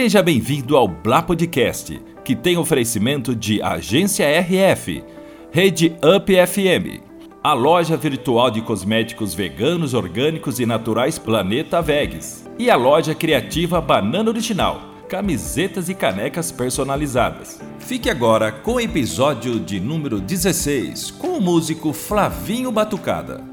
Seja bem-vindo ao Blá Podcast, que tem oferecimento de Agência RF, Rede Up FM, a loja virtual de cosméticos veganos, orgânicos e naturais Planeta Vegas e a loja criativa Banana Original, camisetas e canecas personalizadas. Fique agora com o episódio de número 16 com o músico Flavinho Batucada.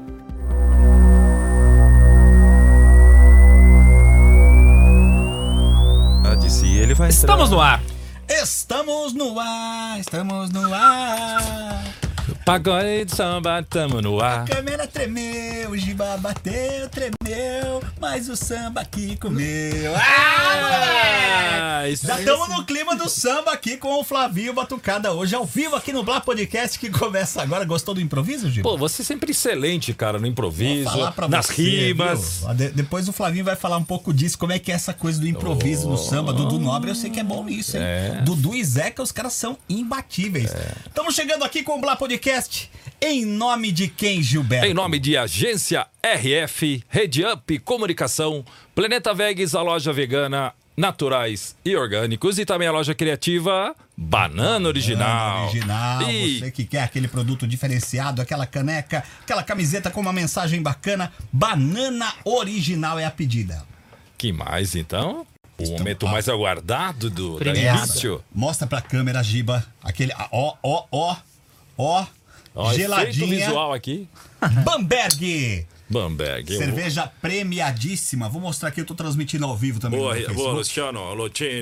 Ele vai entrar. Estamos no ar. Estamos no ar, estamos no ar. Pagode de samba, tamo no ar. A câmera tremeu, o giba bateu, tremeu, mas o samba aqui comeu. Ah, Ah, isso Já estamos no clima do samba aqui com o Flavinho Batucada hoje, ao vivo aqui no Blá Podcast que começa agora. Gostou do improviso, Giba? Pô, você é sempre excelente, cara, no improviso, nas você, rimas. viu? Depois o Flavinho vai falar um pouco disso, como é que é essa coisa do improviso no samba. Dudu Nobre, eu sei que é bom nisso, hein? É. Dudu e Zeca, os caras são imbatíveis. Estamos chegando aqui com o Blá Podcast. Em nome de quem, Gilberto? Em nome de Agência RF, Rede Up Comunicação, Planeta Vegas, a loja vegana, naturais e orgânicos e também a loja criativa Banana Original. Original, E você que quer aquele produto diferenciado, aquela caneca, aquela camiseta com uma mensagem bacana, Banana Original é a pedida. que mais então? O momento mais aguardado do da Premiado. início. Mostra pra câmera, Giba, aquele, ó, ó, ó, ó, Ó, geladinha, visual aqui. Bamberg. Bamberg. Cerveja premiadíssima. Vou mostrar aqui, eu tô transmitindo ao vivo também Boa, boa. Luciano.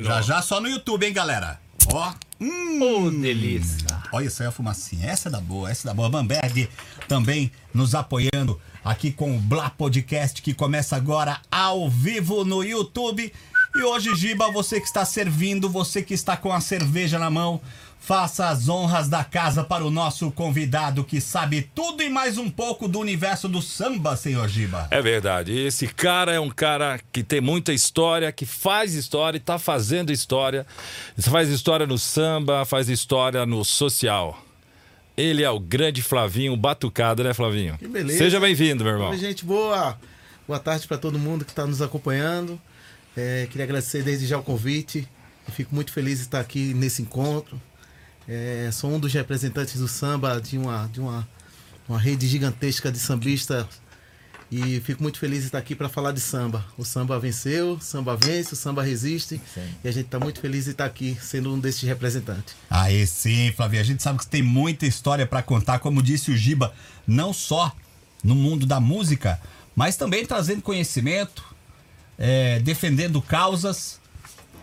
Já já só no YouTube, hein, galera? Ó. Hum. Ô, delícia. Olha, isso aí é a fumacinha. Essa é da boa, essa é da boa. Bamberg também nos apoiando aqui com o Blá Podcast, que começa agora ao vivo no YouTube. E hoje, Giba, você que está servindo, você que está com a cerveja na mão, faça as honras da casa para o nosso convidado que sabe tudo e mais um pouco do universo do samba, senhor Giba. É verdade. Esse cara é um cara que tem muita história, que faz história e tá fazendo história. Faz história no samba, faz história no social. Ele é o grande Flavinho Batucado, né, Flavinho? Que beleza. Seja bem-vindo, meu irmão. Oi, gente boa. Boa tarde para todo mundo que está nos acompanhando. É, queria agradecer desde já o convite. Eu fico muito feliz de estar aqui nesse encontro. É, sou um dos representantes do samba de uma, de uma, uma rede gigantesca de sambistas e fico muito feliz de estar aqui para falar de samba. O samba venceu, o samba vence, o samba resiste e a gente está muito feliz de estar aqui sendo um desses representantes. Aí sim, Flavia. A gente sabe que você tem muita história pra contar, como disse o Giba, não só no mundo da música, mas também trazendo conhecimento, é, defendendo causas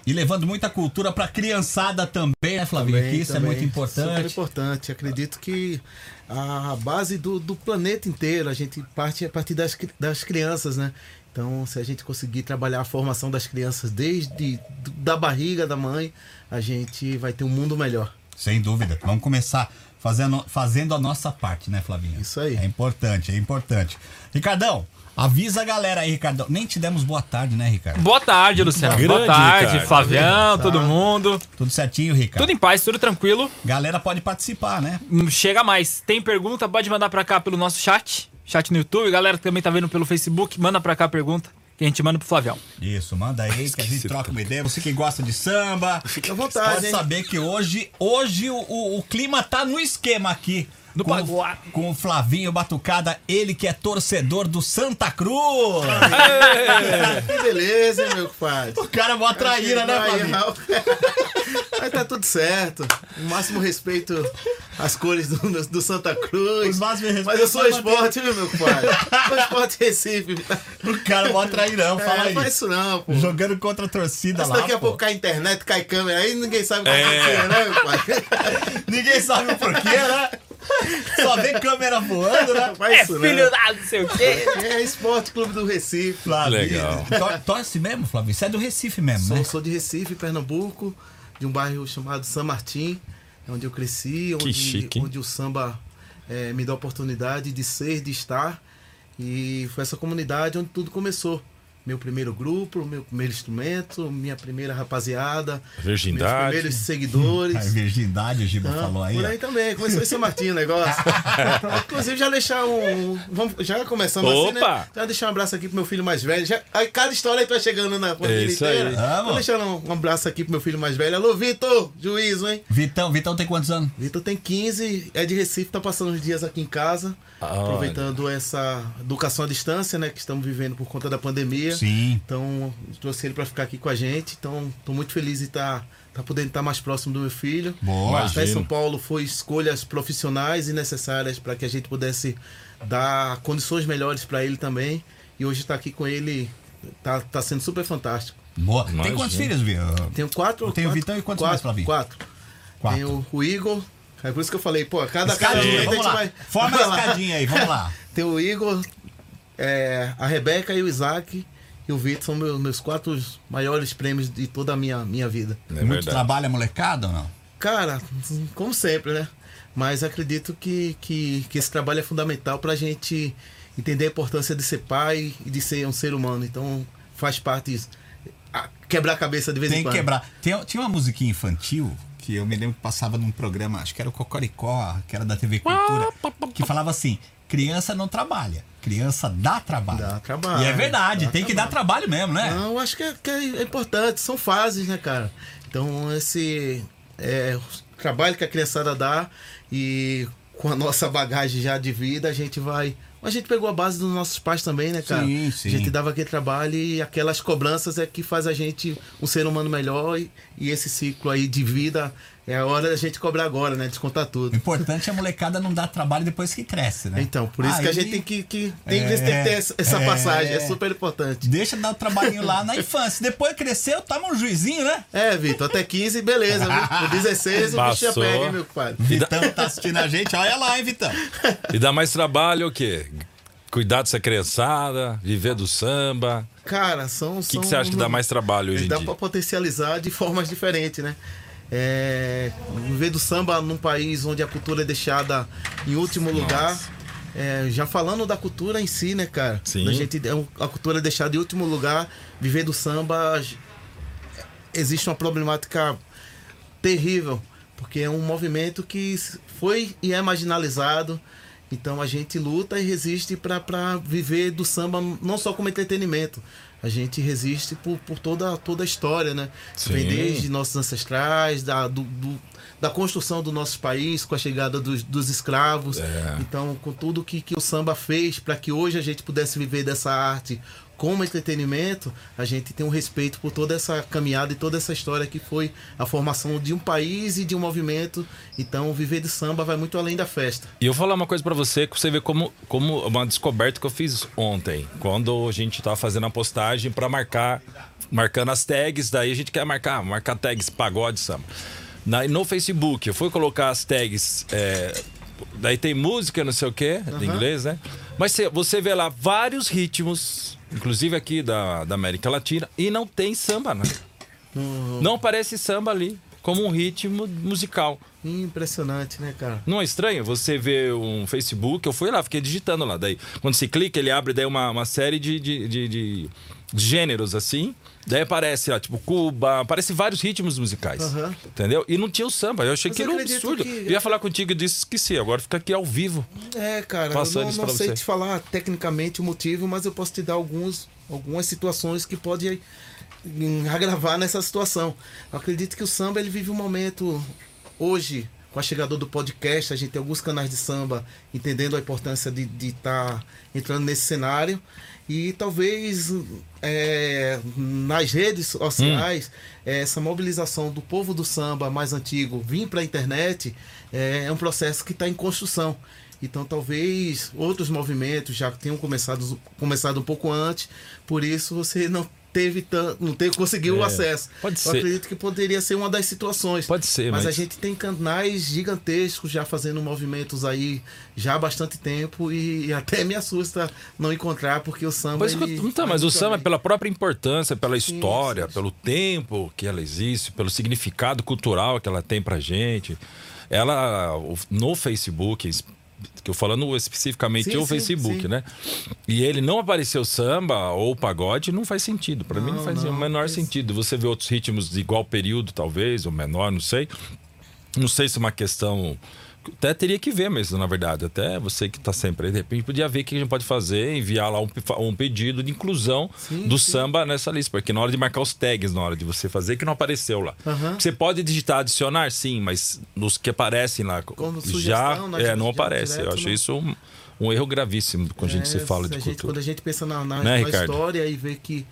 e levando muita cultura pra criançada também, né, Flavinho? Também, que isso também. é muito Super importante. importante. Acredito que a base do, do planeta inteiro, a gente parte a partir das, das crianças, né? Então, se a gente conseguir trabalhar a formação das crianças desde da barriga da mãe, a gente vai ter um mundo melhor. Sem dúvida. Vamos começar fazendo, fazendo a nossa parte, né, Flavinho? Isso aí. É importante, é importante. Ricardão, avisa a galera aí, Ricardão. Nem te demos boa tarde, né, Ricardo? Boa tarde, Luciano. Grande, Boa tarde, Ricardo. Flavião, todo mundo. Tudo certinho, Ricardo? Tudo em paz, tudo tranquilo. Galera pode participar, né? Hum, Chega mais. Tem pergunta, pode mandar pra cá pelo nosso chat. Chat no YouTube. Galera que também tá vendo pelo Facebook, manda pra cá a pergunta que a gente manda pro Flavião. Isso, manda aí que a gente troca uma ideia. Você que gosta de samba, Fique à vontade, pode hein? saber que hoje, hoje o, o- o clima tá no esquema aqui. No com, Paguá. com o Flavinho Batucada, ele que é torcedor do Santa Cruz. Que beleza, hein, meu compadre? o cara é mó traíra, né, Aí, Flavinho? Mas tá tudo certo. O máximo respeito às cores do, do Santa Cruz. Mas eu sou esporte, viu, meu compadre? Sou esporte Recife. O cara é mó trairão, fala É, aí. não faz isso não, pô. Jogando contra a torcida Mas lá, daqui a pô. pouco cai internet, cai câmera, aí ninguém sabe o que É. né, meu pai? Ninguém sabe o porquê, né? Só vê câmera voando, né? Faz isso não. É da não sei o quê. É Esporte Clube do Recife. Flavinho. Legal. Tor- Torce mesmo, Flavinho? Você é do Recife mesmo, Sou, né? sou de Recife, Pernambuco, de um bairro chamado São Martim, é onde eu cresci, onde, chique, onde o samba eh, me deu a oportunidade de ser, de estar. E foi essa comunidade onde tudo começou. Meu primeiro grupo, meu primeiro instrumento, minha primeira rapaziada, Virgindade. meus primeiros seguidores. A virgindade, o Giba Então, falou aí. por ó. aí também, começou em São Martinho o negócio. Inclusive, já deixar um. Vamos, já começamos assim, Opa! né? Já deixar um abraço aqui pro meu filho mais velho. Já, aí, cada história aí vai chegando na família isso aí. inteira. Vamos. Vou deixando um, um abraço aqui pro meu filho mais velho. Alô, Vitor! Juízo, hein? Vitão, Vitão tem quantos anos? Vitor tem 15, é de Recife, tá passando uns dias aqui em casa, Olha. aproveitando essa educação à distância, né, que estamos vivendo por conta da pandemia. Sim. Então, trouxe ele para ficar aqui com a gente. Então, tô muito feliz de estar tá, podendo estar mais próximo do meu filho. Boa. Estar em São. Paulo foi escolhas profissionais e necessárias para que a gente pudesse dar condições melhores para ele também. E hoje estar aqui com ele tá, tá sendo super fantástico. Boa. Tem Imagina. quantos filhos, viu? Tenho quatro. Eu tenho o Vitão e quantos quatro, mais pra vir? Quatro. Quatro. Tenho o Igor. É por isso que eu falei, pô, cada cada Escadinha, vamos gente lá. vai. Forma a escadinha aí, vamos lá. Tem o Igor, é, a Rebeca e o Isaac e o Vitor são meus, meus quatro maiores prêmios de toda a minha, minha vida. É Muito verdade. trabalho a molecada ou não? Cara, como sempre, né? Mas acredito que, que, que esse trabalho é fundamental pra gente entender a importância de ser pai e de ser um ser humano. Então faz parte isso. Ah, Quebrar a cabeça de vez Tem em que quando. quebrar. Tem- tinha uma musiquinha infantil que eu me lembro que passava num programa, acho que era o Cocoricó, que era da TV Cultura, que falava assim: criança não trabalha, criança dá trabalho. Dá trabalho, E é verdade, tem que dar trabalho mesmo, né? Não, eu acho que é, que é importante, são fases, né, cara? Então, esse é, trabalho que a criançada dá e com a nossa bagagem já de vida, a gente vai. A gente pegou a base dos nossos pais também, né, cara? Sim, sim. A gente dava aquele trabalho e aquelas cobranças é que faz a gente um ser humano melhor e, e esse ciclo aí de vida é a hora da gente cobrar agora, né? Descontar O tudo. importante é a molecada não dar trabalho depois que cresce, né? Então, por isso que a Aí- gente tem que, que, tem, É, que ter essa, essa é. passagem, é super importante. Deixa dar o trabalhinho lá na infância. Depois cresceu, toma um juizinho, né? É, Vitor, até 15, beleza. viu? Com 16, o bicho já Passou. pega, hein, meu pai. Vitão tá assistindo a gente, olha lá, hein, Vitão. E dá mais trabalho o quê? Cuidar dessa criançada, viver do samba. Cara, são. O que, que você acha que dá mais trabalho hoje Dá dia? pra potencializar de formas diferentes, né? É, viver do samba num país onde a cultura é deixada em último lugar. é, já falando da cultura em si, né, cara? Sim. Da gente, a cultura é deixada em último lugar. Viver do samba existe uma problemática terrível, porque é um movimento que foi e é marginalizado. Então a gente luta e resiste para viver do samba não só como entretenimento. A gente resiste por, por toda, toda a história, né? Sim. Vem desde nossos ancestrais, da, do, do- da construção do nosso país, com a chegada dos, dos escravos. É. Então, com tudo que, que o samba fez para que hoje a gente pudesse viver dessa arte como entretenimento, a gente tem um respeito por toda essa caminhada e toda essa história que foi a formação de um país e de um movimento. Então, viver de samba vai muito além da festa. E eu vou falar uma coisa pra você que você vê como, como uma descoberta que eu fiz ontem, quando a gente tava fazendo a postagem pra marcar, marcando as tags, daí a gente quer marcar, marcar tags pagode samba. Na, no Facebook, eu fui colocar as tags, é, daí tem música, não sei o quê, em inglês, né? Mas você, você vê lá vários ritmos, inclusive aqui da, da América Latina, e não tem samba, né? Não parece samba ali, como um ritmo musical. Impressionante, né, cara? Não é estranho você ver um Facebook? Eu fui lá, fiquei digitando lá. Daí, quando você clica, ele abre daí uma, uma série de, de, de- de gêneros assim. Daí aparece lá, tipo, Cuba, aparece vários ritmos musicais. Aham. Entendeu? E não tinha o samba. Eu achei Mas que era um absurdo. que- Eu ia falar contigo e disse esqueci. Agora fica aqui ao vivo. É, cara, Passando eu não, não sei você. te falar tecnicamente o motivo, mas eu posso te dar alguns, algumas situações que podem hum, agravar nessa situação. Eu acredito que o samba ele vive um momento hoje com a chegada do podcast, a gente tem alguns canais de samba entendendo a importância de estar entrando nesse cenário e talvez é, nas redes sociais é, essa mobilização do povo do samba mais antigo vir para a internet é, é um processo que está em construção. Então talvez outros movimentos já tenham começado, começado um pouco antes, por isso você não teve tan- não teve, conseguiu o É, acesso. pode Eu ser. acredito que poderia ser uma das situações. Pode ser, mas, mas- a gente tem canais gigantescos já fazendo movimentos aí já há bastante tempo e, e até me assusta não encontrar porque o samba Mas, ele então, mas o samba, além. pela própria importância, pela história, sim, sim. pelo tempo que ela existe, pelo significado cultural que ela tem pra gente, ela no Facebook, que eu falando especificamente Sim, o sim, Facebook, sim. né? E ele não apareceu samba ou pagode, não faz sentido. Pra mim não faz não, o menor sentido. Você vê outros ritmos de igual período, talvez, ou menor, não sei. Não sei se é uma questão. Até teria que ver mesmo, na verdade. Até você que está sempre aí, de repente podia ver o que a gente pode fazer, enviar lá um, um pedido de inclusão Sim, do sim. samba nessa lista. Porque na hora de marcar os tags, na hora de você fazer, que não apareceu lá. Aham. Você pode digitar adicionar, sim, mas nos que aparecem lá Como já sugestão, né, é, não aparece. direto, Eu acho né? isso um, um erro gravíssimo quando a gente se É, fala de gente- cultura. Quando a gente pensa na, na, Né, na história e vê que,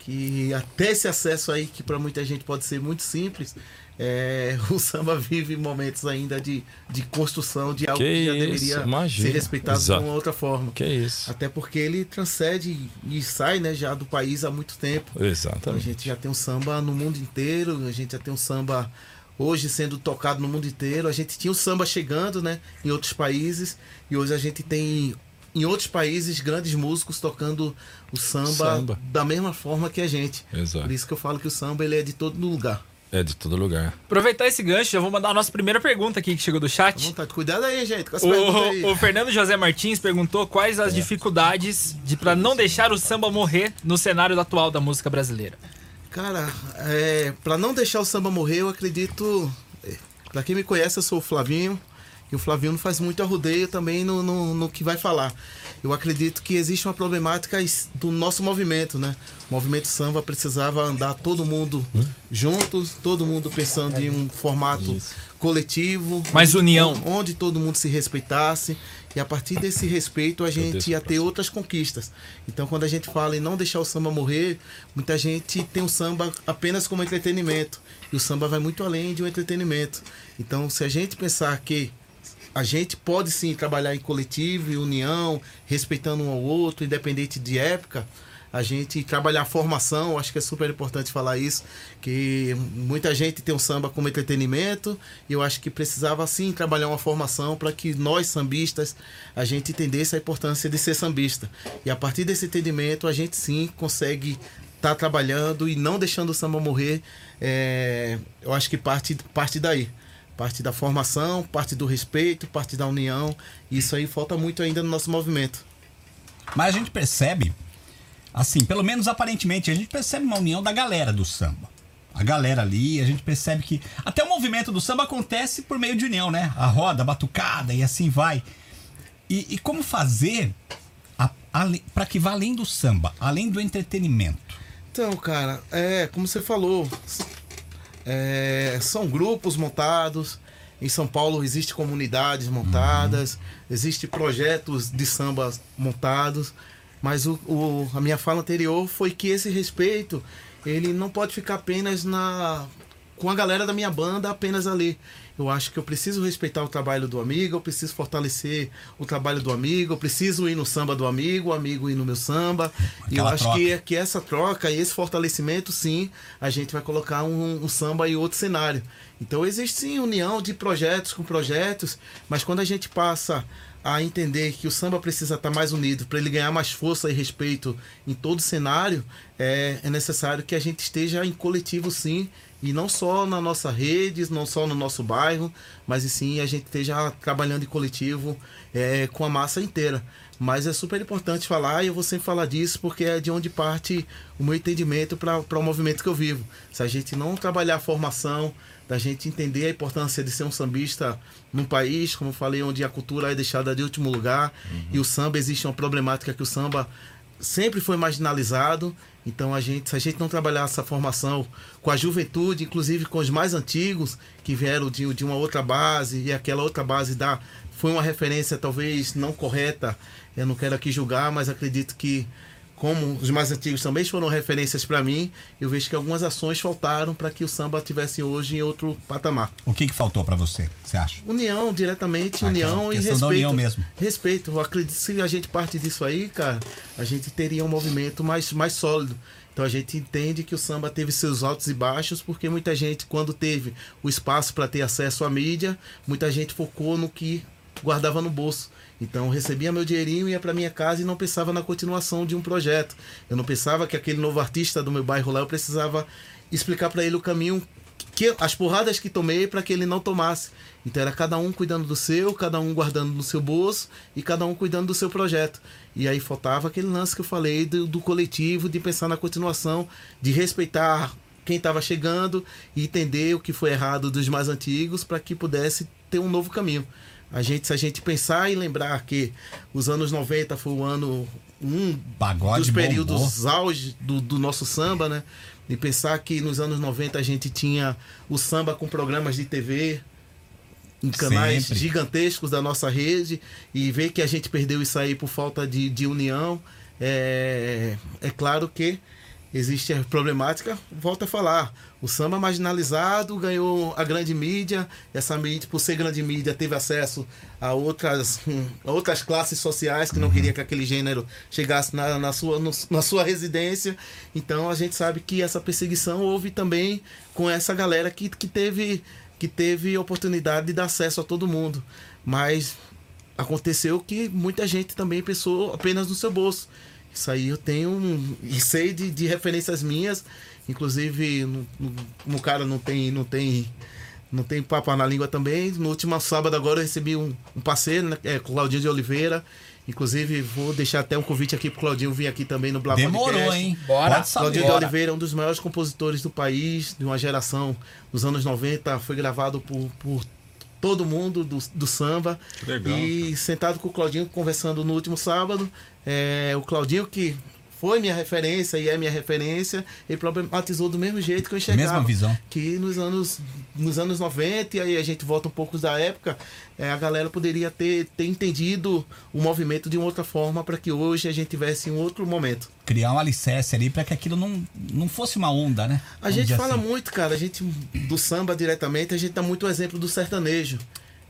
que até esse acesso aí, que para muita gente pode ser muito simples, é, o samba vive momentos ainda de, de construção de algo Que que, já deveria imagina. ser respeitado Exato. de uma outra forma. Que isso. Até porque ele transcende e sai né, já do país há muito tempo. Então, a Exatamente. gente já tem um samba no mundo inteiro, a gente já tem um samba hoje sendo tocado no mundo inteiro. A gente tinha o samba chegando, né, em outros países e hoje a gente tem em outros países grandes músicos tocando o samba, Samba. da mesma forma que a gente. Exato. Por isso que eu falo que o samba ele é de todo lugar. É de todo lugar. Aproveitar esse gancho, já vou mandar a nossa primeira pergunta aqui que chegou do chat. vontade, cuidado aí, gente, com as perguntas aí. O, o Fernando José Martins perguntou quais as dificuldades de para não deixar o samba morrer no cenário atual da música brasileira. Cara, é, para não deixar o samba morrer, eu acredito. é, Pra quem me conhece, eu sou o Flavinho. E o Flavinho não faz muito arrudeio também no, no, no que vai falar. Eu acredito que existe uma problemática do nosso movimento, né? O movimento samba precisava andar todo mundo juntos, todo mundo pensando em um formato coletivo. Mais união. Onde todo mundo se respeitasse. E a partir desse respeito, a gente ia ter outras conquistas. Então, quando a gente fala em não deixar o samba morrer, muita gente tem o samba apenas como entretenimento. E o samba vai muito além de um entretenimento. Então, se a gente pensar que a gente pode sim trabalhar em coletivo, em união, respeitando um ao outro, independente de época. A gente trabalhar a formação, acho que é super importante falar isso, que muita gente tem o samba como entretenimento, e eu acho que precisava sim trabalhar uma formação para que nós sambistas a gente entendesse a importância de ser sambista. E a partir desse entendimento a gente sim consegue estar trabalhando e não deixando o samba morrer. é, eu acho que parte, parte daí parte da formação, parte do respeito, parte da união. Isso aí falta muito ainda no nosso movimento. Mas a gente percebe, assim, pelo menos aparentemente, a gente percebe uma união da galera do samba. A galera ali, a gente percebe que até o movimento do samba acontece por meio de união, né? A roda, a batucada e assim vai. E, e como fazer para que vá além do samba, além do entretenimento? Então, cara, é como você falou, é, são grupos montados. Em São Paulo existe comunidades montadas, existe projetos de samba montados, mas o, o- a minha fala anterior foi que esse respeito ele não pode ficar apenas na com a galera da minha banda apenas ali. Eu acho que eu preciso respeitar o trabalho do amigo, eu preciso fortalecer o trabalho do amigo, eu preciso ir no samba do amigo, o amigo ir no meu samba. e eu acho troca. que, que essa troca e esse fortalecimento, sim, a gente vai colocar um, um samba em outro cenário. Então existe sim união de projetos com projetos, mas quando a gente passa a entender que o samba precisa estar mais unido para ele ganhar mais força e respeito em todo o cenário, é, é necessário que a gente esteja em coletivo sim, e não só na nossa rede, não só no nosso bairro, mas e sim a gente esteja trabalhando em coletivo é, com a massa inteira. Mas é super importante falar, e eu vou sempre falar disso, porque é de onde parte o meu entendimento para o movimento que eu vivo. Se a gente não trabalhar a formação, da gente entender a importância de ser um sambista num país, como eu falei, onde a cultura é deixada de último lugar, e o samba existe uma problemática que o samba sempre foi marginalizado. Então a gente, se a gente não trabalhar essa formação com a juventude, inclusive com os mais antigos que vieram de, de uma outra base e aquela outra base dá foi uma referência talvez não correta. Eu não quero aqui julgar, mas acredito que como os mais antigos também foram referências para mim, eu vejo que algumas ações faltaram para que o samba tivesse hoje em outro patamar. O que, que faltou para você, você acha? União, diretamente, Ah, união aquela e questão respeito. da união mesmo. Respeito. Eu acredito que se a gente parte disso aí, cara, a gente teria um movimento mais, mais sólido. Então a gente entende que o samba teve seus altos e baixos, porque muita gente, quando teve o espaço para ter acesso à mídia, muita gente focou no que guardava no bolso. Então recebia meu dinheirinho, ia para minha casa e não pensava na continuação de um projeto. Eu não pensava que aquele novo artista do meu bairro lá eu precisava explicar para ele o caminho que as porradas que tomei para que ele não tomasse. Então era cada um cuidando do seu, cada um guardando no seu bolso e cada um cuidando do seu projeto. E aí faltava aquele lance que eu falei do, do coletivo, de pensar na continuação, de respeitar quem estava chegando e entender o que foi errado dos mais antigos para que pudesse ter um novo caminho. A gente, se a gente pensar e lembrar que os anos 90 foi o ano um Pagode dos períodos auge do, do nosso samba, né? E pensar que nos anos 90 a gente tinha o samba com programas de TV em canais Sempre. gigantescos da nossa rede e ver que a gente perdeu isso aí por falta de, de união. É, é claro que existe a problemática, volto a falar. O samba marginalizado ganhou a grande mídia, essa mídia, por ser grande mídia, teve acesso a outras, a outras classes sociais que não queria que aquele gênero chegasse na, na, sua, no- na sua residência. Então a gente sabe que essa perseguição houve também com essa galera que, que, teve, que teve oportunidade de dar acesso a todo mundo. Mas aconteceu que muita gente também pensou apenas no seu bolso. Isso aí eu tenho um- e sei de, de referências minhas, inclusive no, no, no cara não tem não tem não tem papo na língua também. No último sábado agora eu recebi um, um parceiro, né, é Claudinho de Oliveira. Inclusive vou deixar até um convite aqui pro Claudinho vir aqui também no Blá Demorou, Podcast. hein? Bora. Saber. Claudinho de Oliveira é um dos maiores compositores do país, de uma geração dos anos 90, foi gravado por, por todo mundo do, do samba. legal, e sentado com o Claudinho, conversando no último sábado, é, o Claudinho que foi minha referência e é minha referência, ele problematizou do mesmo jeito que eu enxergava. Mesma visão. Que nos anos, nos anos 90, e aí a gente volta um pouco da época, é, a galera poderia ter, ter entendido o movimento de uma outra forma para que hoje a gente tivesse um outro momento. Criar um alicerce ali pra que aquilo não, não fosse uma onda, né? A Vamos gente fala assim. muito, cara, a gente do samba diretamente, a gente dá muito o exemplo do sertanejo.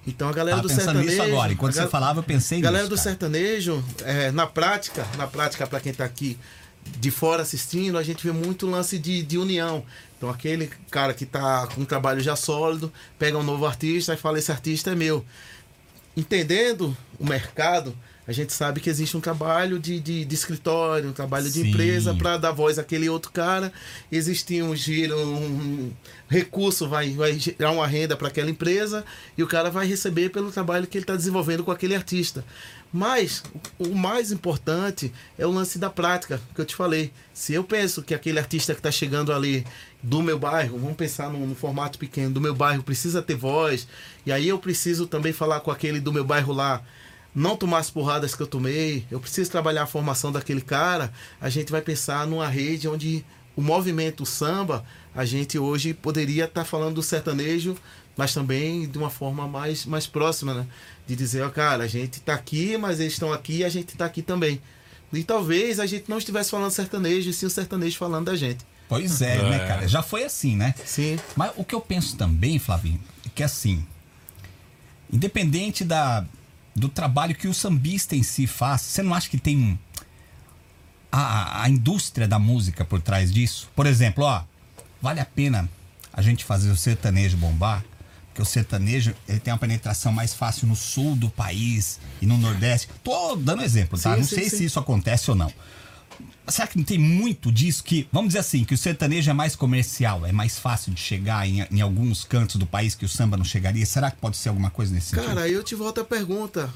Então a galera Tava do sertanejo. nisso agora. Enquanto a você gal- falava, eu pensei galera nisso. do cara. sertanejo, é, na prática, na prática, para quem tá aqui de fora assistindo, a gente vê muito lance de, de união. Então aquele cara que tá com um trabalho já sólido, pega um novo artista e fala, esse artista é meu. Entendendo o mercado, a gente sabe que existe um trabalho de, de, de escritório, um trabalho de Sim. empresa para dar voz àquele outro cara. Existe um giro, um recurso, vai, vai gerar uma renda para aquela empresa e o cara vai receber pelo trabalho que ele está desenvolvendo com aquele artista. Mas o mais importante é o lance da prática, que eu te falei. Se eu penso que aquele artista que está chegando ali do meu bairro, vamos pensar num, num formato pequeno, do meu bairro precisa ter voz, e aí eu preciso também falar com aquele do meu bairro lá, não tomar as porradas que eu tomei, eu preciso trabalhar a formação daquele cara, a gente vai pensar numa rede onde o movimento samba, a gente hoje poderia estar falando do sertanejo, mas também de uma forma mais, mais próxima, né? De dizer, ó, cara, a gente tá aqui, mas eles estão aqui e a gente tá aqui também. E talvez a gente não estivesse falando sertanejo, e sim o sertanejo falando da gente. Pois é, né, cara? Já foi assim, né? Sim. Mas o que eu penso também, Flavinho, é que assim, independente da, do trabalho que o sambista em si faz, você não acha que tem um- a, a indústria da música por trás disso? Por exemplo, ó, vale a pena a gente fazer o sertanejo bombar? Porque o sertanejo ele tem uma penetração mais fácil no sul do país e no nordeste. Tô dando exemplo, tá? Sim, não sim, sei sim. se isso acontece ou não. Será que não tem muito disso que, vamos dizer assim, que o sertanejo é mais comercial, é mais fácil de chegar em, em alguns cantos do país que o samba não chegaria? Será que pode ser alguma coisa nesse sentido? Cara, eu te volto a pergunta.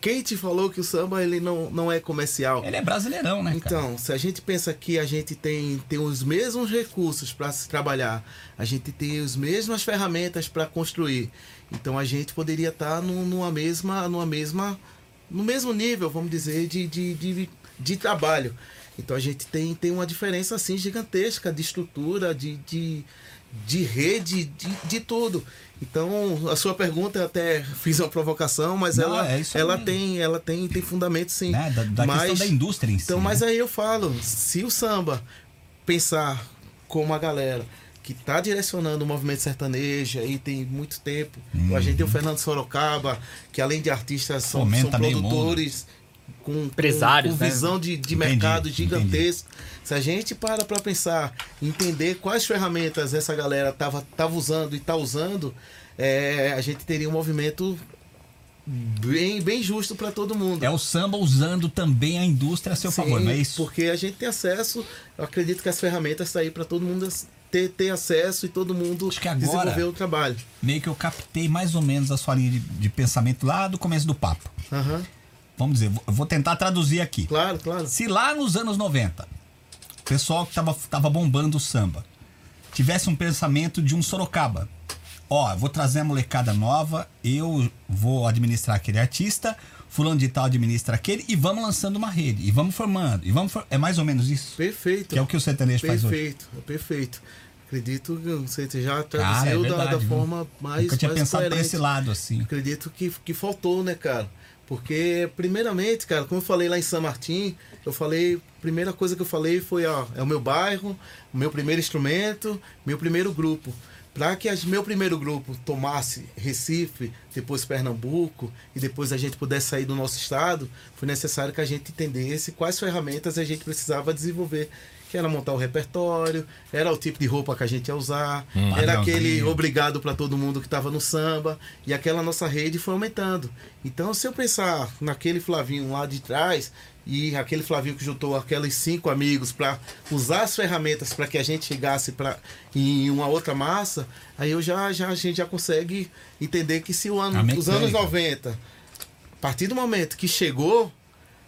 Quem te falou que o samba ele não, não é comercial? Ele é brasileirão, né, cara? Então, se a gente pensa que a gente tem, tem os mesmos recursos para se trabalhar, a gente tem as mesmas ferramentas para construir, então a gente poderia estar numa mesma, numa mesma, no mesmo nível, vamos dizer, de, de, de, de trabalho. Então a gente tem, tem uma diferença assim gigantesca de estrutura, de, de, de rede, de, de tudo. Então, a sua pergunta eu até fiz uma provocação, mas Não, ela, é ela tem, ela tem, tem fundamento sim. Né? Da, da questão Mas- da indústria em si. então, mas né? aí eu falo, se o samba pensar como a galera que está direcionando o movimento sertanejo aí tem muito tempo. A gente tem o Fernando Sorocaba, que além de artistas são, são produtores com, com- Empresários, com né? visão de, de Entendi, mercado entendi. gigantesco. Se a gente para para pensar, entender quais ferramentas essa galera tava, tava usando e está usando, é, a gente teria um movimento bem, bem justo para todo mundo. É o samba usando também a indústria a seu Sim, favor, não é isso? Porque a gente tem acesso, eu acredito que as ferramentas estão aí para todo mundo ter, ter acesso e todo mundo Acho que agora- desenvolver o trabalho. Meio que eu captei mais ou menos a sua linha de, de pensamento lá do começo do papo. Aham. Vamos dizer, vou- eu tentar traduzir aqui. Claro, claro. Se lá nos anos 90, o pessoal que tava, tava bombando o samba tivesse um pensamento de um Sorocaba. Ó, eu vou trazer a molecada nova, eu vou administrar aquele artista, fulano de tal administra aquele, e vamos lançando uma rede, e vamos formando, e vamos for- É mais ou menos isso? Perfeito. Que é o que o sertanejo faz hoje. Perfeito, é perfeito. Acredito que você já é traduziu da- verdade, da, viu? forma mais, Nunca tinha mais pensado por coerente. esse lado, assim. Acredito que, que faltou, né, cara? Porque, primeiramente, cara, como eu falei lá em São Martim, eu falei, primeira coisa que eu falei foi, ó, é o meu bairro, o meu primeiro instrumento, meu primeiro grupo. Para que as- meu primeiro grupo tomasse Recife, depois Pernambuco e depois a gente pudesse sair do nosso estado, foi necessário que a gente entendesse quais ferramentas a gente precisava desenvolver. Era montar o repertório, era o tipo de roupa que a gente ia usar, era aquele obrigado para todo mundo que estava no samba e aquela nossa rede foi aumentando. Então, se eu pensar naquele Flavinho lá de trás e aquele Flavinho que juntou aqueles cinco amigos para usar as ferramentas para que a gente chegasse para em uma outra massa, aí eu já, já a gente já consegue entender que se o ano, os anos mecânica. 90, a partir do momento que chegou,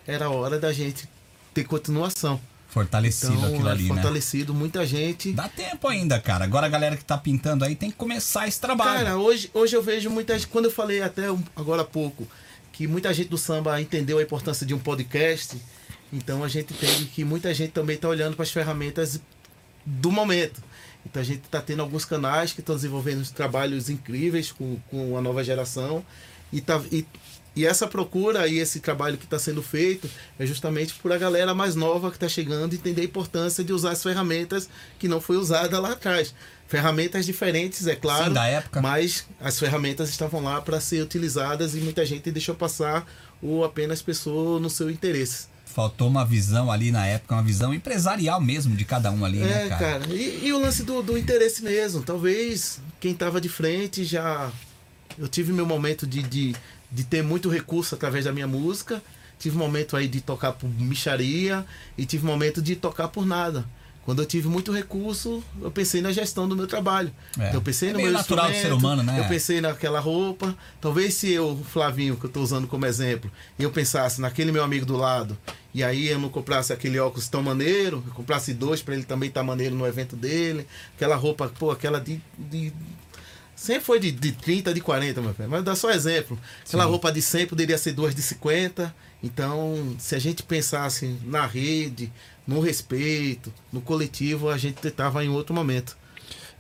era hora da gente ter continuação. Fortalecido Então, aquilo é ali, né? fortalecido, muita gente Dá tempo ainda, cara. Agora a galera que tá pintando aí tem que começar esse trabalho. Cara, hoje, hoje eu vejo muita gente. Quando eu falei até agora há pouco que muita gente do samba entendeu a importância de um podcast, então a gente entende que muita gente também está olhando para as ferramentas do momento. Então a gente está tendo alguns canais que estão desenvolvendo trabalhos incríveis com, com a nova geração. E, tá, e, e essa procura e esse trabalho que está sendo feito é justamente por a galera mais nova que está chegando entender a importância de usar as ferramentas que não foi usada lá atrás. Ferramentas diferentes, é claro. Sim, da época. Mas as ferramentas estavam lá para ser utilizadas e muita gente deixou passar ou apenas pensou no seu interesse. Faltou uma visão ali na época, uma visão empresarial mesmo de cada um ali, né, É, cara? cara. E, e o lance do, do interesse mesmo. Talvez quem estava de frente já. Eu tive meu momento de, de, de ter muito recurso através da minha música. Tive momento aí de tocar por micharia e tive momento de tocar por nada. Quando eu tive muito recurso, eu pensei na gestão do meu trabalho. É. Então, eu pensei É no meu natural do ser humano, né? Eu pensei naquela roupa. Talvez se eu, Flavinho, que eu estou usando como exemplo, eu pensasse naquele meu amigo do lado, e aí eu não comprasse aquele óculos tão maneiro, eu comprasse dois para ele também estar maneiro no evento dele, aquela roupa, pô, aquela de. de sempre foi de, de 30, de 40, meu filho. Mas dá só exemplo. Aquela roupa de 100 poderia ser duas de 50. Então, se a gente pensasse na rede, no respeito, no coletivo, a gente estava em outro momento.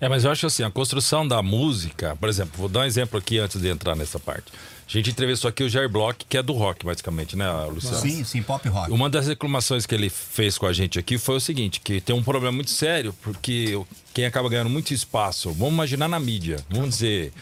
É, mas eu acho assim, a construção da música, por exemplo, vou dar um exemplo aqui antes de entrar nessa parte. A gente entrevistou aqui o Jair Bloch, que é do rock, basicamente, né, Luciano? Sim, sim, pop rock. Uma das reclamações que ele fez com a gente aqui foi o seguinte, que tem um problema muito sério, porque quem acaba ganhando muito espaço, vamos imaginar na mídia, vamos dizer,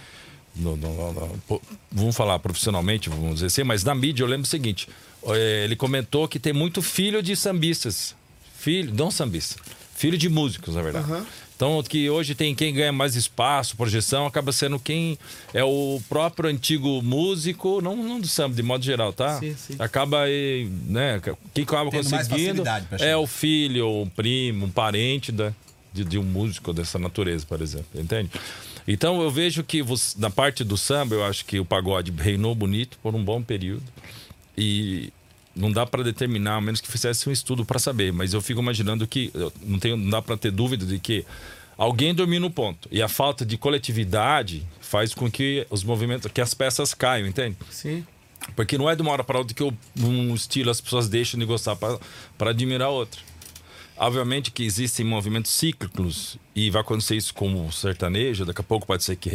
no- no- no- vamos falar profissionalmente, vamos dizer assim, mas na mídia eu lembro o seguinte, eh, ele comentou que tem muito filho de sambistas, filho, não sambista, filho de músicos, na verdade. Aham. Então, que hoje tem quem ganha mais espaço, projeção, acaba sendo quem é o próprio antigo músico, não, não do samba, de modo geral, tá? Sim, sim. Acaba aí, né? Quem acaba Tendo conseguindo é o filho, um primo, um parente da, de, de um músico dessa natureza, por exemplo, entende? Então eu vejo que você- na parte do samba, eu acho que o pagode reinou bonito por um bom período e não dá para determinar, a menos que fizesse um estudo para saber, mas eu fico imaginando que não tenho, não dá para ter dúvida de que alguém dormiu no ponto e a falta de coletividade faz com que os movimentos, que as peças caiam, entende? Sim. Porque não é de uma hora para outra que eu- um estilo as pessoas deixam de gostar para admirar outro. Obviamente que existem movimentos cíclicos e vai acontecer isso com o sertanejo, daqui a pouco pode ser que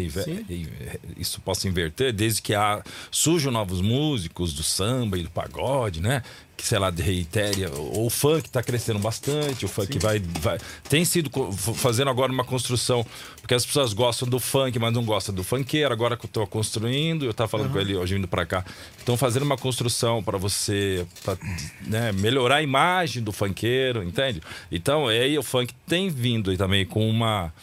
isso possa inverter, desde que há, surjam novos músicos do samba e do pagode, né? Que, sei lá, reitere. O funk está crescendo bastante, o funk vai, vai. Tem sido fazendo agora uma construção, porque as pessoas gostam do funk, mas não gostam do funkeiro. Agora que eu estou construindo, eu estava falando com ele hoje vindo para cá. Estão fazendo uma construção para você pra, né, melhorar a imagem do funkeiro, entende? Então, aí o funk tem vindo também com uma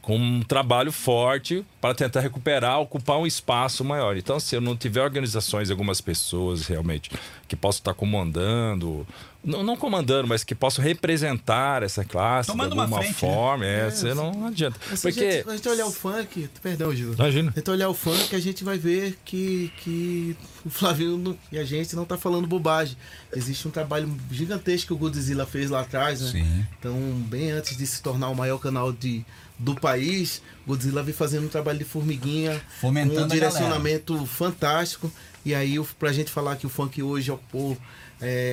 com um trabalho forte para tentar recuperar, ocupar um espaço maior. Então, se eu não tiver organizações, algumas pessoas realmente que possam estar comandando, não, não comandando, mas que possam representar essa classe Tomando de uma alguma frente, forma, é, É, você não, não adianta. Se a Porque gente, a gente olhar o funk, perdão, Gil. Imagina. Se a gente olhar o funk, a gente vai ver que, que o Flavinho não- e a gente não tá falando bobagem. Existe um trabalho gigantesco que o Godzilla fez lá atrás, né? Sim. Então, bem antes de se tornar o maior canal de, do país, Godzilla vem fazendo um trabalho de formiguinha, Fomentando um a direcionamento fantástico. E aí, o- pra gente falar que o funk hoje ocupou é,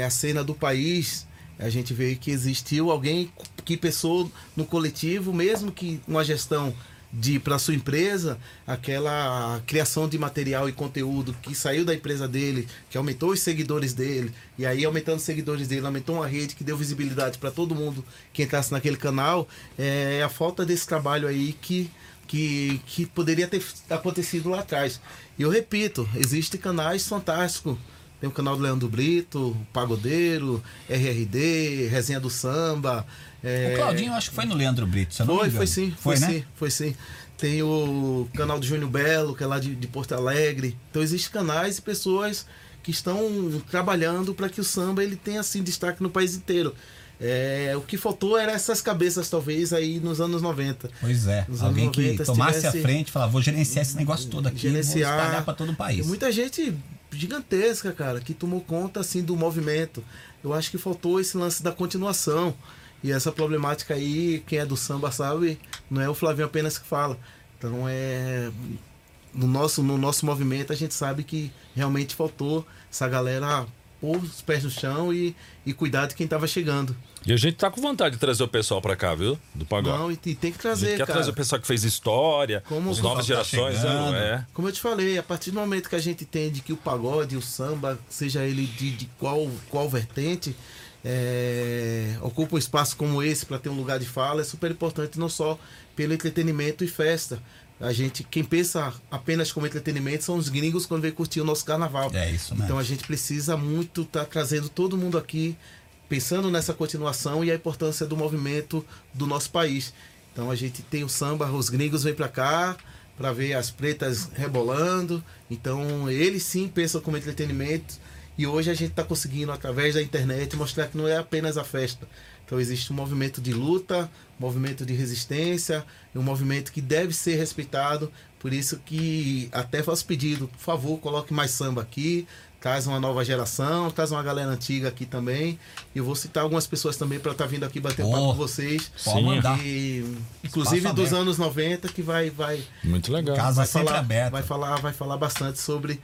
a cena do país, a gente vê que existiu alguém que pensou no coletivo, mesmo que uma gestão de para sua empresa, aquela criação de material e conteúdo que saiu da empresa dele, que aumentou os seguidores dele, e aí aumentando os seguidores dele, aumentou uma rede que deu visibilidade para todo mundo que entrasse naquele canal, é a falta desse trabalho aí que que, que poderia ter acontecido lá atrás. E eu repito, existem canais fantásticos. Tem o canal do Leandro Brito, Pagodeiro, RRD, Resenha do Samba. é, O Claudinho, acho que foi no Leandro Brito, eu não me foi, engano. foi sim, foi, Foi, né? sim, foi sim. Tem o canal do Júnior Belo, que é lá de, de Porto Alegre. Então existem canais e pessoas que estão trabalhando para que o samba ele tenha assim destaque no país inteiro. É, o que faltou era essas cabeças talvez aí nos anos 90. Pois é, Nos alguém anos que 90, se tomasse tivesse- a frente e falar, vou gerenciar esse negócio todo aqui, gerenciar. vou espalhar para todo o país. Tem muita gente gigantesca, cara, que tomou conta assim do movimento. Eu acho que faltou esse lance da continuação. E essa problemática aí, quem é do samba sabe, não é o Flavinho apenas que fala. Então é no nosso no nosso movimento a gente sabe que realmente faltou essa galera pôr os pés no chão e, e cuidar de quem estava chegando. E a gente tá com vontade de trazer o pessoal pra cá, viu? Do pagode. Não, e, tem que a trazer, gente quer cara. trazer o pessoal que fez história, Como as novas tá gerações. chegando. é. Como eu te falei, a partir do momento que a gente entende que o pagode, o samba, seja ele de, de qual, qual vertente, é, ocupa um espaço como esse para ter um lugar de fala, é super importante não só pelo entretenimento e festa. A gente, quem pensa apenas como entretenimento são os gringos quando vem curtir o nosso carnaval. É isso mesmo. Então a gente precisa muito estar trazendo todo mundo aqui, pensando nessa continuação e a importância do movimento do nosso país. Então a gente tem o samba, os gringos vêm para cá para ver as pretas rebolando. Então eles sim pensam como entretenimento e hoje a gente está conseguindo através da internet mostrar que não é apenas a festa. Então existe um movimento de luta, um movimento de resistência, um movimento que deve ser respeitado. Por isso que até faço pedido, por favor, coloque mais samba aqui, traz uma nova geração, traz uma galera antiga aqui também. E eu vou citar algumas pessoas também para estar vindo aqui bater um Oh, papo com vocês. Pode Sim. mandar. E, inclusive Espaço dos aberto. anos 90 que vai vai Muito legal. Casa vai sempre falar, aberta. vai falar vai falar bastante sobre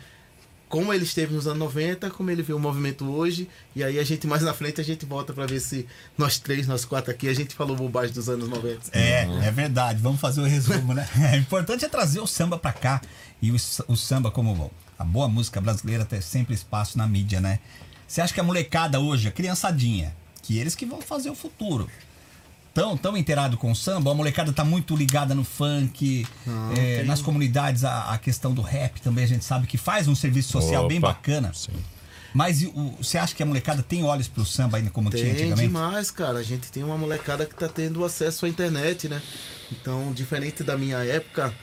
como ele esteve nos anos 90, como ele vê o movimento hoje, e aí a gente mais na frente a gente volta para ver se nós três, nós quatro aqui, a gente falou bobagem dos anos 90. É, é verdade. Vamos fazer o resumo, né? O importante é trazer o samba pra cá. E o, o samba, como a boa música brasileira, tem sempre espaço na mídia, né? Você acha que a molecada hoje, a criançadinha, que eles que vão fazer o futuro, tão, tão inteirado com o samba? A molecada tá muito ligada no funk, é, nas comunidades, a, a questão do rap também, a gente sabe que faz um serviço social bem Opa, bacana. sim. Mas o- você acha que a molecada tem olhos pro samba ainda como tinha Tem antigamente? demais, cara. A gente tem uma molecada que tá tendo acesso à internet, né? Então, diferente da minha época,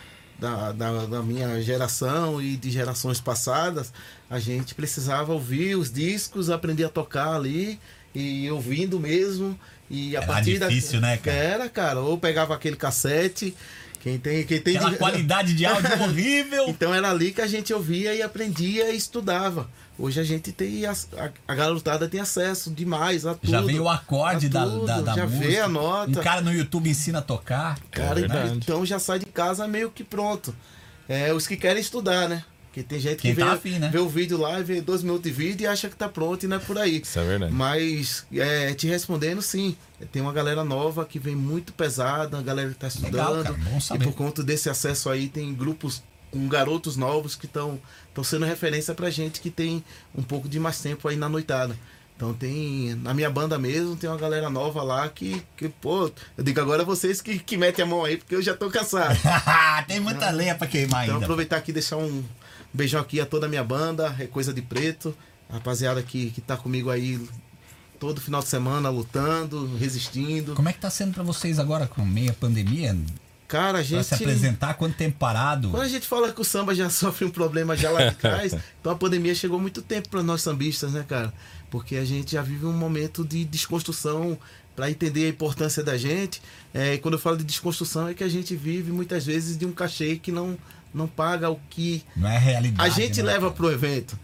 da, da, da minha geração e de gerações passadas, a gente precisava ouvir os discos, aprender a tocar ali e ouvindo mesmo. E a Era partir difícil, da... né, cara? Era, cara. Ou pegava aquele cassete. Quem tem, quem tem Aquela qualidade de áudio horrível. então era ali que a gente ouvia e aprendia e estudava. Hoje a gente tem a, a garotada tem acesso demais a tudo. Já veio o acorde da, da, da já música. vê a nota. Um cara no YouTube ensina a tocar. Cara, É então já sai de casa meio que pronto. É, os que querem estudar, né? Porque tem gente que Quem vê, tá afim, né? vê o vídeo lá e vê dois minutos de vídeo e acha que tá pronto e não é por aí. Isso é verdade. Mas é, te respondendo, sim. Tem uma galera nova que vem muito pesada, a galera que tá Legal, estudando. cara, bom e saber. por conta desse acesso aí, tem grupos com garotos novos que estão sendo referência pra gente que tem um pouco de mais tempo aí na noitada. Então tem. Na minha banda mesmo, tem uma galera nova lá que, que pô, eu digo agora vocês que, que metem a mão aí, porque eu já tô cansado. Tem muita lenha pra queimar Então ainda. aproveitar aqui e deixar um beijão aqui a toda a minha banda, é coisa de preto, a rapaziada que, que tá comigo aí todo final de semana lutando, resistindo. Como é que tá sendo pra vocês agora com meia pandemia? Cara, a Pra gente. se apresentar, quanto tempo parado? Quando a gente fala que o samba já sofre um problema já lá de trás, então a pandemia chegou muito tempo para nós sambistas, né, cara? Porque a gente já vive um momento de desconstrução para entender a importância da gente. É, e quando eu falo de desconstrução é que a gente vive muitas vezes de um cachê que não, não paga o que Não é realidade. a gente né? leva pro evento.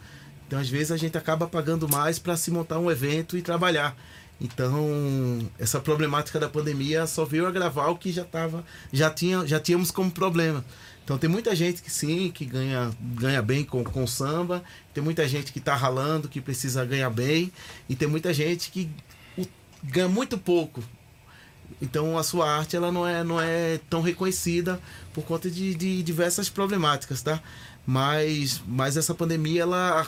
Então, às vezes, a gente acaba pagando mais para se montar um evento e trabalhar. Então, essa problemática da pandemia só veio agravar o que já tava, já tinha, já tínhamos como problema. Então, tem muita gente que sim, que ganha, ganha bem com, com samba, tem muita gente que está ralando, que precisa ganhar bem, e tem muita gente que ganha muito pouco. Então a sua arte ela não é, não é tão reconhecida por conta de, de diversas problemáticas, tá? Mas, mas essa pandemia, ela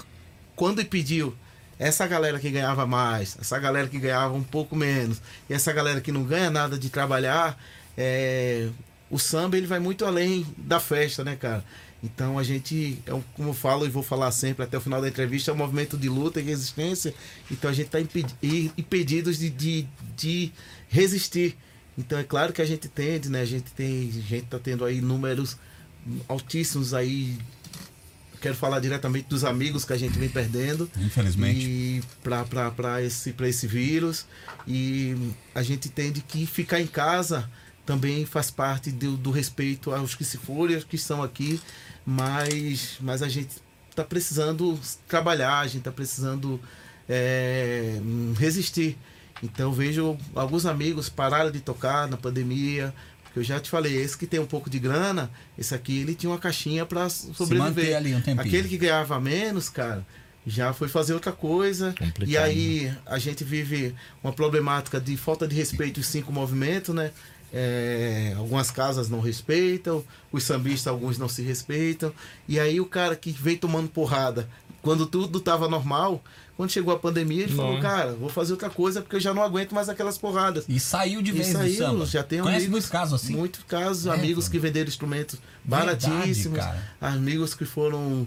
quando impediu essa galera que ganhava mais, essa galera que ganhava um pouco menos, e essa galera que não ganha nada de trabalhar, é, o samba ele vai muito além da festa, né, cara? Então a gente, é como eu falo e vou falar sempre até o final da entrevista, é um movimento de luta e resistência. Então a gente está impedidos de, de, de resistir. Então é claro que a gente tende, né? A gente tem, a gente tá tendo aí números altíssimos aí. Quero falar diretamente dos amigos que a gente vem perdendo. Infelizmente. E para esse, pra esse vírus. E a gente entende que ficar em casa também faz parte do, do respeito aos que se forem, aos que estão aqui. Mas, mas a gente está precisando trabalhar, a gente está precisando é, resistir. Então vejo alguns amigos pararam de tocar na pandemia. Porque eu já te falei, esse que tem um pouco de grana, esse aqui ele tinha uma caixinha para sobreviver. ali um tempinho. Aquele que ganhava menos, cara, já foi fazer outra coisa. Complicado, E aí a gente vive uma problemática de falta de respeito aos cinco movimentos, né? É, algumas casas não respeitam, os sambistas alguns não se respeitam. E aí o cara que vem tomando porrada, quando tudo tava normal, quando chegou a pandemia, ele falou, Não. cara, vou fazer outra coisa porque eu já não aguento mais aquelas porradas. E saiu de vez do aí, samba. já tem Conhece amigos, muitos casos assim? Muitos casos, É, amigos pô. que venderam instrumentos Verdade, baratíssimos, cara. amigos que foram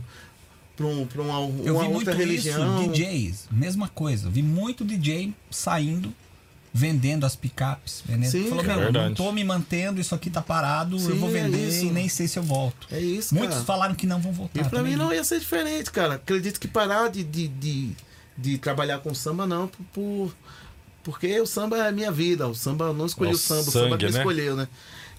para um, pra uma, Eu uma vi muito outra religião. isso, DJs, mesma coisa. Vi muito DJ saindo, vendendo as picapes. Vendendo. Sim, Falou, cara. não tô me mantendo, isso aqui tá parado, eu Sim, vou é vender isso. e nem sei se eu volto. É isso, Muitos cara. falaram que não vão voltar. E pra mim não ia ser diferente, cara. Acredito que parar de, de, de, de trabalhar com samba, não, por, por- porque o samba é a minha vida. O samba eu não escolheu É o o samba, o samba sangue, que me né? escolheu, né?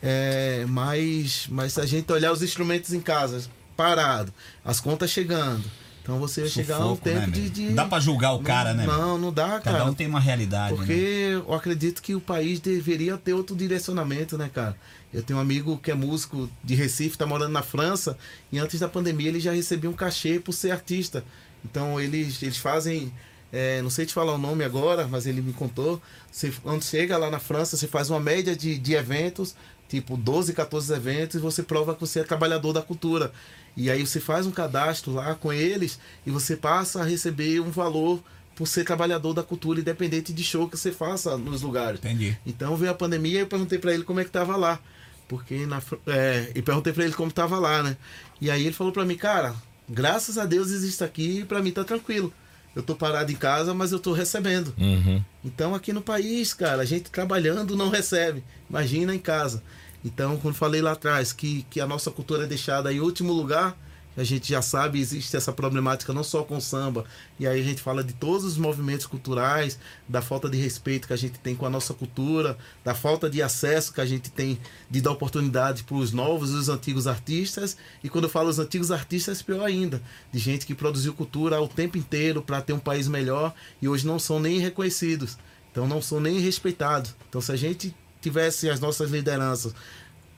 É, mas, mas se a gente olhar os instrumentos em casa, parado, as contas chegando. Então você vai chegar a um né, tempo de, meu? de. Não dá pra julgar o cara, né? Não, não dá, Cada cara. um tem uma realidade. Porque né? eu acredito que o país deveria ter outro direcionamento, né, cara? Eu tenho um amigo que é músico de Recife, tá morando na França, e antes da pandemia ele já recebia um cachê por ser artista. Então eles, eles fazem. é, não sei te falar o nome agora, mas ele me contou. Você, quando chega lá na França, você faz uma média de, de eventos, tipo 12, 14 eventos, e você prova que você é trabalhador da cultura. E aí você faz um cadastro lá com eles e você passa a receber um valor por ser trabalhador da cultura, independente de show que você faça nos lugares. Entendi. Então veio a pandemia e eu perguntei pra ele como é que tava lá. Porque na, é, e perguntei pra ele como tava lá, né? E aí ele falou pra mim, cara, graças a Deus existe aqui e pra mim tá tranquilo. Eu tô parado em casa, mas eu tô recebendo. Uhum. Então aqui no país, cara, a gente trabalhando não recebe. Imagina em casa. Então, quando falei lá atrás que, que a nossa cultura é deixada em último lugar, a gente já sabe existe essa problemática não só com o samba. E aí a gente fala de todos os movimentos culturais, da falta de respeito que a gente tem com a nossa cultura, da falta de acesso que a gente tem de dar oportunidade para os novos e os antigos artistas. E quando eu falo os antigos artistas, pior ainda, de gente que produziu cultura o tempo inteiro para ter um país melhor e hoje não são nem reconhecidos. Então não são nem respeitados. Então se a gente tivesse as nossas lideranças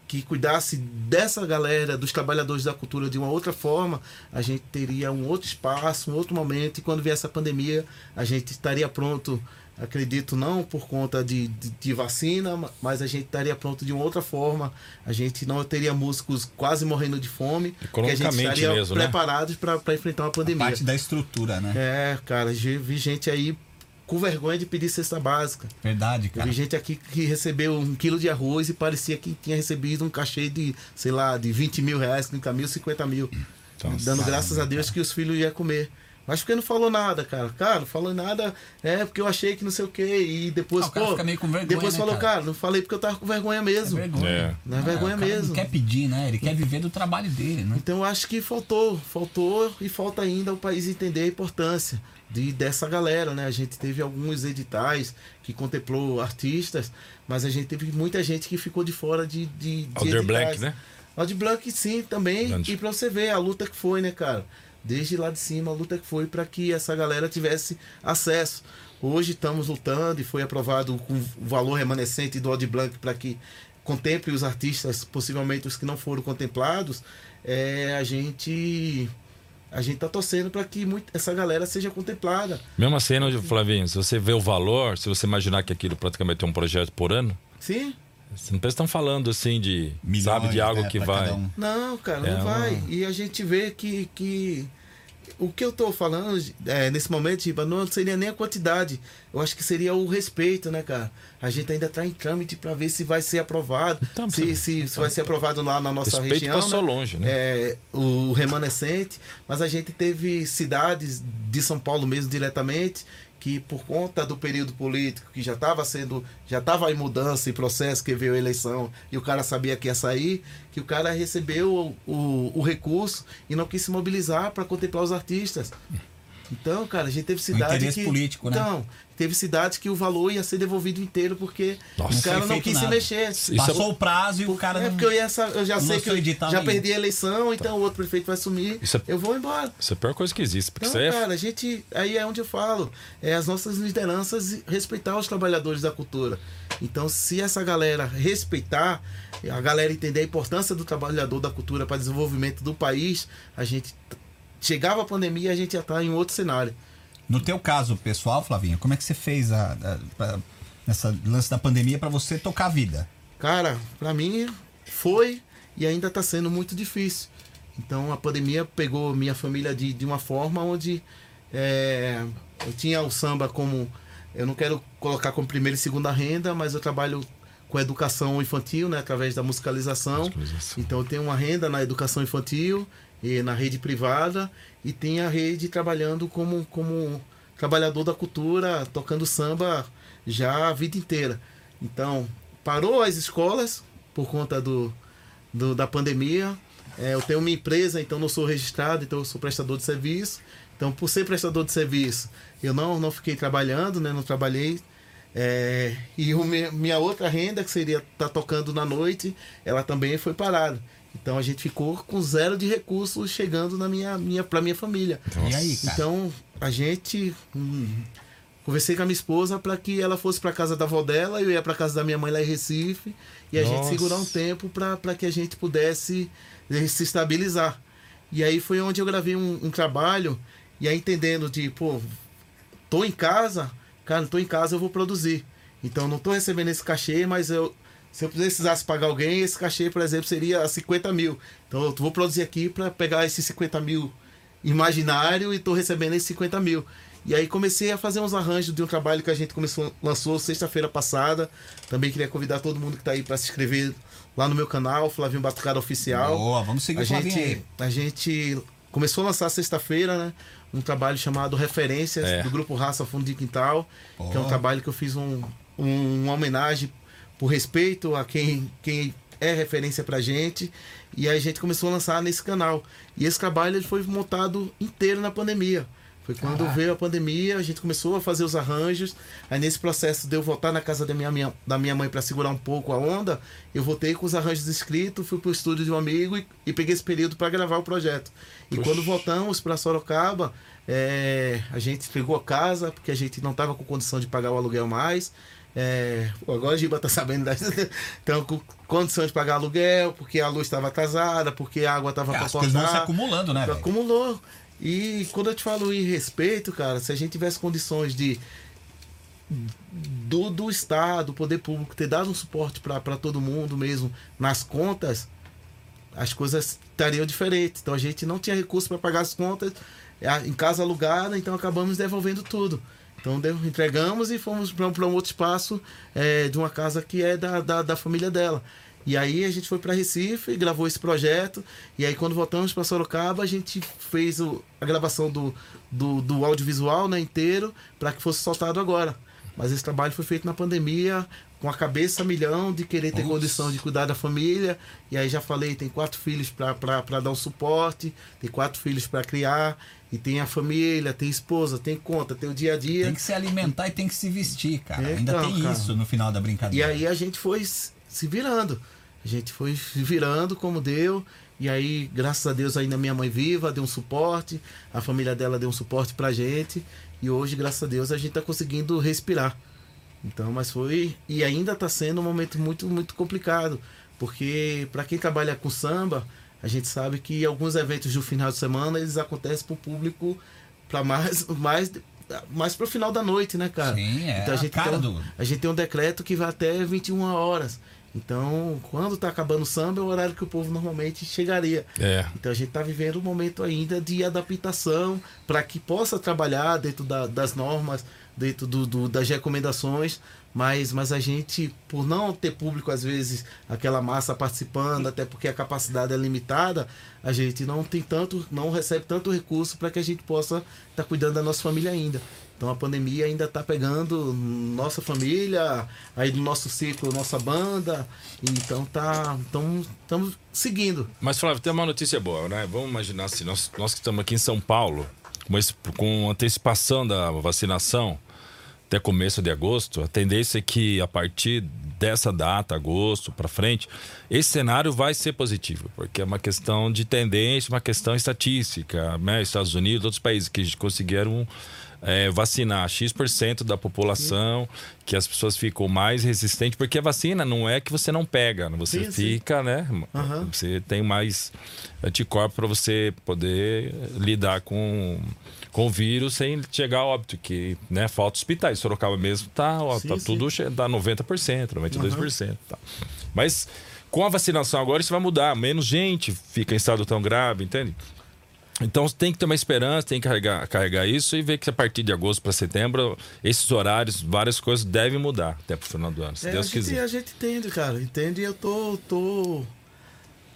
que cuidasse dessa galera, dos trabalhadores da cultura de uma outra forma, a gente teria um outro espaço, um outro momento, e quando viesse a pandemia, a gente estaria pronto, acredito, não por conta de, de, de vacina, mas a gente estaria pronto de uma outra forma, a gente não teria músicos quase morrendo de fome, porque a gente estaria mesmo, né? preparados para enfrentar uma pandemia. Parte da estrutura, né? É, cara, vi gente aí com vergonha de pedir cesta básica. Verdade, Eu cara. vi gente aqui que recebeu um quilo de arroz e parecia que tinha recebido um cachê de, sei lá, de 20 mil reais, 30 mil, 50 mil. Nossa, dando graças a Deus que os filhos iam comer. Mas porque não falou nada, cara? Cara, não falou nada, é porque eu achei que não sei o quê. E depois, Ah, o cara pô. fica meio com vergonha, depois né, falou, cara? cara? não falei porque eu tava com vergonha mesmo. É vergonha. É. Não é vergonha o cara mesmo. Não quer pedir, né? Ele quer viver do trabalho dele, né? Então eu acho que faltou, faltou e falta ainda o país entender a importância de, dessa galera, né? A gente teve alguns editais que contemplou artistas, mas a gente teve muita gente que ficou de fora de, de, de Alder editais. Black, né? Alder Black sim, também. Grande. E pra você ver a luta que foi, né, cara? Desde lá de cima, a luta que foi para que essa galera tivesse acesso. Hoje estamos lutando e foi aprovado com o valor remanescente do Aldir Blanc para que contemple os artistas, possivelmente os que não foram contemplados. É, a gente a gente tá torcendo para que muito, essa galera seja contemplada. Mesmo assim, Flavinho, se você vê o valor, se você imaginar que aquilo praticamente é um projeto por ano, Sim? você não pensa que estão falando assim de, Milhões, sabe, de algo né, que vai. um. Não, cara, É não vai. E a gente vê que, que o que eu tô falando é, nesse momento, Giba, não seria nem a quantidade. Eu acho que seria o respeito, né, cara? A gente ainda tá em trâmite para ver se vai ser aprovado. Então, se, se, se vai ser aprovado lá na nossa Respeito região. passou né? longe, né? É, o remanescente. Mas a gente teve cidades de São Paulo mesmo diretamente que por conta do período político que já estava sendo já estava em mudança e processo que veio a eleição e o cara sabia que ia sair que o cara recebeu o, o, o recurso e não quis se mobilizar para contemplar os artistas então cara a gente teve cidade interesse que político, né? então teve cidades que o valor ia ser devolvido inteiro porque Nossa. o cara Não quis se nada. mexer Isso Passou é- o prazo e o cara é não... porque eu, ia, eu já sei que eu edital já perdi a eleição, então o outro prefeito vai assumir. É- Eu vou embora. Isso é a pior coisa que existe. Porque Então, é cara, a gente. Aí é onde eu falo. É as nossas lideranças respeitar os trabalhadores da cultura. Então, se essa galera respeitar, a galera entender a importância do trabalhador da cultura para o desenvolvimento do país, a gente. Chegava a pandemia, a gente já tá em outro cenário. No teu caso pessoal, Flavinho, como é que você fez a, a- pra- nessa lance da pandemia para você tocar a vida? Cara, pra mim foi e ainda tá sendo muito difícil. Então a pandemia pegou minha família de, de uma forma onde é, eu tinha o samba como. Eu não quero colocar como primeira e segunda renda, mas eu trabalho com educação infantil, né, através da musicalização. Musicalização. Então eu tenho uma renda na educação infantil na rede privada e tenho a rede trabalhando como, como trabalhador da cultura, tocando samba já a vida inteira. Então, parou as escolas por conta do, do- da pandemia. É, eu tenho uma empresa, então não sou registrado, então sou prestador de serviço. Então, por ser prestador de serviço, eu não, não fiquei trabalhando, né? Não trabalhei. É, e o minha outra renda, que seria estar tocando na noite, ela também foi parada. Então a gente ficou com zero de recursos chegando na minha, minha, pra minha família. E aí, cara? Então a gente. hum, conversei com a minha esposa para que ela fosse para casa da avó dela, eu ia para casa da minha mãe lá em Recife, e a gente Nossa. segurar um tempo para que a gente pudesse eh, se estabilizar. E aí foi onde eu gravei um, um trabalho, e aí entendendo de, pô, tô em casa, cara, tô em casa, eu vou produzir. Então não tô recebendo esse cachê, mas eu. Se eu precisasse pagar alguém, esse cachê, por exemplo, seria 50 mil. Então eu vou produzir aqui para pegar esses 50 mil imaginário e tô recebendo esses 50 mil. E aí comecei a fazer uns arranjos de um trabalho que a gente começou, lançou sexta-feira passada. Também queria convidar todo mundo que tá aí para se inscrever lá no meu canal, Flavinho Batucada Oficial. Boa, vamos seguir A gente, aí. a gente começou a lançar sexta-feira, né? Um trabalho chamado Referências, É. do grupo Raça Fundo de Quintal. Que é um trabalho que eu fiz um, um- uma homenagem por respeito a quem, quem é referência pra gente. E aí a gente começou a lançar nesse canal. E esse trabalho foi montado inteiro na pandemia. Foi quando veio a pandemia, a gente começou a fazer os arranjos. Aí nesse processo de eu voltar na casa da minha, minha- da minha mãe para segurar um pouco a onda, eu voltei com os arranjos escritos, fui pro estúdio de um amigo e, e peguei esse período para gravar o projeto. E quando voltamos para Sorocaba, é, a gente pegou a casa, porque a gente não estava com condição de pagar o aluguel mais. É, agora a Giba tá sabendo das. Então, com condição de pagar aluguel, porque a luz estava atrasada, porque a água estava Cara, para as coisas vão se cortar. acumulando, né? Acumulou. E quando eu te falo em respeito, cara, se a gente tivesse condições de do, do Estado, do poder público, ter dado um suporte para todo mundo mesmo nas contas, as coisas estariam diferentes. Então a gente não tinha recurso para pagar as contas em casa alugada, então acabamos devolvendo tudo. Então entregamos e fomos para um outro espaço é, de uma casa que é da, da, da família dela. E aí a gente foi para Recife, gravou esse projeto. E aí quando voltamos para Sorocaba, a gente fez o- a gravação do, do, do audiovisual né, inteiro para que fosse soltado agora. Mas esse trabalho foi feito na pandemia, com a cabeça milhão de querer ter condição de cuidar da família. E aí já falei, tem quatro filhos para dar um suporte, tem quatro filhos para criar, e tem a família, tem esposa, tem conta, tem o dia a dia. Tem que se alimentar e tem que se vestir, cara. É, Ainda então, tem cara. isso no final da E brincadeira. aí a gente foi se virando. A gente foi se virando como deu. E aí, graças a Deus, ainda minha mãe viva, deu um suporte. A família dela deu um suporte pra gente. E hoje, graças a Deus, a gente tá conseguindo respirar. Então, mas foi. E ainda tá sendo um momento muito, muito complicado. Porque para quem trabalha com samba, a gente sabe que alguns eventos do final de semana eles acontecem pro público para mais, mais, mais pro final da noite, né, cara? Sim, é Então a a gente, cara tem, um- do- a gente tem um decreto que vai até 21 horas. Então, quando tá acabando o samba, é o horário que o povo normalmente chegaria. É. Então a gente está vivendo um momento ainda de adaptação para que possa trabalhar dentro da- das normas, dentro do, do- das recomendações, mas, mas a gente, por não ter público, às vezes, aquela massa participando, até porque a capacidade é limitada, a gente não tem tanto, não recebe tanto recurso para que a gente possa estar cuidando da nossa família ainda. Então a pandemia ainda está pegando nossa família, aí do nosso ciclo, nossa banda. Então tá, estamos seguindo. Mas, Flávio, tem uma notícia boa, né? Vamos imaginar assim, nós, nós que estamos aqui em São Paulo, esse- com antecipação da vacinação até começo de agosto, a tendência é que a partir dessa data, agosto para frente, esse cenário vai ser positivo, porque é uma questão de tendência, uma questão estatística, né? Estados Unidos, outros países que conseguiram é, vacinar X% da população, que as pessoas ficam mais resistentes, porque a vacina não é que você não pega, você Sim, fica, né? Aham. Você tem mais anticorpos para você poder lidar com, com o vírus sem chegar a óbito, que né, falta hospitais. Sorocaba mesmo tá, ó, Sim, tá sim. tudo tá 90%, 92%. Tá. Mas com a vacinação agora isso vai mudar. Menos gente fica em estado tão grave, entende? Então tem que ter uma esperança, tem que carregar, carregar isso e ver que a partir de agosto para setembro, esses horários, várias coisas devem mudar até pro final do ano, se É, Deus a gente, quiser. a gente entende, cara. Entende eu tô, tô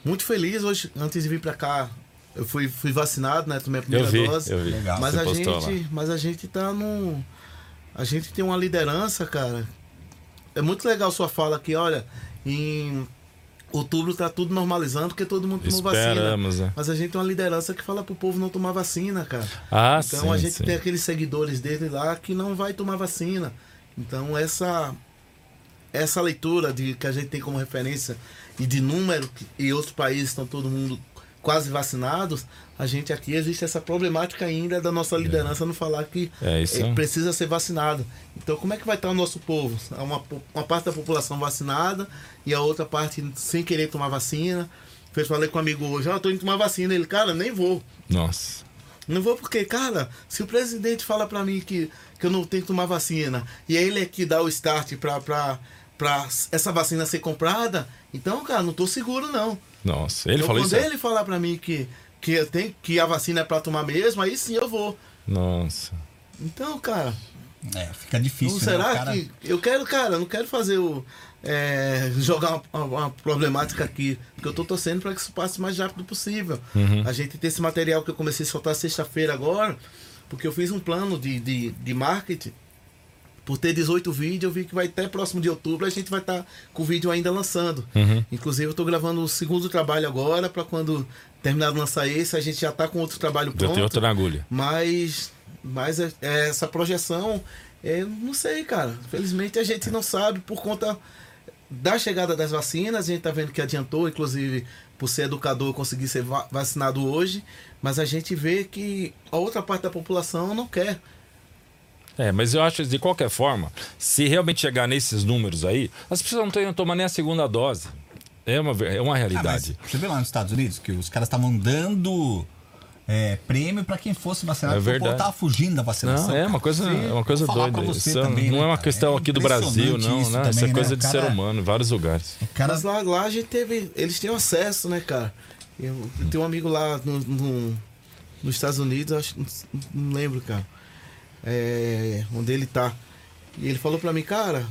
muito feliz hoje. Antes de vir pra cá, eu fui, fui vacinado, né? Tomei a primeira Eu vi, dose. eu vi. Legal. Mas Você a, gente, lá. mas a gente tá num. A gente tem uma liderança, cara. É muito legal sua fala aqui, olha. Em outubro tá tudo normalizando porque todo mundo tomou vacina. Esperamos, né? Mas a gente tem uma liderança que fala pro povo não tomar vacina, cara. Ah, Então sim, a gente sim. tem aqueles seguidores dele lá que não vai tomar vacina. Então essa essa leitura de que a gente tem como referência e de número que- e outros países estão todo mundo quase vacinados, a gente aqui existe essa problemática ainda da nossa liderança não falar que É, é- precisa ser vacinado. Então como é que vai estar o nosso povo? Há Uma, uma parte da população vacinada e a outra parte sem querer tomar vacina. Eu falei com um amigo hoje, ó, tô indo tomar vacina. Ele, cara, nem vou. Nossa. Não vou porque, cara, se o presidente fala pra mim que, que eu não tenho que tomar vacina e é ele é que dá o start pra essa vacina ser comprada, então, cara, não tô seguro não. Nossa. Ele então, falou quando isso? ele falar pra mim que, que, eu tenho, que a vacina é pra tomar mesmo, aí sim eu vou. Nossa. Então, cara, É, fica difícil, não né? será O cara- que. Eu quero, cara, eu não quero fazer o. é, jogar uma, uma problemática aqui. Porque eu tô torcendo para que isso passe o mais rápido possível. Uhum. A gente tem esse material que eu comecei a soltar sexta-feira agora, porque eu fiz um plano de, de, de marketing. Por ter 18 vídeos, eu vi que vai até próximo de outubro a gente vai estar com o vídeo ainda lançando. Uhum. Inclusive, eu tô gravando o segundo trabalho agora, para quando terminar de lançar esse, a gente já tá com outro trabalho Já pronto. tem outra na agulha. Mas, mas é- é essa projeção, é, não sei, cara. Felizmente a gente não sabe por conta da chegada das vacinas. A gente tá vendo que adiantou, inclusive, por ser educador, eu consegui ser va- vacinado hoje. Mas a gente vê que a outra parte da população não quer. É, mas eu acho que de qualquer forma, se realmente chegar nesses números aí, as pessoas não estão tomando nem a segunda dose. É uma, é uma Ah, realidade. você vê lá nos Estados Unidos que os caras estavam dando é, prêmio pra quem fosse vacinado. É verdade. tava fugindo da vacinação. Não, é uma coisa, é uma coisa doida. Isso também, não né, é uma cara? questão É aqui do Brasil, não, isso. Isso também, é né? coisa de cara- ser humano em vários lugares. O cara, Mas lá, lá a gente teve. Eles têm acesso, né, cara? Eu, eu tenho um amigo lá no, no- nos Estados Unidos, acho, não, não lembro, cara. É, onde ele tá. E ele falou pra mim, cara,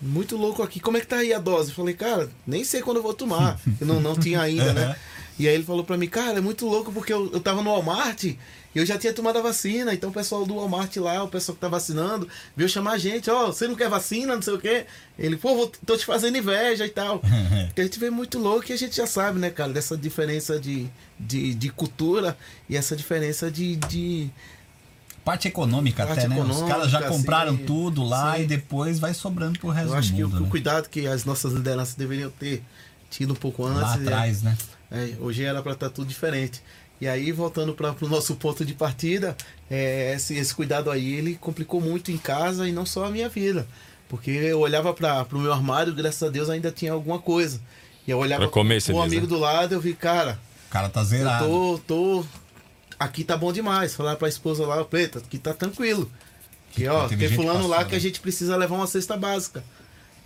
muito louco aqui, como é que tá aí a dose? Eu falei, cara, nem sei quando eu vou tomar. Eu não, não tinha ainda, né? E aí ele falou pra mim, cara, é muito louco porque eu, eu tava no Walmart e eu já tinha tomado a vacina. Então o pessoal do Walmart lá, o pessoal que tá vacinando, veio chamar a gente, ó, você não quer vacina, não sei o quê. Ele, pô, vou, tô te fazendo inveja e tal. Porque a gente vê muito louco e a gente já sabe, né, cara, dessa diferença de, de, de cultura e essa diferença de, de, Parte econômica Parte até, né? Os caras já compraram sim. tudo lá Sim. e depois vai sobrando pro resto Eu acho do que o, mundo. o né? cuidado que as nossas lideranças deveriam ter tido um pouco antes. Lá é- atrás, né? é, hoje era para estar tudo diferente. E aí, voltando para o nosso ponto de partida, é, esse, esse cuidado aí, ele complicou muito em casa e não só a minha vida. Porque eu olhava para o meu armário, graças a Deus ainda tinha alguma coisa. E eu olhava pro diz, amigo né? do lado, eu vi, cara, O cara tá eu zerado. tô, tô. Aqui tá bom demais. Falar pra esposa lá, Preta, aqui tá tranquilo. Que, ó, tem fulano lá passou, que a né? gente precisa levar uma cesta básica.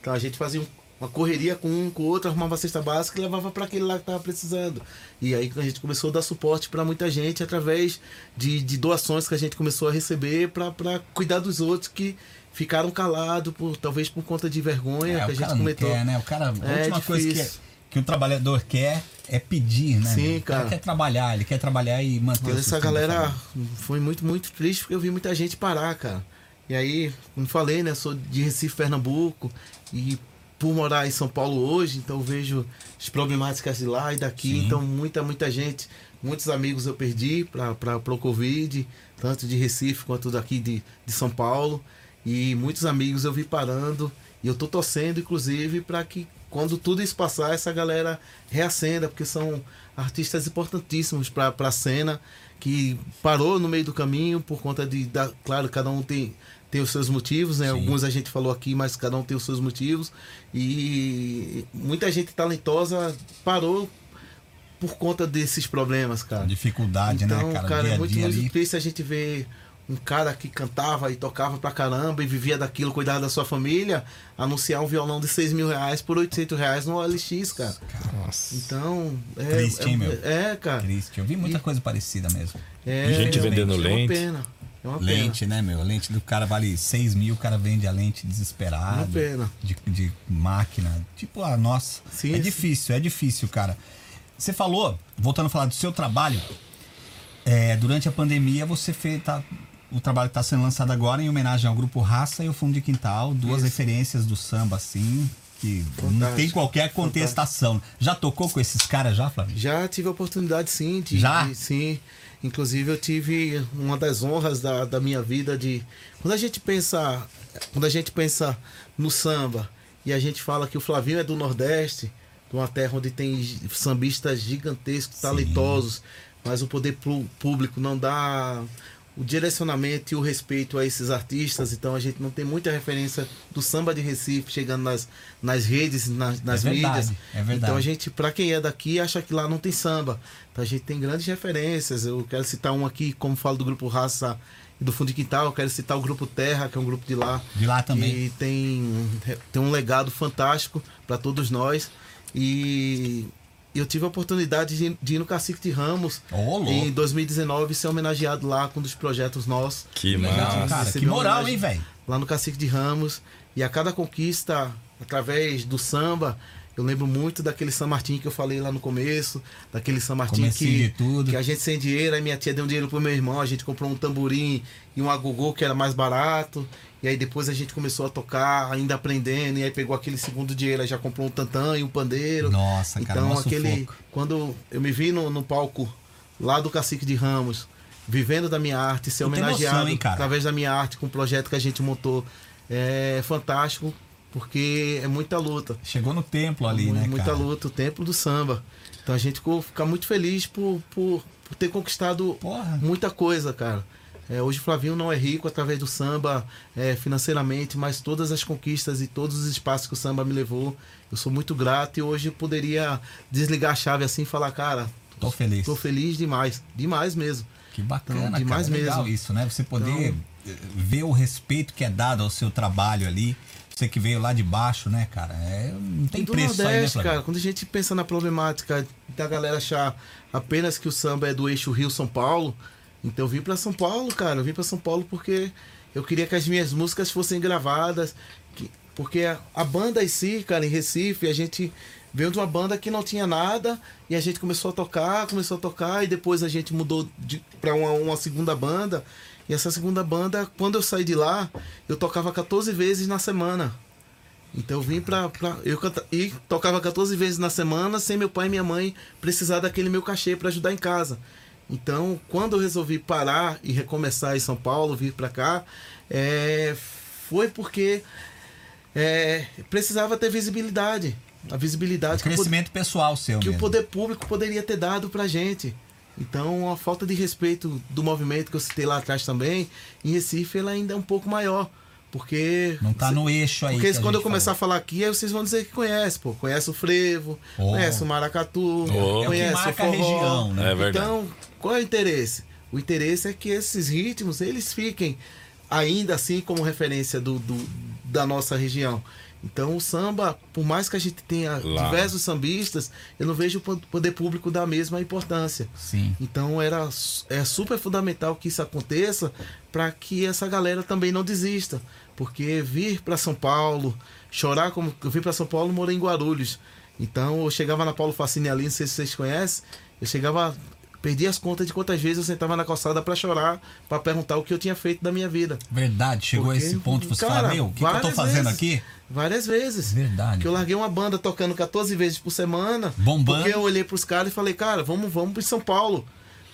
Então a gente fazia um- uma correria com um, com o outro, arrumava a cesta básica e levava para aquele lá que tava precisando. E aí a gente começou a dar suporte para muita gente através de, de doações que a gente começou a receber para cuidar dos outros que ficaram calados, por, talvez por conta de vergonha É, que a gente comentou. quer, né? O cara, a É última coisa que, difícil. Que o trabalhador quer é pedir, né? Sim, cara cara. quer trabalhar, ele quer trabalhar e manter Mas essa galera foi muito, muito triste porque eu vi muita gente parar, cara. E aí, como falei, né? Sou de Recife, Pernambuco. E por morar em São Paulo hoje, então vejo as problemáticas de lá e daqui. Sim. Então, muita, muita gente, muitos amigos eu perdi para o Covid, tanto de Recife quanto daqui de, de São Paulo. E muitos amigos eu vi parando. E eu tô torcendo, inclusive, para que quando tudo isso passar, essa galera reacenda, porque são artistas importantíssimos para a cena, que parou no meio do caminho por conta de. Da, claro, cada um tem, tem os seus motivos, né? Sim. Alguns a gente falou aqui, mas cada um tem os seus motivos. E muita gente talentosa parou por conta desses problemas, cara. Dificuldade, Então, né, cara? cara, Dia é muito, dia muito ali. triste a gente ver um cara que cantava e tocava pra caramba e vivia daquilo, cuidava da sua família, anunciar um violão de 6 mil reais por 800 reais no OLX, cara. Nossa. Então, é. Triste, é, hein, meu? É, cara. Triste. Eu vi muita E- coisa parecida mesmo. É, Gente vendendo é uma lente. pena. É uma Lente, né, meu? Lente do cara vale 6 mil, o cara vende a lente pena. Uma desesperado. pena. De, de máquina. Tipo a nossa. Sim, é sim. difícil, é difícil, cara. Você falou, voltando a falar do seu trabalho, é, durante a pandemia você fez. Tá, o trabalho está sendo lançado agora em homenagem ao grupo Raça e o Fundo de Quintal, duas Isso. referências do samba, assim, que não Fantástico, tem qualquer contestação. Já tocou com esses caras já, Flávio? Já tive a oportunidade, sim. De, Já? de- sim. Inclusive, eu tive uma das honras da, da minha vida de. Quando a gente pensa. Quando a gente pensa no samba e a gente fala que o Flavinho é do Nordeste, de uma terra onde tem sambistas gigantescos, talentosos, mas o poder pú- público não dá o direcionamento e o respeito a esses artistas, então a gente não tem muita referência do samba de Recife chegando nas, nas redes, nas, nas É verdade, mídias. é verdade. Então a gente, pra quem é daqui, acha que lá não tem samba. Então a gente tem grandes referências. Eu quero citar um aqui, como falo do grupo Raça e do Fundo de Quintal, eu quero citar o grupo Terra, que é um grupo de lá. De lá também. Que tem, tem um legado fantástico para todos nós. E eu tive a oportunidade de, de ir no Cacique de Ramos louco. em 2019 ser homenageado lá com um dos projetos nossos. Que Legal, massa. cara. Que moral, hein, velho? Lá no Cacique de Ramos. E a cada conquista, através do samba, eu lembro muito daquele São Martin que eu falei lá no começo, daquele São Martin que, que a gente sem dinheiro, aí minha tia deu um dinheiro pro meu irmão, a gente comprou um tamborim e um agogô que era mais barato. E aí depois a gente começou a tocar, ainda aprendendo, e aí pegou aquele segundo dinheiro, aí já comprou um tantã e um pandeiro. Nossa, cara, Então aquele. sufoco. Quando eu me vi no, no palco lá do Cacique de Ramos, vivendo da minha arte, ser homenageado emoção, hein, através da minha arte, com o projeto que a gente montou, é fantástico, porque é muita luta. Chegou no templo ali, né, muita cara? luta, o templo do samba. Então a gente ficou ficar muito feliz por, por, por ter conquistado Porra. muita coisa, cara. É, hoje o Flavinho não é rico através do samba é, financeiramente, mas todas as conquistas e todos os espaços que o samba me levou, eu sou muito grato e hoje eu poderia desligar a chave assim e falar, cara, Tô feliz. tô feliz demais, demais mesmo. Que bacana, Então, demais cara. Mesmo. isso, né? Você poder Então- ver o respeito que é dado ao seu trabalho ali. Você que veio lá de baixo, né, cara? É, não tem do preço isso aí, né, Nordeste, cara, quando a gente pensa na problemática da galera achar apenas que o samba é do eixo Rio-São Paulo, então eu vim pra São Paulo, cara. Eu vim pra São Paulo porque eu queria que as minhas músicas fossem gravadas, que, Porque a, a banda em si, cara, em Recife, a gente veio de uma banda que não tinha nada e a gente começou a tocar, começou a tocar e depois a gente mudou pra uma, uma segunda banda. E essa segunda banda, quando eu saí de lá, eu tocava 14 vezes na semana. Então eu vim pra. pra eu canta- e tocava 14 vezes na semana sem meu pai e minha mãe precisar daquele meu cachê pra ajudar em casa. Então, quando eu resolvi parar e recomeçar em São Paulo, vir pra cá, é, foi porque é, precisava ter visibilidade. A visibilidade pod- Crescimento pessoal seu que o mesmo. poder público poderia ter dado pra gente. Então, a falta de respeito do movimento que eu citei lá atrás também, em Recife, ela ainda é um pouco maior. Porque. Não tá no eixo aí. Porque que a quando eu começar falou. a falar aqui, aí vocês vão dizer que conhece, pô. Conhece o frevo, Oh. conhece o maracatu, Oh. É o que conhece marca a o forró. região, né? É verdade. Então, qual é o interesse? O interesse é que esses ritmos, eles fiquem ainda assim como referência do, do- da nossa região. Então o samba, por mais que a gente tenha Lá. diversos sambistas, eu não vejo o po- poder público dar a mesma importância. Sim. Então era é super fundamental que isso aconteça para que essa galera também não desista, porque vir para São Paulo, chorar como eu vim para São Paulo, morei em Guarulhos. Então eu chegava na Paulo Facine ali, não sei se vocês conhecem, eu chegava perdi as contas de quantas vezes eu sentava na calçada para chorar, para perguntar o que eu tinha feito da minha vida. Verdade, chegou Porque, a esse ponto. Você cara, fala, meu, o que, que eu tô fazendo vezes. aqui? Várias vezes. Verdade. Que eu larguei uma banda tocando 14 vezes por semana. Bombando. Porque eu olhei pros caras e falei, cara, vamos, vamos pro São Paulo.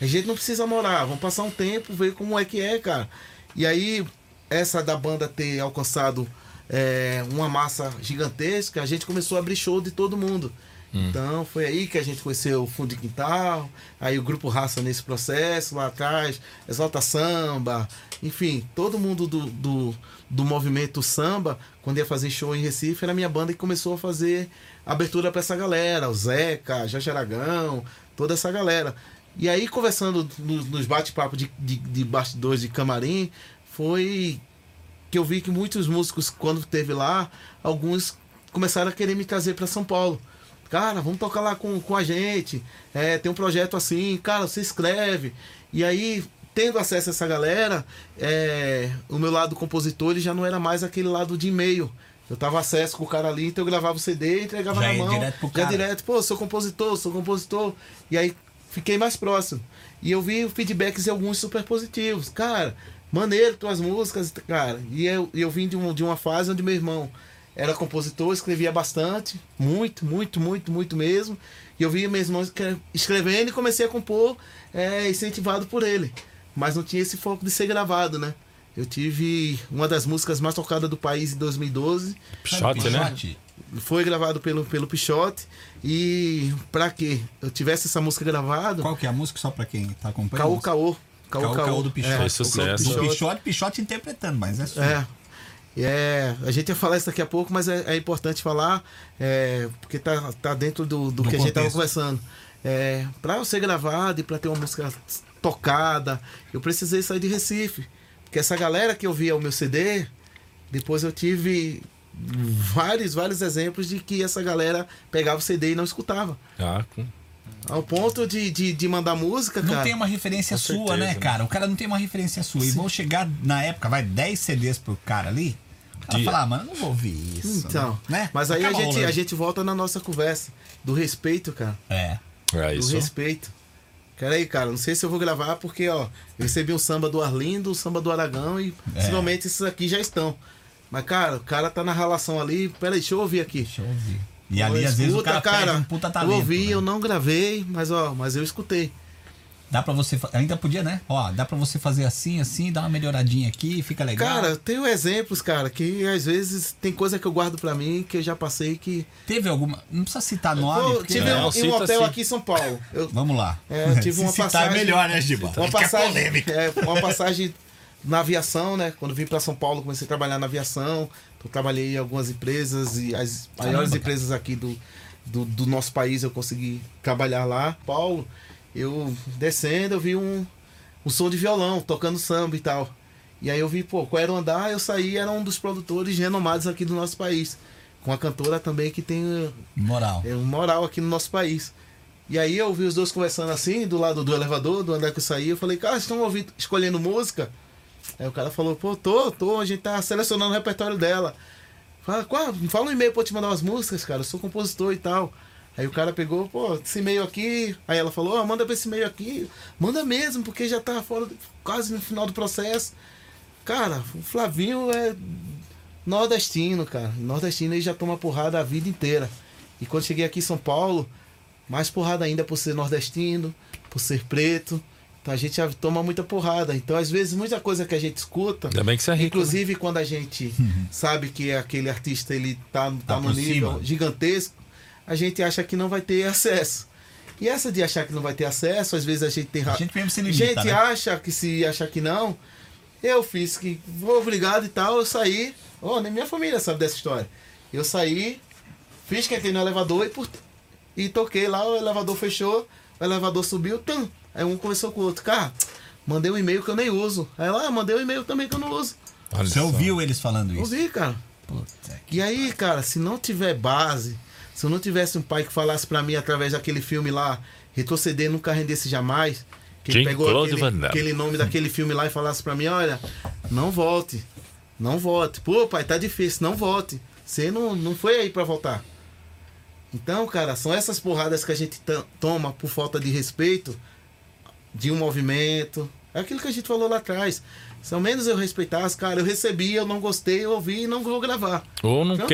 A gente não precisa morar, vamos passar um tempo, ver como é que é, cara. E aí, essa da banda ter alcançado é, uma massa gigantesca, a gente começou a abrir show de todo mundo. Então foi aí que a gente conheceu o Fundo de Quintal, aí o Grupo Raça nesse processo, lá atrás, Exalta Samba, enfim, todo mundo do, do, do movimento samba, quando ia fazer show em Recife, era minha banda que começou a fazer abertura para essa galera, o Zeca, Jorge Aragão, toda essa galera. E aí, conversando nos, nos bate-papos de, de, de bastidores de camarim, foi que eu vi que muitos músicos, quando teve lá, alguns começaram a querer me trazer para São Paulo. Cara, vamos tocar lá com, com a gente. É, tem um projeto assim, cara, você escreve. E aí, tendo acesso a essa galera, é, o meu lado compositor já não era mais aquele lado de e-mail. Eu tava acesso com o cara ali, então eu gravava o CD e entregava Já na mão. direto pro já cara. direto, pô, sou compositor, sou compositor. E aí fiquei mais próximo. E eu vi feedbacks de alguns super positivos. Cara, maneiro tuas músicas, cara. E eu, e eu vim de, um, de uma fase onde meu irmão era compositor, escrevia bastante, muito, muito, muito, muito mesmo. E eu via meu irmão escre- escrevendo e comecei a compor, é, incentivado por ele. Mas não tinha esse foco de ser gravado, né? Eu tive uma das músicas mais tocadas do país em 2012. Pichote, né? Pichote. Foi gravado pelo, pelo Pichote. E pra que eu tivesse essa música gravada, Qual que é a música, só pra quem tá acompanhando? Caô Caô. Caô Caô do Pichote. Fez o sucesso. Do Pichote. Pichote, Pichote interpretando, mas é sua. É. É, a gente ia falar isso daqui a pouco, mas é, é importante falar, é, porque tá, tá dentro do, do, Do que a gente tava contexto. conversando. É, pra eu ser gravado e pra ter uma música tocada, eu precisei sair de Recife. Porque essa galera que ouvia o meu CD, depois eu tive vários, vários exemplos de que essa galera pegava o CD e não escutava. Ah, com- Ao ponto de, de, de mandar música, Não cara. tem uma referência Com sua, certeza, né, né? cara? O cara não tem uma referência sua. E vão chegar na época, vai 10 CDs pro cara ali. Cara Dia. fala, ah, mano, eu não vou ouvir isso. Então, né? mas aí a gente, rolando. a gente volta na nossa conversa do respeito, cara. É. é do isso. respeito. Pera aí, cara, não sei se eu vou gravar porque, ó, eu recebi um samba do Arlindo, um samba do Aragão e É. possivelmente esses aqui já estão. Mas, cara, o cara tá na relação ali. Pera aí, deixa eu ouvir aqui. Deixa eu ouvir. E ali, às vezes, o Escuta, cara, perde um puta talento. Eu ouvi, né? eu não gravei, mas, ó, mas eu escutei. Dá pra você... Ainda podia, né? Ó, dá pra você fazer assim, assim, dar uma melhoradinha aqui, fica legal. Cara, eu tenho exemplos, cara, que às vezes tem coisa que eu guardo pra mim, que eu já passei que. Teve alguma... Não precisa citar nome, Pô, porque... tive Não, um, um hotel sim. aqui em São Paulo. Eu, Vamos lá. É, eu tive Se uma citar passagem- é melhor, né, Giba? Uma passagem, polêmica. é, uma passagem na aviação, né? Quando vim para São Paulo, comecei a trabalhar na aviação. Eu trabalhei em algumas empresas e as maiores Caramba, cara. empresas aqui do, do, do nosso país eu consegui trabalhar lá. Paulo, eu descendo, eu vi um, um som de violão, tocando samba e tal. E aí eu vi, pô, qual era o andar? Eu saí, era um dos produtores renomados aqui do nosso país. Com a cantora também que tem Moral. é um moral aqui no nosso país. E aí eu vi os dois conversando assim, do lado do elevador, do andar que eu saí, eu falei, cara, vocês estão ouvindo, escolhendo música? Aí o cara falou, pô, tô, tô, a gente tá selecionando o repertório dela. Fala, qual, fala um e-mail pra eu te mandar umas músicas, cara. Eu sou compositor e tal. Aí o cara pegou, pô, esse e-mail aqui. Aí ela falou, ó, manda pra esse e-mail aqui. Manda mesmo, porque já tá fora, quase no final do processo. Cara, o Flavinho é nordestino, cara. Nordestino ele já toma porrada a vida inteira. E quando cheguei aqui em São Paulo, mais porrada ainda por ser nordestino, por ser preto. Então a gente já toma muita porrada. Então, às vezes, muita coisa que a gente escuta. Ainda bem que você é rico. né? Inclusive, quando a gente sabe que aquele artista ele tá, tá, Tá no nível cima. gigantesco, a gente acha que não vai ter acesso. E essa de achar que não vai ter acesso, às vezes a gente tem A gente mesmo se limita, gente né? acha que se achar que não, eu fiz que vou obrigado e tal, eu saí. Oh, nem minha família sabe dessa história. Eu saí, fiz que entrei no elevador e, por, e toquei lá, o elevador fechou, o elevador subiu, tum. Aí um conversou com o outro, cara, mandei um e-mail que eu nem uso. Aí lá, mandei um e-mail também que eu não uso. Olha Você só. ouviu eles falando isso? Ouvi, cara. Puta que- E aí, cara, se não tiver base, se eu não tivesse um pai que falasse pra mim através daquele filme lá, Retroceder nunca rendesse jamais, que ele pegou aquele, aquele nome daquele filme lá e falasse pra mim, olha, não volte, não volte. Pô, pai, tá difícil, não volte. Você não, não foi aí pra voltar. Então, cara, são essas porradas que a gente toma por falta de respeito de um movimento. É aquilo que a gente falou lá atrás. Se ao menos eu respeitasse, cara, eu recebi, eu não gostei, eu ouvi e não vou gravar. Ou não Tranquilo.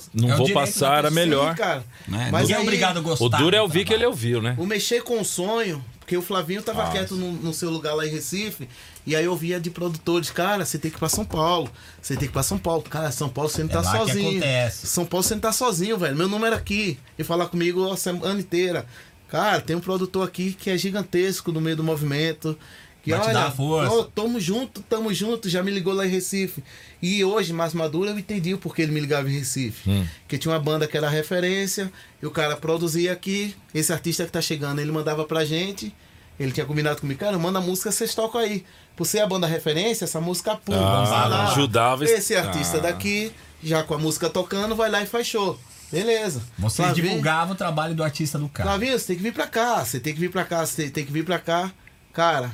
quero, não, É vou passar, era melhor. Sim, cara. Né? Mas é obrigado a gostar. O duro é ouvir que ele ouviu, né? O mexer com o sonho, porque o Flavinho tava Ah, quieto no, no seu lugar lá em Recife, e aí eu via de produtores, cara, você tem que ir pra São Paulo, você tem que ir pra São Paulo. Cara, São Paulo você não É tá que sozinho. acontece. São Paulo você não tá sozinho, velho. Meu número aqui. E falar comigo a semana inteira. Cara, tem um produtor aqui que é gigantesco no meio do movimento. Que Vai te olha, força. ô, tamo junto, tamo junto, já me ligou lá em Recife. E hoje, mais maduro, eu entendi o porquê ele me ligava em Recife. Hum. Que tinha uma banda que era referência, e o cara produzia aqui, esse artista que tá chegando, ele mandava pra gente, ele tinha combinado comigo, cara, manda a música, vocês tocam aí. Por ser a banda referência, essa música pum, Ah, vamos lá. ajudava- Esse artista Ah. daqui, já com a música tocando, vai lá e faz show. Beleza. Vocês Flavinho- divulgavam o trabalho do artista do cara. Flavinho, você tem que vir pra cá, você tem que vir pra cá, você tem que vir pra cá. Cara,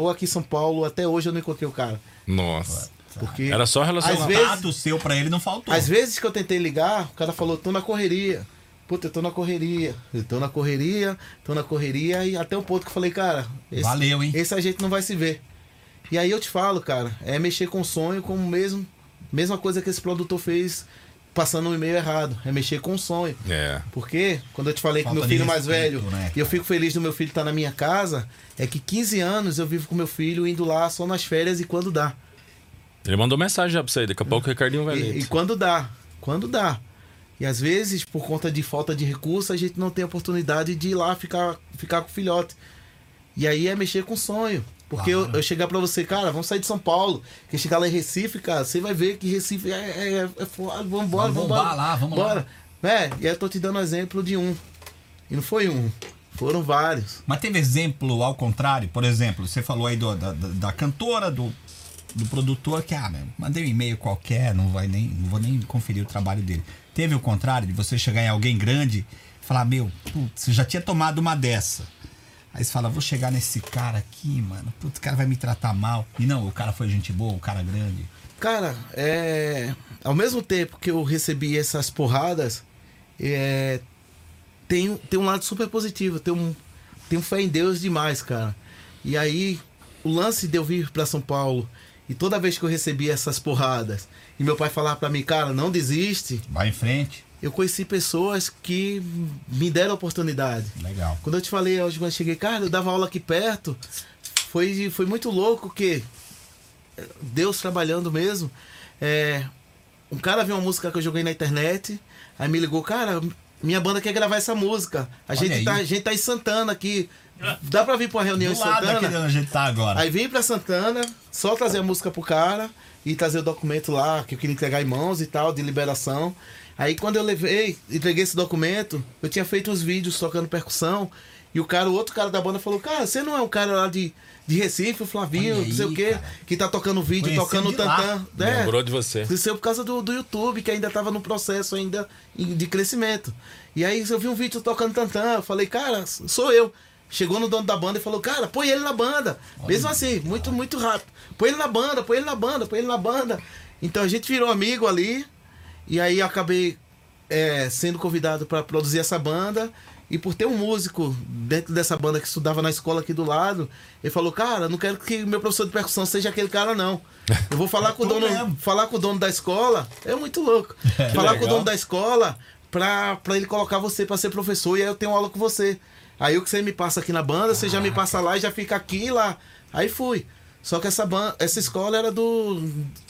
tô aqui em São Paulo, até hoje eu não encontrei o cara. Nossa. Porque Era só às relacionamento. vezes, Contato seu pra ele não faltou. às vezes que eu tentei ligar, o cara falou, tô na correria. Puta, eu tô na correria. Eu tô na correria, tô na correria, e até o ponto que eu falei, cara, esse, Valeu, hein? esse a gente não vai se ver. E aí eu te falo, cara, é mexer com o sonho como mesmo, mesma coisa que esse produtor fez passando um e-mail errado. É mexer com o sonho. É. Porque quando eu te falei Falta que meu filho mais velho, né, e eu fico feliz do meu filho estar na minha casa, é que 15 anos eu vivo com meu filho indo lá só nas férias e quando dá. Ele mandou mensagem já pra você aí. Daqui a pouco o Ricardinho vai E, ler. e quando dá, quando dá. E às vezes, por conta de falta de recurso, a gente não tem oportunidade de ir lá ficar, ficar com o filhote. E aí é mexer com o sonho. Porque eu, eu chegar pra você, cara, vamos sair de São Paulo. Que chegar lá em Recife, cara, você vai ver que Recife é, é, é foda. Vambora, Vamos vambora. bombar lá, vamos bora. É, e aí eu tô te dando exemplo de um. E não foi um, foram vários. Mas teve exemplo ao contrário? Por exemplo, você falou aí do- da, da, da cantora, do, do produtor, que, ah, mandei um e-mail qualquer, não, vai nem, não vou nem conferir o trabalho dele. Teve o contrário, de você chegar em alguém grande e falar, meu, putz, você já tinha tomado uma dessa. Aí você fala, vou chegar nesse cara aqui, mano, putz, o cara vai me tratar mal. E não, o cara foi gente boa, o cara grande. Cara, é. Ao mesmo tempo que eu recebi essas porradas, é, tem, tem um lado super positivo. Tem um, um fé em Deus demais, cara. E aí, o lance de eu vir pra São Paulo, e toda vez que eu recebia essas porradas, e meu pai falava pra mim, cara, não desiste, Vai em frente. Eu conheci pessoas que me deram oportunidade. Legal. Quando eu te falei hoje quando eu cheguei, cara, eu dava aula aqui perto. Foi, foi muito louco que Deus trabalhando mesmo. É, um cara viu uma música que eu joguei na internet, aí me ligou, cara, minha banda quer gravar essa música. A, Olha gente aí. tá, a gente tá em Santana aqui. Dá pra vir pra uma reunião Do em lado Santana? onde a gente tá agora. Aí vim pra Santana, só trazer a música pro cara e trazer o documento lá que eu queria entregar em mãos e tal, de liberação. Aí quando eu levei, entreguei esse documento, eu tinha feito uns vídeos tocando percussão. E o cara, o outro cara da banda falou, cara, você não é um cara lá de, de Recife, o Flavinho, Olha não sei aí, o quê, cara. que tá tocando vídeo, Conheceu tocando tantã. É, Lembrou de você. isso por causa do, do YouTube, que ainda tava no processo ainda de crescimento. E aí eu vi um vídeo tocando tantã, eu falei, cara, sou eu. Chegou no dono da banda e falou, cara, põe ele na banda. Mesmo assim, muito, muito rápido. Põe ele na banda, põe ele na banda, põe ele na banda. Então a gente virou amigo ali. E aí eu acabei é, sendo convidado para produzir essa banda. E por ter um músico dentro dessa banda que estudava na escola aqui do lado, ele falou: Cara, não quero que meu professor de percussão seja aquele cara, não. Eu vou falar com o dono, mesmo. falar com o dono da escola. É muito louco. falar com o legal. dono da escola pra, pra ele colocar você pra ser professor e aí eu tenho aula com você. Aí o que você me passa aqui na banda, você já me passa lá e já fica aqui e lá. Aí fui. Só que essa, ban essa escola era do,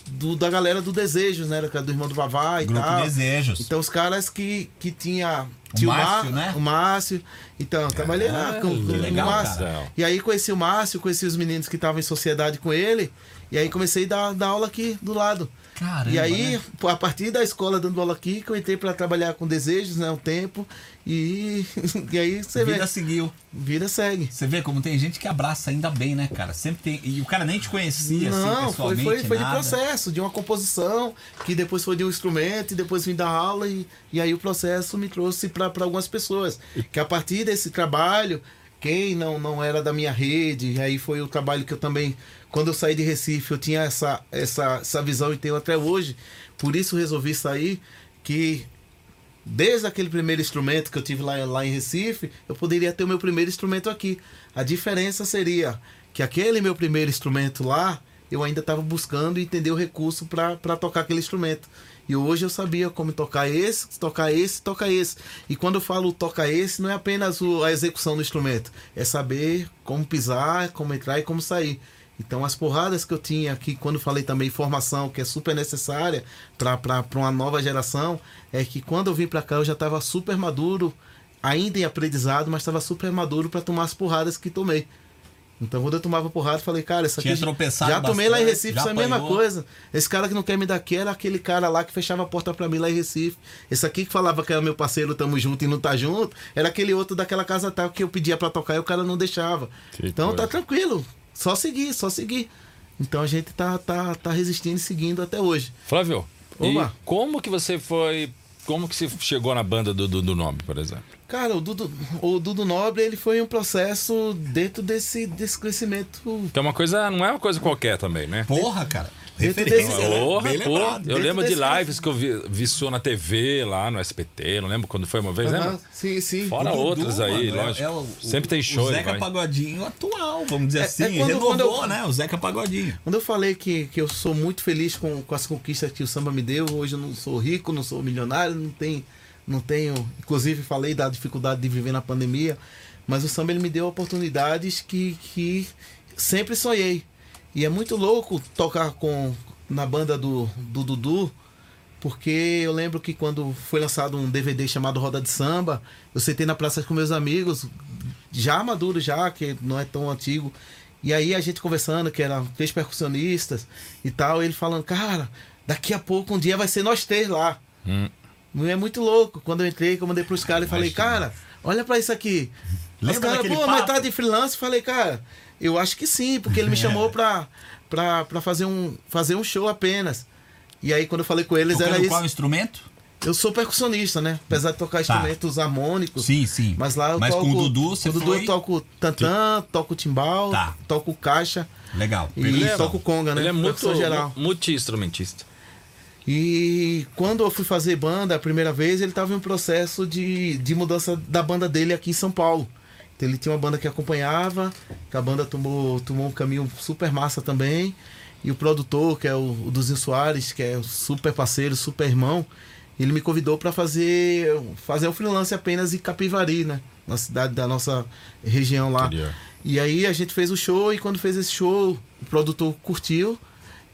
do- da galera do Desejos, né? Do irmão do Vavá e Grupo tal. Desejos. Então os caras que, que tinha. O tinha Márcio, Mar- né? O Márcio. Então, trabalhei lá com, com que legal, o Márcio. cara. E aí conheci o Márcio, conheci os meninos que estavam em sociedade com ele. E aí comecei a dar, dar aula aqui do lado. Caramba, e aí, né? a partir da escola dando aula aqui, que eu entrei para trabalhar com desejos, né? Um tempo. E, e aí você Vida vê. seguiu. Vida segue. Você vê como tem gente que abraça ainda bem, né, cara? Sempre tem. E o cara nem te conhecia, assim, Não, foi, pessoalmente. foi, foi de nada. processo, de uma composição, que depois foi de um instrumento, e depois vim dar aula, e, e aí o processo me trouxe para algumas pessoas. Que a partir desse trabalho, quem não, não era da minha rede, e aí foi o trabalho que eu também, quando eu saí de Recife, eu tinha essa, essa, essa visão e tenho até hoje, por isso resolvi sair, que desde aquele primeiro instrumento que eu tive lá, lá em Recife, eu poderia ter o meu primeiro instrumento aqui. A diferença seria que aquele meu primeiro instrumento lá, eu ainda estava buscando entender o recurso para tocar aquele instrumento. E hoje eu sabia como tocar esse, tocar esse, tocar esse. E quando eu falo tocar esse, não é apenas o- a execução do instrumento, é saber como pisar, como entrar e como sair. Então as porradas que eu tinha aqui, quando falei também formação, que é super necessária para uma nova geração, é que quando eu vim para cá eu já estava super maduro, ainda em aprendizado, mas estava super maduro para tomar as porradas que tomei. Então quando eu tomava porrada, eu falei, cara, isso aqui. Tinha tropeçado já tomei lá em bastante, Recife, isso é a mesma coisa. Esse cara que não quer me dar aqui era aquele cara lá que fechava a porta para mim lá em Recife. Esse aqui que falava que era meu parceiro, tamo junto e não tá junto, era aquele outro daquela casa tal que eu pedia para tocar e o cara não deixava. Que então coisa. tá tranquilo, só seguir, só seguir. Então a gente tá, tá, tá resistindo e seguindo até hoje. Flávio, e como que você foi. Como que você chegou na banda do, do, do nome, por exemplo? Cara, o Dudu, o Dudu Nobre ele foi um processo dentro desse, desse crescimento Que é uma coisa. Não é uma coisa qualquer também, né? Porra, cara. Referência. desse- né? Porra, Bem lembrado. Eu lembro de lives que eu vi, vi sua na TV, lá no SPT, não lembro quando foi uma vez, lembra? Sim, sim. Fora Dudu, outras aí, mano, é- lógico. é o- Sempre tem show, O Zeca vai. Pagodinho atual, vamos dizer É- assim. é quando- Renovou, quando eu- né? O Zeca Pagodinho. Quando eu falei que, que eu sou muito feliz com, com as conquistas que o samba me deu, hoje eu não sou rico, não sou milionário, não tenho, não tenho. Inclusive falei da dificuldade de viver na pandemia, mas o samba ele me deu oportunidades que, que sempre sonhei. E é muito louco tocar com na banda do, do Dudu, porque eu lembro que quando foi lançado um DVD chamado Roda de Samba, eu sentei na praça com meus amigos, já maduro já, que não é tão antigo. E aí a gente conversando, que eram três percussionistas e tal, ele falando, cara, daqui a pouco um dia vai ser nós três lá. Hum. É muito louco. Quando eu entrei, que eu mandei pros caras e falei, cara, olha pra isso aqui. Os Lembra caras, daquele pô, mas papo? tá de freelance? Falei, cara, eu acho que sim, porque ele me chamou pra, pra, pra fazer, um, fazer um show apenas. E aí, quando eu falei com eles, era Tocando isso. qual instrumento? Eu sou percussionista, né? Apesar de tocar instrumentos harmônicos. Sim, sim. Mas lá eu Mas toco. com o Dudu você com o Dudu foi- eu toco tantã, toco timbal, Tá. toco caixa Legal. e Beleza. toco conga, né? Ele é muito geral. multi-instrumentista. E quando eu fui fazer banda a primeira vez, ele estava em um processo de, de mudança da banda dele aqui em São Paulo. Então ele tinha uma banda que acompanhava, que a banda tomou, tomou um caminho super massa também. E o produtor, que é o, o Duzinho Soares, que é um super parceiro, super irmão, ele me convidou para fazer fazer um freelance apenas em Capivari, né? Na cidade da nossa região lá. E aí a gente fez o show e quando fez esse show, o produtor curtiu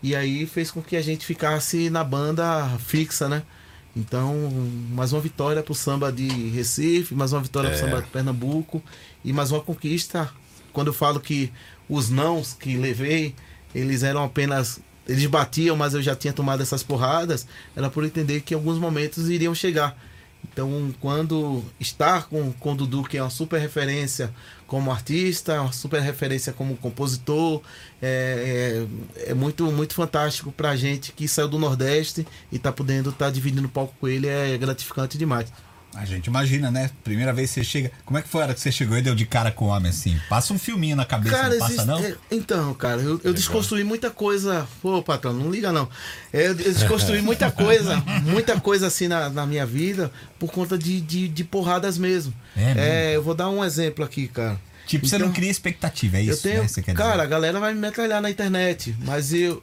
e aí fez com que a gente ficasse na banda fixa, né? Então, mais uma vitória pro samba de Recife, mais uma vitória pro samba de Pernambuco e mais uma conquista. Quando eu falo que os nãos que levei, eles eram apenas eles batiam, mas eu já tinha tomado essas porradas, era por entender que alguns momentos iriam chegar. Então, quando estar com, com o Dudu, que é uma super referência como artista, uma super referência como compositor, é, é, é muito, muito fantástico pra gente que saiu do Nordeste e tá podendo estar dividindo o palco com ele, é gratificante demais. A gente imagina, né? Primeira vez que você chega. Como é que foi a hora que você chegou e deu de cara com o homem assim? Passa um filminho na cabeça, Cara, não passa existe- não? é, então, cara, eu, eu desconstruí muita coisa. Pô, patrão, não liga não. É, eu desconstruí muita coisa, muita coisa assim na, na minha vida por conta de, de, de porradas mesmo. É mesmo? eu vou dar um exemplo aqui, cara. Tipo, você Então, não cria expectativa, é Eu isso, tenho, né? Você quer cara, dizer? a galera vai me metralhar na internet, mas eu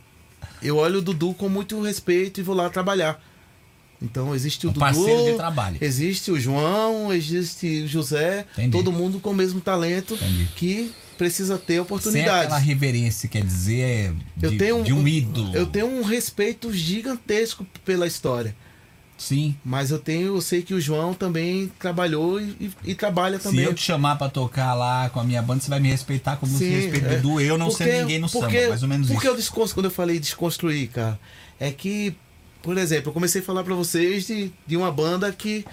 eu olho o Dudu com muito respeito e vou lá trabalhar. Então existe o Um Dudu, parceiro de trabalho. existe o João, existe o José, Entendi. todo mundo com o mesmo talento Entendi. que precisa ter Sem oportunidades. aquela reverência, quer dizer, de, eu tenho de um ídolo. Eu tenho um respeito gigantesco pela história. Sim. Mas eu tenho, eu sei que o João também trabalhou e, e- trabalha Se também. eu te chamar pra tocar lá com a minha banda, você vai me respeitar como você Sim, respeita o é. Dudu, eu não Porque- sei ninguém no porque, samba, mais ou menos porque isso. eu desconstru, quando eu falei desconstruir, cara, é que, por exemplo, eu comecei a falar pra vocês de, de uma banda que,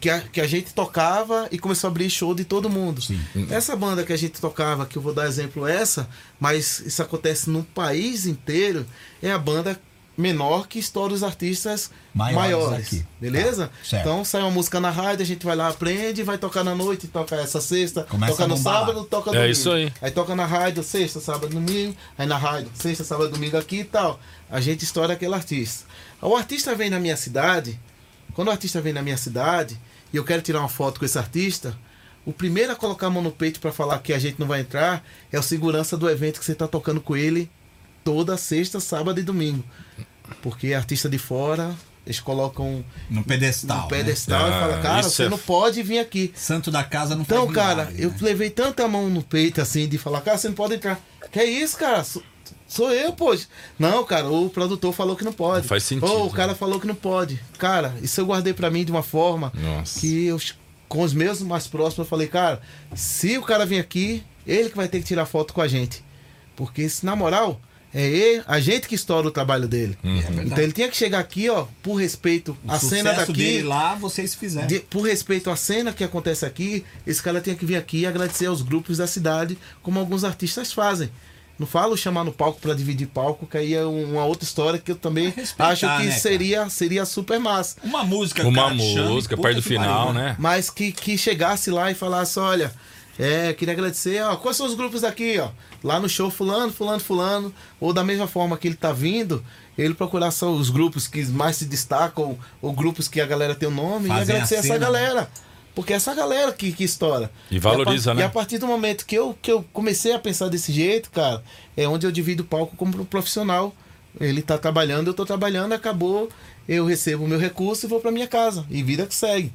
que, a, que a gente tocava e começou a abrir show de todo mundo. Sim. Essa banda que a gente tocava, que eu vou dar exemplo essa, mas isso acontece no país inteiro, é a banda menor que estoura os artistas Maiores maiores. aqui. Beleza? Tá. Então sai uma música na rádio, a gente vai lá, aprende, vai tocar na noite, toca essa sexta, Começa toca a no lá. sábado, toca É domingo. isso aí. Aí toca na rádio, sexta, sábado, domingo. Aí na rádio, sexta, sábado, domingo aqui e tal. A gente estoura aquele artista. O artista vem na minha cidade. Quando o artista vem na minha cidade e eu quero tirar uma foto com esse artista, o primeiro a colocar a mão no peito para falar que a gente não vai entrar é o segurança do evento que você tá tocando com ele toda sexta, sábado e domingo. Porque artista de fora, eles colocam No pedestal. no né? pedestal e Ah, falam, cara, isso você é- não pode vir aqui. Santo da casa não Então, faz cara, milagre, eu né? levei tanta mão no peito assim de falar, cara, você não pode entrar. Que é isso, cara? Sou, eu, pô. Não, cara, o produtor falou que não pode. Não faz sentido, Ou o né? cara falou que não pode. Cara, isso eu guardei pra mim de uma forma Nossa. que eu, com os meus mais próximos, eu falei, cara, se o cara vir aqui, ele que vai ter que tirar foto com a gente. Porque, se na moral, é ele, a gente que estoura o trabalho dele. então ele tinha que chegar aqui, ó, por respeito O à cena daqui. dele lá, vocês fizeram. De- por respeito à cena que acontece aqui, esse cara tinha que vir aqui e agradecer aos grupos da cidade, como alguns artistas fazem. Não falo chamar no palco para dividir palco, que aí é um- uma outra história que eu também respeitar, acho que né, cara? seria, seria super massa. Uma música, Uma cara, música, perto do final, pariu, né? Mas que, que chegasse lá e falasse, olha, é, queria agradecer, ó, quais são os grupos aqui, ó? Lá no show fulano, fulano, fulano, ou da mesma forma que ele tá vindo, ele procurar só os grupos que mais se destacam, ou grupos que a galera tem o nome, Fazem e agradecer a essa né? galera. Porque é essa galera que, que estoura. E valoriza, a par- né? E a partir do momento que eu, que eu comecei a pensar desse jeito, cara, é onde eu divido o palco como um profissional. Ele tá trabalhando, eu tô trabalhando, acabou, eu recebo o meu recurso e vou pra minha casa. E vida que segue.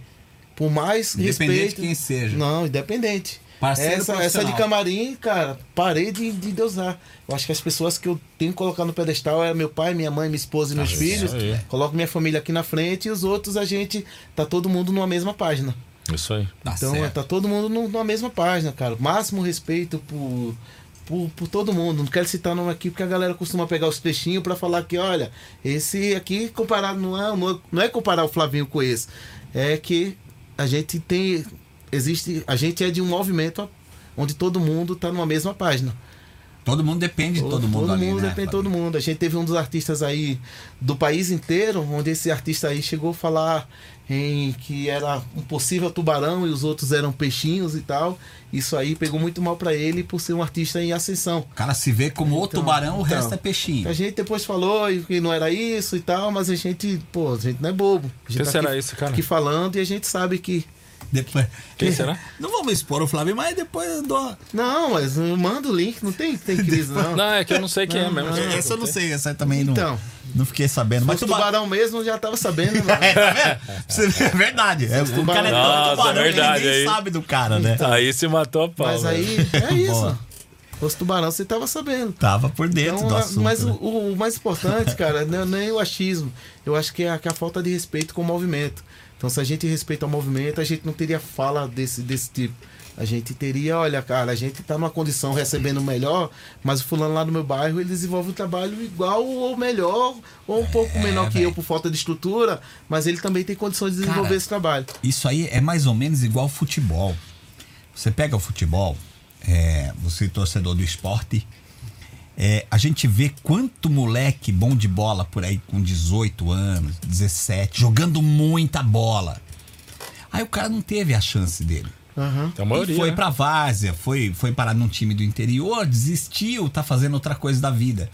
Por mais Independente respeito. de quem seja. Não, independente. Parceiro essa, essa de camarim, cara, parei de, de deusar. Eu acho que as pessoas que eu tenho que colocar no pedestal é meu pai, minha mãe, minha esposa e meus Ah, filhos. aí. Coloco minha família aqui na frente e os outros a gente tá todo mundo numa mesma página. Isso aí. Tá Então, certo. tá todo mundo numa mesma página, cara. Máximo respeito por, por, por todo mundo. Não quero citar nome aqui porque a galera costuma pegar os trechinhos pra falar que, olha, esse aqui comparado não é, não é- não é comparar o Flavinho com esse. É que a gente tem. Existe. A gente é de um movimento onde todo mundo tá numa mesma página. Todo mundo depende de todo mundo todo ali, mundo né, depende de todo mundo. A gente teve um dos artistas aí do país inteiro, onde esse artista aí chegou a falar em que era um possível tubarão e os outros eram peixinhos e tal. Isso aí pegou muito mal pra ele por ser um artista em ascensão. O cara se vê como o Então, tubarão, o então. resto é peixinho. A gente depois falou e que não era isso e tal, mas a gente, pô, a gente não é bobo. A gente Quem será esse cara? aqui falando e a gente sabe que Depois... Quem será? Não vamos expor o Flávio, mas depois eu dou. não, mas eu mando o link, não tem, tem crise não. Não, é que eu não sei quem é mesmo. Essa eu não sei, essa também não, Então. Não fiquei sabendo. Mas o tubarão. tubarão mesmo já tava sabendo. né? É, tá vendo? É verdade. É, o cara é tão Nossa, tubarão verdade, que ninguém aí. sabe do cara, né? Aí se matou a pau. Mas velho. aí é isso. Os tubarão você tava sabendo. Tava por dentro Então, do a- assunto. mas né? o, o mais importante, cara, não é nem o achismo. Eu acho que é a, que é a falta de respeito com o movimento. Então, se a gente respeita o movimento, a gente não teria fala desse, desse tipo. A gente teria, olha, cara, a gente tá numa condição recebendo melhor, mas o fulano lá no meu bairro, ele desenvolve um trabalho igual ou melhor, ou um pouco É, menor que eu por falta de estrutura, mas ele também tem condições de desenvolver Cara, esse trabalho. Isso aí é mais ou menos igual futebol. Você pega o futebol, é, você é torcedor do esporte, é, a gente vê quanto moleque bom de bola por aí com 18 anos, 17, jogando muita bola. Aí o cara não teve a chance dele. Aham. A maioria. E foi né? pra várzea, foi, foi parar num time do interior, desistiu, tá fazendo outra coisa da vida.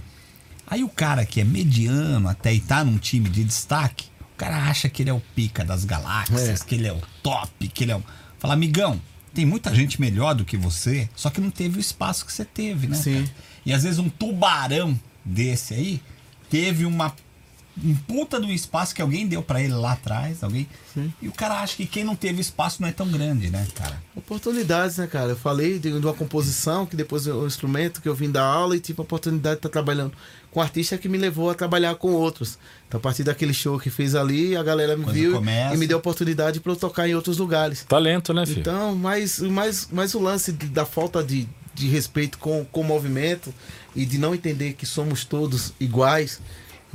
Aí o cara que é mediano até e tá num time de destaque, o cara acha que ele é o pica das galáxias, que ele é o top, que ele é o. Fala, amigão, tem muita gente melhor do que você, só que não teve o espaço que você teve, né? Sim. cara? E às vezes um tubarão desse aí teve uma um puta do espaço que alguém deu pra ele lá atrás, alguém. E o cara acha que quem não teve espaço não é tão grande, né, cara? Oportunidades, né, cara? Eu falei de, de uma composição, que depois o instrumento que eu vim da aula e tive a oportunidade de estar trabalhando com um artista que me levou a trabalhar com outros. Então, a partir daquele show que fez ali, a galera me Coisa viu começa. e me deu a oportunidade para eu tocar em outros lugares. Talento, né, filho? Então, mas, mas, mas o lance de- da falta de, de respeito com, com o movimento e de não entender que somos todos iguais,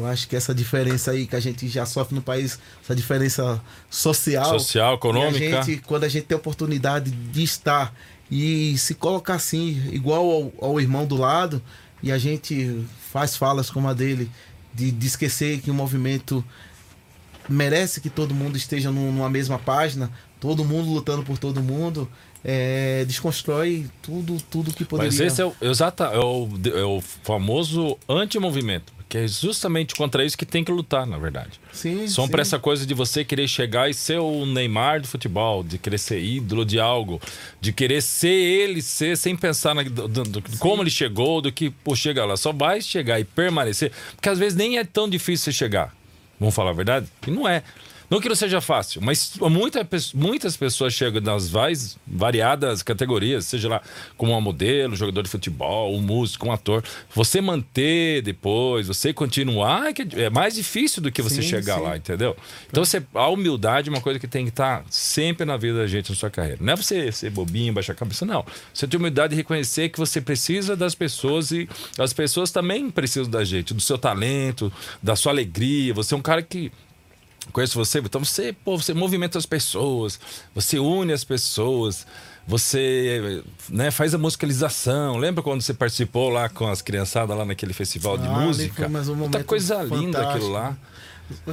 eu acho que essa diferença aí que a gente já sofre no país, essa diferença social, Social, econômica. a gente, quando a gente tem a oportunidade de estar e se colocar assim, igual ao, ao irmão do lado, e a gente faz falas como a dele, de, de esquecer que o movimento merece que todo mundo esteja num- numa mesma página, todo mundo lutando por todo mundo, é, desconstrói tudo, tudo que poderia. Mas esse é o, exata, é o, é o famoso antimovimento. Que é justamente contra isso que tem que lutar, na verdade. sim, São pra essa coisa de você querer chegar e ser o Neymar do futebol, de querer ser ídolo de algo, de querer ser ele, ser sem pensar na, do- do- como ele chegou, do que pô, chega lá. Só vai chegar e permanecer, porque às vezes nem é tão difícil você chegar. Vamos falar a verdade? E não é. Não que não seja fácil, mas muita, muitas pessoas chegam nas mais variadas categorias, seja lá como uma modelo, jogador de futebol, um músico, um ator. Você manter depois, você continuar, é que é mais difícil do que você Sim, chegar sim. lá, entendeu? Então você, a humildade é uma coisa que tem que estar sempre na vida da gente, na sua carreira. Não é você ser bobinho, baixar a cabeça, não. Você tem humildade de reconhecer que você precisa das pessoas e as pessoas também precisam da gente, do seu talento, da sua alegria. Você é um cara que conheço você, então você, pô, você movimenta as pessoas, você une as pessoas, você né, faz a musicalização. Lembra quando você participou lá com as criançadas lá naquele festival de Ah, música? mais um momento coisa linda aquilo lá.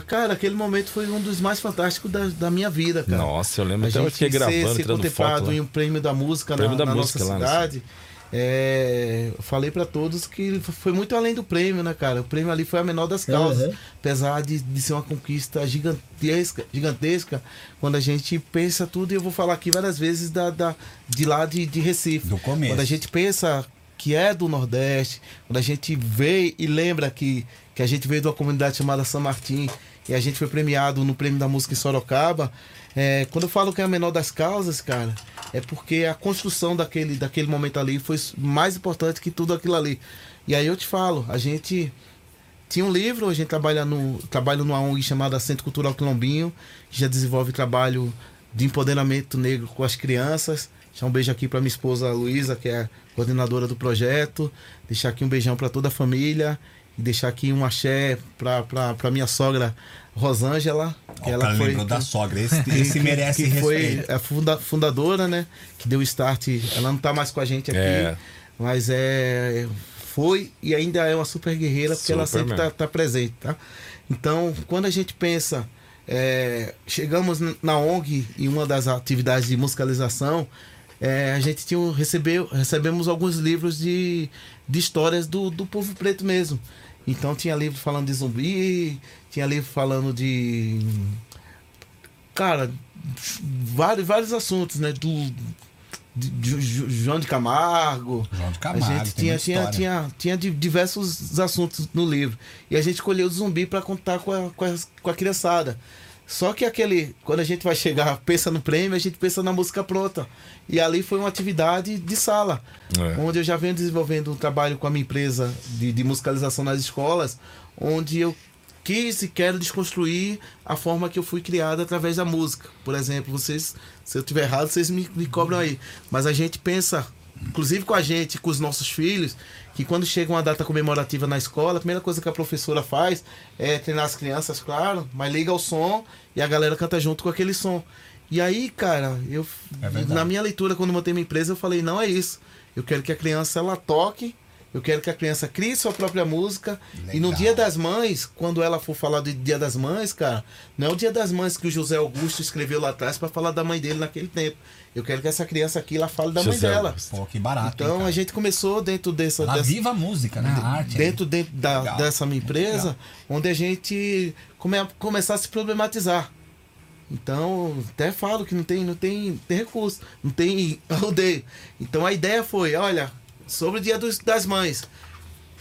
Cara, aquele momento foi um dos mais fantásticos da, da minha vida, cara. Nossa, eu lembro a até eu fiquei gravando, ser, ser tirando foto lá. em um prêmio da música Prêmio na, da na música nossa né? É, falei pra todos que foi muito além do prêmio, né, cara? O prêmio ali foi a menor das causas, Uhum. apesar de, de ser uma conquista gigantesca, gigantesca. Quando a gente pensa tudo, e eu vou falar aqui várias vezes da, da- de lá de, de Recife. Do começo. Quando a gente pensa que é do Nordeste, quando a gente vê e lembra que, que a gente veio de uma comunidade chamada São Martim e a gente foi premiado no Prêmio da Música em Sorocaba, é, quando eu falo que é a menor das causas, cara, é porque a construção daquele, daquele momento ali foi mais importante que tudo aquilo ali. E aí eu te falo, a gente tinha um livro, a gente trabalha no trabalho numa ONG chamada Centro Cultural Quilombinho, que já desenvolve trabalho de empoderamento negro com as crianças. Deixar um beijo aqui para minha esposa Luísa, que é coordenadora do projeto. Deixar aqui um beijão para toda a família. E deixar aqui um axé para minha sogra Rosângela. Ó, o cara lembrou da sogra. Esse, esse que- merece que foi respeito. a funda- fundadora, né? Que deu start. Ela não tá mais com a gente aqui, É. mas é foi e ainda é uma super guerreira porque ela sempre mesmo. tá, tá presente, tá? Então, quando a gente pensa, é, chegamos na ONG em uma das atividades de musicalização, é, a gente tinha, recebeu, recebemos alguns livros de, de histórias do, do povo preto mesmo. Então tinha livro falando de zumbi, tinha livro falando de cara, vários, vários assuntos, né? Do de, de- Ju- João de Camargo. João de a Camargo, gente tem tinha, tinha, tinha, tinha de- diversos assuntos no livro. E a gente escolheu o zumbi para contar com a, com, a, com a criançada. Só que aquele, quando a gente vai chegar, pensa no prêmio, a gente pensa na música pronta. E ali foi uma atividade de sala, É. onde eu já venho desenvolvendo um trabalho com a minha empresa de, de musicalização nas escolas, onde eu quis e quero desconstruir a forma que eu fui criado através da música. Por exemplo, vocês, se eu tiver errado, vocês me, me cobram aí. Mas a gente pensa, inclusive com a gente, com os nossos filhos, que quando chega uma data comemorativa na escola, a primeira coisa que a professora faz é treinar as crianças, claro, mas liga o som e a galera canta junto com aquele som. E aí, cara, eu É na minha leitura, quando eu montei minha empresa, eu falei, não é isso. Eu quero que a criança ela toque Eu quero que a criança crie sua própria música. E no Legal. dia das mães, quando ela for falar do dia das mães, cara, não é o dia das mães que o José Augusto escreveu lá atrás para falar da mãe dele naquele tempo. Eu quero que essa criança aqui ela fale da mãe José dela. Augusto. Pô, que barato. hein, Então cara? a gente começou dentro dessa, Ela dessa viva a música, né? A arte. dentro, dentro da, Legal. dessa minha Muito empresa, legal. onde a gente come, começar a se problematizar. Então, até falo que não tem, não tem, tem recurso, não tem rodeio. Então a ideia foi, olha, sobre o dia dos, das mães.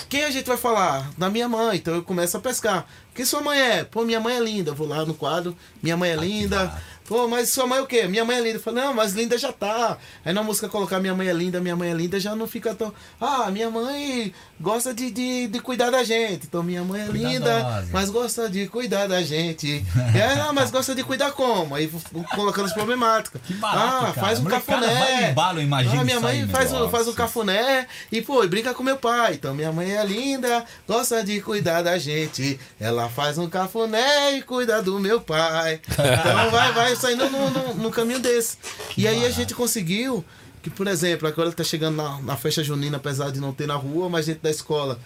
Quem a gente vai falar? Da minha mãe. Então eu começo a pescar. Quem sua mãe é? Pô, minha mãe é linda. Vou lá no quadro, minha mãe é linda. Pô, mas sua mãe é o quê? Minha mãe é linda. Eu falo, não, mas linda já tá. Aí na música colocar minha mãe é linda, minha mãe é linda, já não fica tão. Ah, minha mãe gosta de, de, de cuidar da gente. Então minha mãe é linda, Cuidadosa. mas gosta de cuidar da gente. é, não, mas gosta de cuidar como? Aí colocando as problemáticas. Que barato, ah, cara. faz um Molecada cafuné. embalo, eu imagino Ah, minha mãe aí, faz, um, faz um cafuné e, pô, e brinca com meu pai. Então minha mãe é linda, gosta de cuidar da gente. Ela faz um cafuné e cuida do meu pai. Então vai, vai saindo no, no, no caminho desse. e aí a gente conseguiu que, por exemplo, agora tá chegando na, na festa junina, apesar de não ter na rua, mas dentro da escola,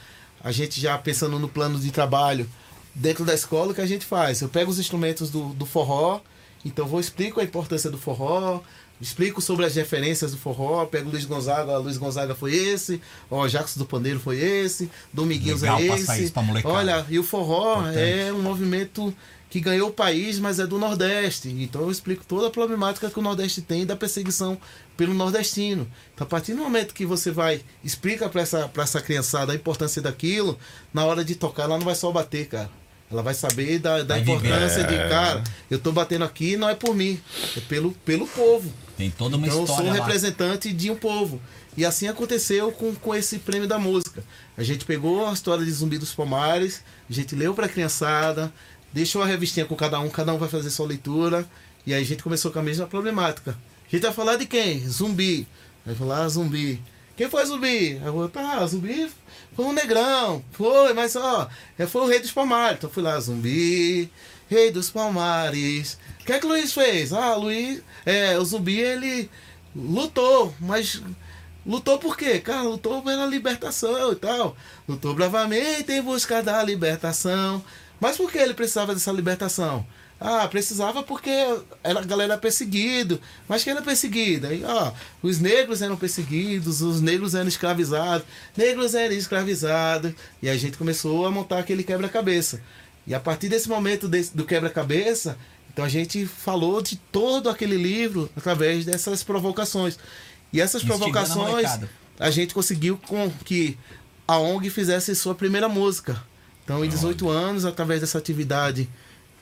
a gente já pensando no plano de trabalho, dentro da escola, o que a gente faz? Eu pego os instrumentos do, do forró, então vou explico a importância do forró, explico sobre as referências do forró, pego o Luiz Gonzaga, Luiz Gonzaga foi esse, ó, Jacques do Pandeiro foi esse, Dominguinhos Legal é esse. isso pra molecada. Olha, e o forró Importante. é um movimento que ganhou o país, mas é do Nordeste. Então eu explico toda a problemática que o Nordeste tem da perseguição pelo nordestino. Então a partir do momento que você vai explica para essa para essa criançada a importância daquilo, na hora de tocar ela não vai só bater, cara. Ela vai saber da, da Vai viver. importância de, cara, eu tô batendo aqui não é por mim, é pelo, pelo povo. Tem toda uma Então eu história sou um lá. representante de um povo. E assim aconteceu com, com esse prêmio da música. A gente pegou a história de Zumbi dos Palmares, a gente leu pra criançada, deixou a revistinha com cada um, cada um vai fazer sua leitura. E aí a gente começou com a mesma problemática. A gente vai falar de quem? Zumbi. Vai falar zumbi. Quem foi zumbi? Aí eu tá, zumbi foi um negrão. Foi, mas ó, foi o rei dos Palmares. Então eu fui lá, zumbi, rei dos Palmares. O que é que o Luiz fez? Ah, Luiz, é, o zumbi ele lutou, mas lutou por quê? Cara, lutou pela libertação e tal. Lutou bravamente em busca da libertação. Mas por que ele precisava dessa libertação? Ah, precisava porque era, a galera era perseguido. Mas quem era perseguido? Aí, ó, os negros eram perseguidos, os negros eram escravizados, negros eram escravizados. E a gente começou a montar aquele quebra-cabeça. E a partir desse momento desse- do quebra-cabeça, então a gente falou de todo aquele livro através dessas provocações. E essas Instigando provocações a gente conseguiu com que a ONG fizesse sua primeira música. Então, em 18 anos, através dessa atividade,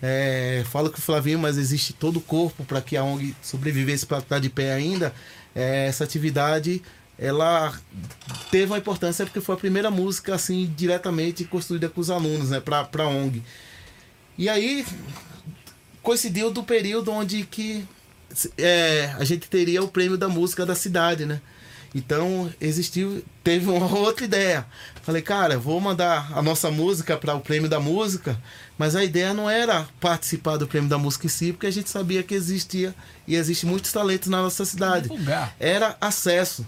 é, falo que o Flavinho, mas existe todo o corpo para que a ONG sobrevivesse para estar de pé ainda. É, essa atividade ela teve uma importância porque foi a primeira música assim diretamente construída com os alunos, né, para a ONG. E aí coincidiu do período onde que é, a gente teria o prêmio da música da cidade, né? Então existiu, teve uma outra ideia. Falei, cara, vou mandar a nossa música para o prêmio da música, mas a ideia não era participar do prêmio da música em si, porque a gente sabia que existia e existe muitos talentos na nossa cidade. Era acesso.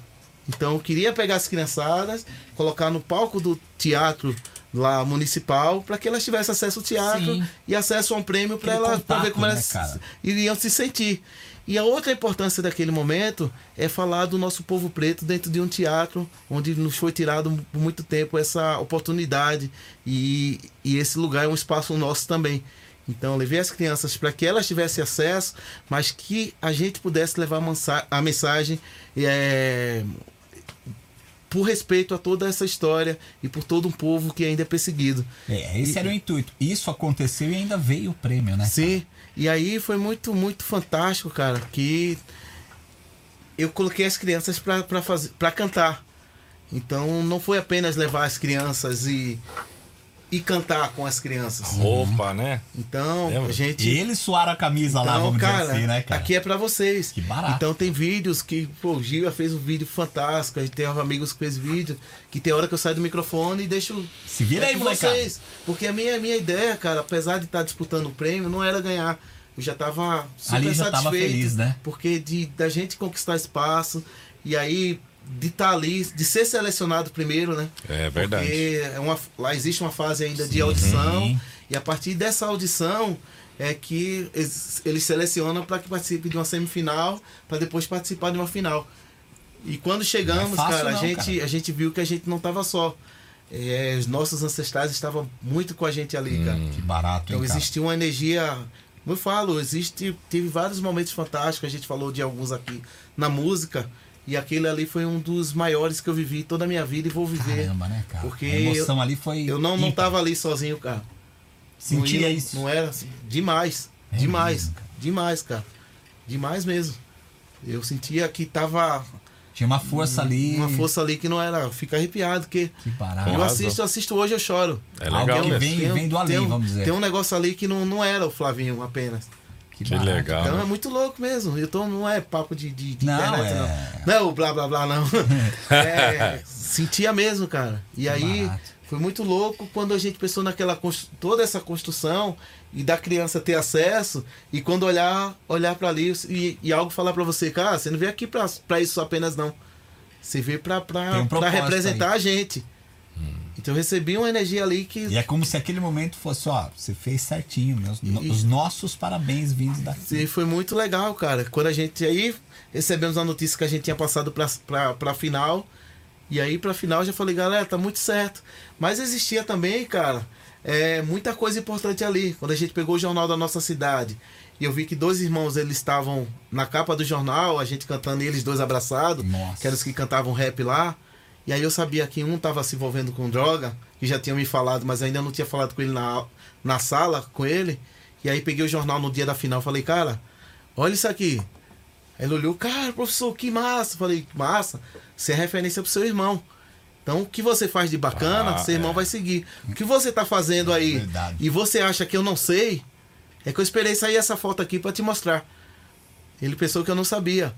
Então eu queria pegar as criançadas, colocar no palco do teatro lá municipal, para que elas tivessem acesso ao teatro Sim. e acesso a um prêmio para elas pra ver como né, elas cara? iriam se sentir. E a outra importância daquele momento é falar do nosso povo preto dentro de um teatro onde nos foi tirado por muito tempo essa oportunidade e, e esse lugar é um espaço nosso também. Então, levei as crianças para que elas tivessem acesso, mas que a gente pudesse levar a mensa- a mensagem é, por respeito a toda essa história e por todo um povo que ainda é perseguido. É, esse era o intuito. Isso aconteceu e ainda veio o prêmio, né? Sim. E aí foi muito, muito fantástico, cara, que eu coloquei as crianças pra cantar. Então não foi apenas levar as crianças e, e cantar com as crianças. Roupa, né? Então Lembra? a gente. E eles suaram a camisa lá, Então, vamos cara, dizer assim, né, cara? aqui é pra vocês. Que barato. Então tem vídeos que, pô, o Gil fez um vídeo fantástico. A gente tem amigos que fez vídeo. Que tem hora que eu saio do microfone e deixo. Se vira aí, com molecada. vocês. Porque a minha, a minha ideia, cara, apesar de estar disputando o prêmio, não era ganhar. Eu já tava super Ali já tava satisfeito. feliz, né? Porque de, da gente conquistar espaço. E aí de estar ali, de ser selecionado primeiro, né? É verdade. Porque é uma, lá existe uma fase ainda de audição e a partir dessa audição é que eles, eles selecionam para que participe de uma semifinal para depois participar de uma final. E quando chegamos, é fácil cara, a não, gente cara. a gente viu que a gente não estava só. É, os nossos ancestrais estavam muito com a gente ali, cara. Que barato, hein, Então existia uma energia. Como eu falo, existe, teve vários momentos fantásticos, a gente falou de alguns aqui na música. E aquele ali foi um dos maiores que eu vivi toda a minha vida e vou viver. Caramba, né, cara? Porque a emoção ali foi. Eu não, não tava ali sozinho, cara. Sentia não ia- isso. Não era assim. Demais. É demais. mesmo, cara. demais, cara. Demais mesmo. Eu sentia que tava Tinha uma força ali. uma força ali que não era. Fica arrepiado, porque Que barato. eu assisto, eu assisto hoje, eu choro. É Algo legal que vem, Tem um- vem do além, um- vamos dizer. Tem um negócio ali que não, não era o Flavinho apenas. Que, Que barato. legal. Então né? é muito louco mesmo. Então não é papo de, de, de Não, internet, é- não. Não é o blá blá blá, não. É, sentia mesmo, cara. E aí barato. foi muito louco quando a gente pensou naquela toda essa construção e da criança ter acesso e quando olhar olhar para ali e, e algo falar para você, cara, você não veio aqui pra pra isso apenas não. Você veio Tem um representar a gente. Então eu recebi uma energia ali que E é como se aquele momento fosse, ó, você fez certinho, meus, E- os nossos parabéns vindos daqui. E foi muito legal, cara. Quando a gente aí recebemos a notícia que a gente tinha passado pra, pra, pra final. E aí pra final eu já falei, galera, tá muito certo. Mas existia também, cara, é, muita coisa importante ali. Quando a gente pegou o jornal da nossa cidade. E eu vi que dois irmãos eles estavam na capa do jornal, a gente cantando e eles dois abraçados, Nossa. que eram os que cantavam rap lá. E aí eu sabia que um tava se envolvendo com droga, que já tinha me falado, mas ainda não tinha falado com ele na, na sala, com ele. E aí peguei o jornal no dia da final, falei, cara, olha isso aqui. Ele olhou, cara, professor, que massa. Falei, massa, você é referência pro seu irmão. Então, o que você faz de bacana, Ah, seu irmão é. vai seguir. O que você tá fazendo aí Verdade. e você acha que eu não sei, é que eu esperei sair essa foto aqui para te mostrar. Ele pensou que eu não sabia.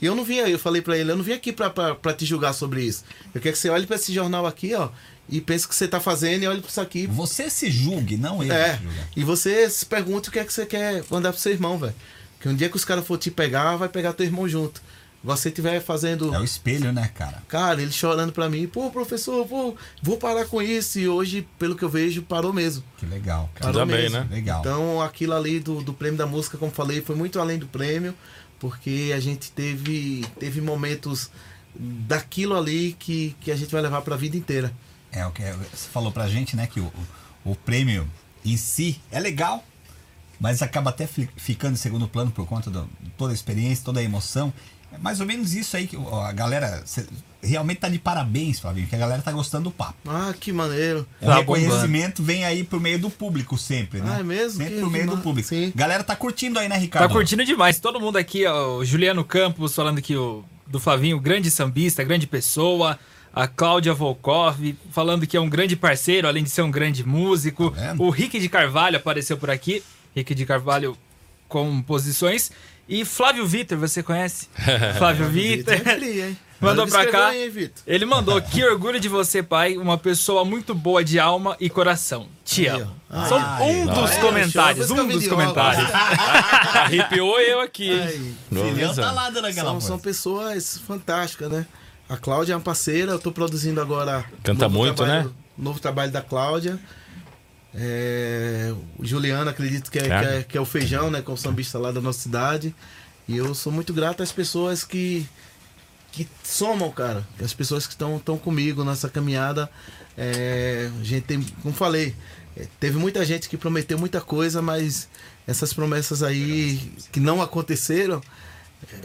E eu não vim aí, eu falei pra ele, eu não vim aqui pra te julgar sobre isso. Eu quero que você olhe pra esse jornal aqui, ó, e pense o que você tá fazendo e olhe pra isso aqui. Você se julgue, não ele É, e você se pergunta o que é que você quer mandar pro seu irmão, velho. Porque um dia que os caras for te pegar, vai pegar teu irmão junto. Você estiver fazendo. É o espelho, né, cara? Cara, ele chorando pra mim, pô, professor, vou, vou parar com isso. E hoje, pelo que eu vejo, parou mesmo. Que legal, cara. Tudo Parou bem, mesmo. né? Legal. Então, aquilo ali do, do prêmio da música, como falei, foi muito além do prêmio, porque a gente teve, teve momentos daquilo ali que, que a gente vai levar pra vida inteira. É o que você falou pra gente, né, que o, o, prêmio em si é legal, mas acaba até fi- ficando em segundo plano por conta de toda a experiência, toda a emoção. É mais ou menos isso aí que a galera realmente tá de parabéns, Flavinho, que a galera tá gostando do papo. Ah, que maneiro. O Tá reconhecimento vem aí por meio do público sempre, né? Ah, é mesmo? Sempre Que- por meio que do público. Sim. Galera tá curtindo aí, né, Ricardo? Tá curtindo demais. Todo mundo aqui, ó, o Juliano Campos falando que o do Flavinho, grande sambista, grande pessoa. A Cláudia Volkov falando que é um grande parceiro, além de ser um grande músico. Tá o Rick de Carvalho apareceu por aqui. Rick de Carvalho composições. E Flávio Vitor, você conhece? Flávio Vitor. É? Mandou pra cá. aí, hein, Vitor? Ele mandou, que orgulho de você, pai, uma pessoa muito boa de alma e coração. Te amo. ó. São Ai, um dos É, comentários, um dos comentários. Arrepiou eu aqui. Aí. Filhão Beleza? tá lá dando aquela São, são pessoas fantásticas, né? A Cláudia é uma parceira, eu tô produzindo agora. Canta novo muito, trabalho- né? Novo trabalho da Cláudia. É, o Juliano, acredito que é, É. que é, que é o feijão, né? Que é o sambista lá da nossa cidade. E eu sou muito grato às pessoas que, que somam, cara. As pessoas que estão estão comigo nessa caminhada. É, a gente tem, como falei, é, teve muita gente que prometeu muita coisa, mas essas promessas aí que não aconteceram,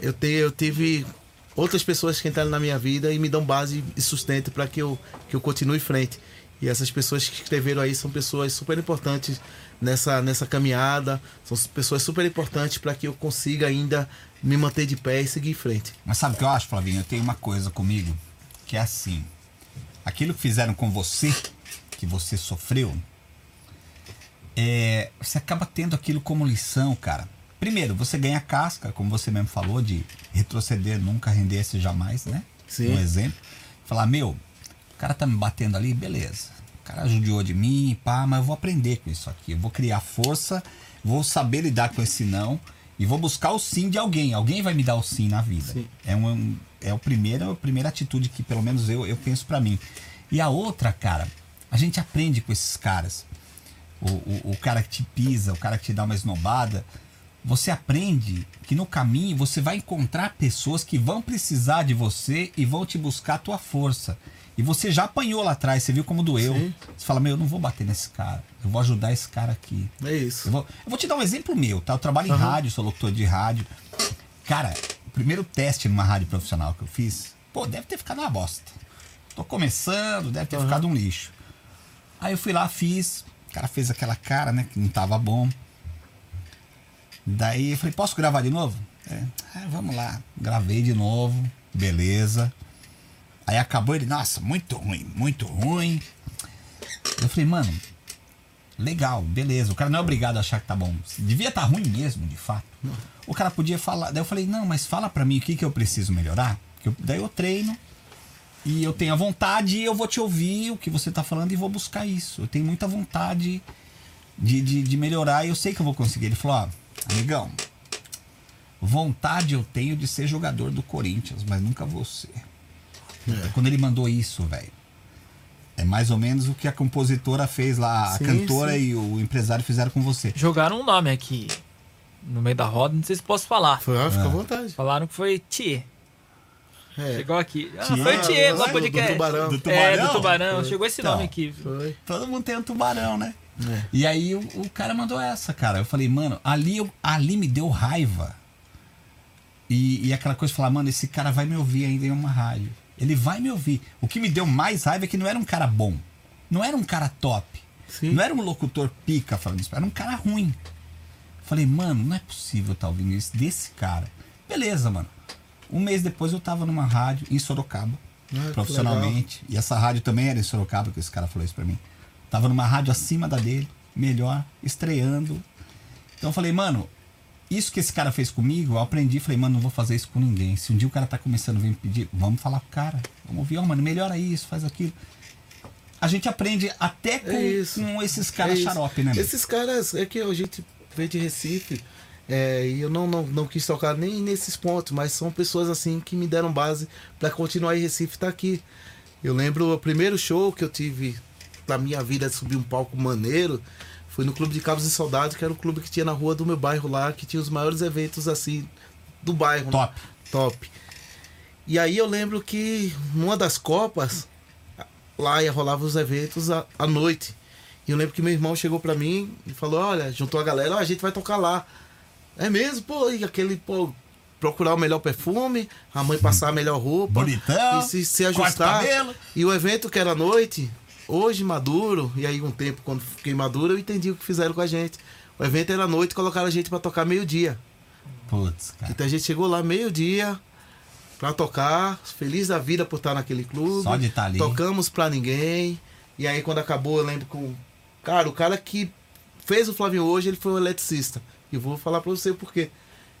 eu, te, eu tive outras pessoas que entraram na minha vida e me dão base e sustento para que eu, que eu continue em frente. E essas pessoas que escreveram aí são pessoas super importantes nessa, nessa caminhada, são pessoas super importantes para que eu consiga ainda me manter de pé e seguir em frente. Mas sabe o que eu acho, Flavinho? Eu tenho uma coisa comigo que é assim: aquilo que fizeram com você, que você sofreu, é, você acaba tendo aquilo como lição, cara. Primeiro, você ganha casca, como você mesmo falou, de retroceder, nunca render-se jamais, né? Sim. Um exemplo. Falar, meu, o cara tá me batendo ali, beleza. O cara judiou de mim, pá, mas eu vou aprender com isso aqui. Eu vou criar força, vou saber lidar com esse não E vou buscar o sim de alguém. Alguém vai me dar o sim na vida. Sim. É, um, é o primeiro, a primeira atitude que, pelo menos, eu, eu penso pra mim. E a outra, cara, a gente aprende com esses caras. O, o, o cara que te pisa, o cara que te dá uma esnobada. Você aprende que no caminho você vai encontrar pessoas que vão precisar de você e vão te buscar a tua força. E você já apanhou lá atrás, você viu como doeu. Sim. Você fala, meu, eu não vou bater nesse cara. Eu vou ajudar esse cara aqui. É isso. Eu vou, eu vou te dar um exemplo meu, tá? Eu trabalho em rádio, sou locutor de rádio. Cara, o primeiro teste numa rádio profissional que eu fiz, pô, deve ter ficado uma bosta. Tô começando, deve ter ficado um lixo. Aí eu fui lá, fiz. O cara fez aquela cara, né, que não tava bom. Daí eu falei, posso gravar de novo? É, "Ah, vamos lá. Gravei de novo, beleza. Aí acabou ele, nossa, muito ruim, muito ruim. Eu falei, mano, legal, beleza. O cara não é obrigado a achar que tá bom. Devia estar ruim mesmo, de fato. O cara podia falar. Daí eu falei, não, mas fala pra mim o que, que eu preciso melhorar. Que eu- daí eu treino e eu tenho a vontade e eu vou te ouvir o que você tá falando e vou buscar isso. Eu tenho muita vontade de, de, de melhorar e eu sei que eu vou conseguir. Ele falou, ó, amigão, vontade eu tenho de ser jogador do Corinthians, mas nunca vou ser. Quando ele mandou isso, velho. É mais ou menos o que a compositora fez lá, a Sim, cantora sim. e o empresário fizeram com você. Jogaram um nome aqui no meio da roda, não sei se posso falar. Foi, ah, fica à vontade. Falaram que foi Thier. É. Chegou aqui. Ah, Thier? foi o Thier, Ah, lá do- podcast. do Tubarão. Do É, Tubarão? do Tubarão. Foi. Chegou esse Então. nome aqui. Foi. Todo mundo tem um tubarão, né? É. E aí o, o cara mandou essa, cara. Eu falei, mano, ali, eu- ali me deu raiva. E, e aquela coisa de falar, mano, esse cara vai me ouvir ainda em uma rádio. Ele vai me ouvir. O que me deu mais raiva é que não era um cara bom. Não era um cara top. Sim. Não era um locutor pica falando isso. Era um cara ruim. Falei, mano, não é possível estar ouvindo isso desse cara. Beleza, mano. Um mês depois eu tava numa rádio em Sorocaba, Ah, profissionalmente. E essa rádio também era em Sorocaba, que esse cara falou isso pra mim. Tava numa rádio acima da dele, melhor, estreando. Então eu falei, mano, isso que esse cara fez comigo, eu aprendi. Falei, mano, não vou fazer isso com ninguém. Se um dia o cara tá começando a vir me pedir, vamos falar pro cara. Vamos ouvir, ó, mano, melhora isso, faz aquilo. A gente aprende até com, É com esses É caras isso. xarope, né? mano? Esses caras, é que a gente veio de Recife, é, e eu não, não, não quis tocar nem nesses pontos, mas são pessoas assim que me deram base pra continuar em Recife tá aqui. Eu lembro o primeiro show que eu tive na minha vida subir um palco maneiro foi no Clube de Cabos e Soldados, que era o clube que tinha na rua do meu bairro lá, que tinha os maiores eventos assim do bairro. né? Top. Top. E aí eu lembro que numa das Copas, lá ia rolava os eventos à, à noite. E eu lembro que meu irmão chegou pra mim e falou: Olha, juntou a galera, ó, a gente vai tocar lá. É mesmo, pô, e aquele, pô, procurar o melhor perfume, a mãe passar a melhor roupa. Bonitão, E se, se ajustar. E o evento que era à noite, hoje maduro, e aí um tempo, quando fiquei maduro, eu entendi o que fizeram com a gente. O evento era à noite, colocaram a gente pra tocar meio-dia. Putz, cara. Então a gente chegou lá meio-dia pra tocar, feliz da vida por estar naquele clube. Só de estar ali. Tocamos pra ninguém. E aí quando acabou, eu lembro que o cara, o cara que fez o Flavinho hoje, ele foi um eletricista. E vou falar pra você o porquê.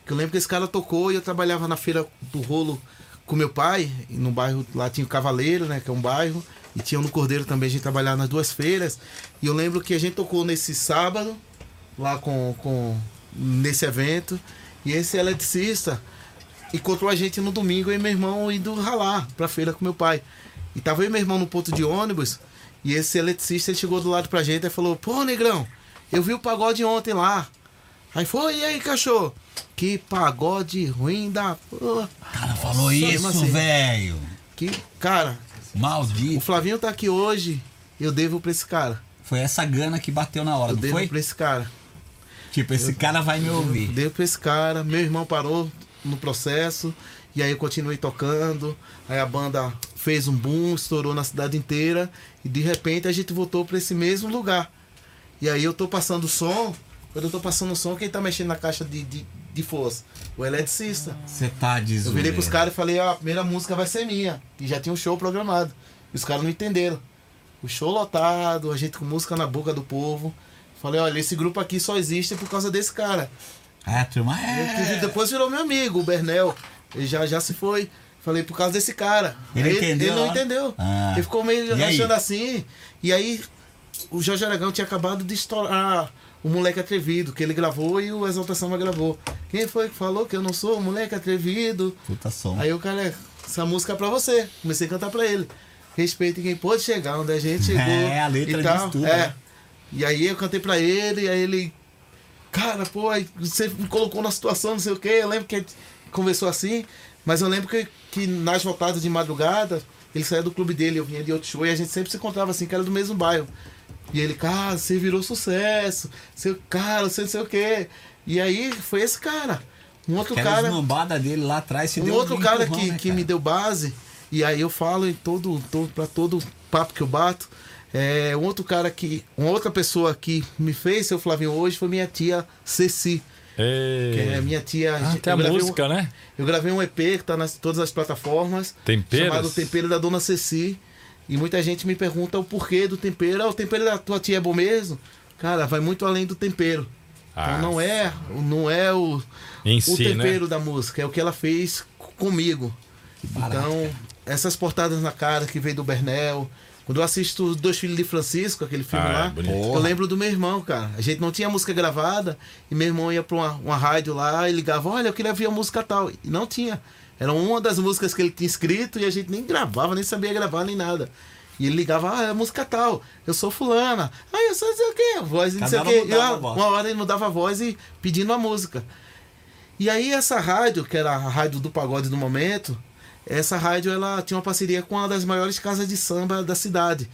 Que eu lembro que esse cara tocou e eu trabalhava na feira do rolo com meu pai, no bairro lá tinha o Cavaleiro, né, que é um bairro, e tinha no Cordeiro também, a gente trabalhava nas duas feiras. E eu lembro que a gente tocou nesse sábado, lá com, com nesse evento, e esse eletricista encontrou a gente no domingo e meu irmão indo ralar pra feira com meu pai. E tava eu e meu irmão no ponto de ônibus, e esse eletricista ele chegou do lado pra gente e falou: Pô, negrão, eu vi o pagode ontem lá. Aí foi, e aí, cachorro? Que pagode ruim da porra. cara falou Nossa, isso, assim, velho. Que, cara, o Maldito. Flavinho tá aqui hoje, eu devo pra esse cara. Foi essa gana que bateu na hora, Eu não devo foi? pra esse cara. Tipo, esse cara vai me ouvir. Deu pra esse cara, meu irmão parou no processo, e aí eu continuei tocando, aí a banda fez um boom, estourou na cidade inteira, e de repente a gente voltou pra esse mesmo lugar. E aí eu tô passando o som, quando eu tô passando o som, quem tá mexendo na caixa de, de, de força? O eletricista. Você tá de Eu virei pros caras e falei, ó, a primeira música vai ser minha. E já tinha um show programado. E os caras não entenderam. O show lotado, a gente com música na boca do povo. Falei, olha, esse grupo aqui só existe por causa desse cara. É, turma é. depois virou meu amigo, o Bernel. Ele já, já se foi. Falei, por causa desse cara. Ele Aí entendeu Ele não entendeu. Ah. Ele ficou meio E aí? achando assim. E aí, o Jorge Aragão tinha acabado de estourar o Moleque Atrevido, que ele gravou e o Exaltação Samba gravou. Quem foi que falou que eu não sou o Moleque Atrevido? Puta som. Aí o cara, essa música é pra você. Comecei a cantar pra ele. Respeite quem pôde chegar onde a gente chegou. É, a letra e diz tal. tudo, É. né? E aí eu cantei pra ele, e aí ele. Cara, pô, aí você me colocou na situação, não sei o quê. Eu lembro que conversou assim, mas eu lembro que, que nas voltadas de madrugada, ele saía do clube dele, eu vinha de outro show, e a gente sempre se encontrava assim, que era do mesmo bairro. E ele, cara, você virou sucesso, seu cara, você não sei o quê. E aí foi esse cara. Um outro Aquela cara. esnobada dele lá atrás se Um deu outro um cara empurrão, que, né, que cara? me deu base, e aí eu falo em todo, todo para todo papo que eu bato. É, um outro cara que. Uma outra pessoa que me fez seu Flavinho hoje foi minha tia Ceci. Que é Ei. minha tia. Ah, tem a música, um, né? Eu gravei um EP que tá nas todas as plataformas. Temperos? Chamado Tempero da Dona Ceci. E muita gente me pergunta o porquê do tempero. Ah, o tempero da tua tia é bom mesmo? Cara, vai muito além do tempero. Ah, então não é, não é o, Em o si, tempero né? da música, é o que ela fez comigo. Então, essas portadas na cara que veio do Bernel. Quando eu assisto Os Dois Filhos de Francisco, aquele filme Ah, é lá, eu lembro do meu irmão, cara. A gente não tinha música gravada e meu irmão ia pra uma, uma rádio lá e ligava: Olha, eu queria ver a música tal. E não tinha. Era uma das músicas que ele tinha escrito e a gente nem gravava, nem sabia gravar nem nada. E ele ligava, ah, é a música tal, eu sou fulana, ah, eu sou não sei o quê, a voz, não sei o quê. E, mudava ah, uma hora ele mudava a voz e pedindo a música. E aí essa rádio, que era a rádio do pagode do momento, essa rádio ela tinha uma parceria com uma das maiores casas de samba da cidade,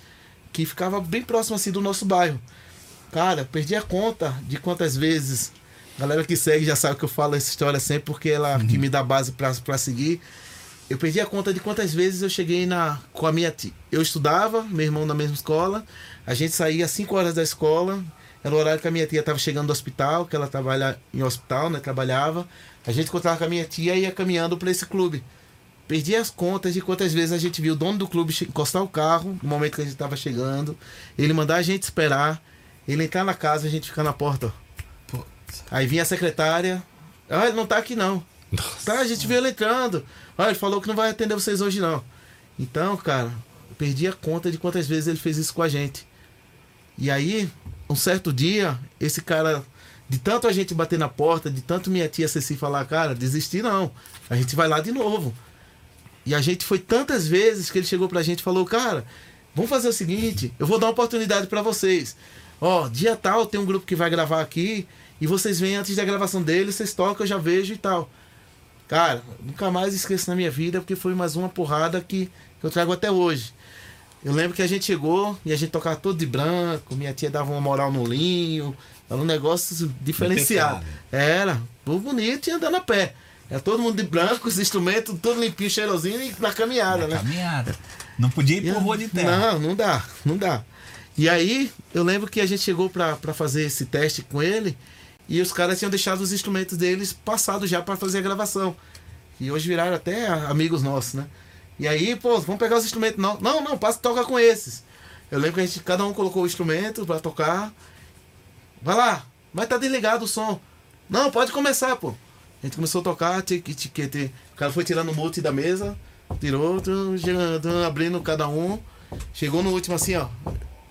que ficava bem próximo assim do nosso bairro. Cara, perdi a conta de quantas vezes. Galera que segue já sabe que eu falo essa história sempre porque ela que me dá base pra pra seguir. Eu perdi a conta de quantas vezes eu cheguei na com a minha tia. Eu estudava, meu irmão na mesma escola. A gente saía às 5 horas da escola. Era o horário que a minha tia estava chegando do hospital, que ela trabalha em hospital, né? Trabalhava. A gente encontrava com a minha tia e ia caminhando para esse clube. Perdi as contas de quantas vezes a gente viu o dono do clube encostar o carro no momento que a gente estava chegando, ele mandar a gente esperar, ele entrar na casa e a gente ficar na porta. ó. Aí vinha a secretária. Ah, ele não tá aqui não. Tá, a gente ele entrando. Ah, ele falou que não vai atender vocês hoje não. Então, cara, eu perdi a conta de quantas vezes ele fez isso com a gente. E aí, um certo dia, esse cara, de tanto a gente bater na porta, de tanto minha tia Ceci falar, cara, desistir não. A gente vai lá de novo. E a gente foi tantas vezes que ele chegou pra gente e falou, cara, vamos fazer o seguinte, eu vou dar uma oportunidade pra vocês. Ó, dia tal tem um grupo que vai gravar aqui e vocês vêm antes da gravação dele, vocês tocam, eu já vejo e tal. Cara, nunca mais esqueço na minha vida porque foi mais uma porrada que, que eu trago até hoje. Eu lembro que a gente chegou e a gente tocava todo de branco, minha tia dava uma moral no linho, era um negócio diferenciado. Era, tudo bonito e andando a pé. Era todo mundo de branco, os instrumentos, todo limpinho, cheirosinho e na caminhada, né? Caminhada. Não podia ir por eu- rua de terra. Não, não dá, não dá. E aí, eu lembro que a gente chegou pra fazer esse teste com ele e os caras tinham deixado os instrumentos deles passados já pra fazer a gravação. E hoje viraram até amigos nossos, né? E aí, pô, vamos pegar os instrumentos. Não, não, não, passa toca com esses. Eu lembro que a gente, cada um colocou o instrumento pra tocar. Vai lá, vai estar desligado o som. Não, pode começar, pô. A gente começou a tocar, tique, tique, tique. o cara foi tirando o mute da mesa, tirou, tum, abrindo cada um. Chegou no último assim, ó.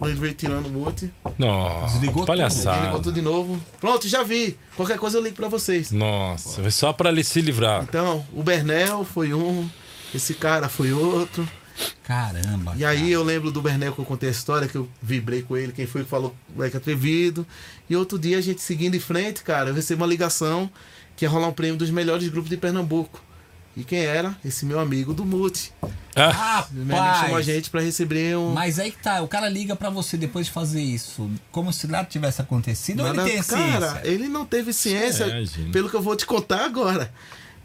Ele veio tirando o mute, Nossa, Desligou tudo. palhaçada. ele botou de novo. Pronto, já vi. Qualquer coisa eu ligo pra vocês. Nossa, foi só pra ele se livrar. Então, o Bernel foi um, esse cara foi outro. Caramba. E aí eu lembro do Bernel que eu contei a história, que eu vibrei com ele, quem foi que falou moleque atrevido. E outro dia a gente seguindo em frente, cara, eu recebi uma ligação que ia rolar um prêmio dos melhores grupos de Pernambuco. E quem era? Esse meu amigo do Mute. Ah, O Bernel chamou a Rapaz. gente pra receber um. Mas aí que tá, o cara liga pra você depois de fazer isso, como se nada tivesse acontecido, ou Nada- ele tem cara, ciência? ele não teve ciência, É, pelo que eu vou te contar agora.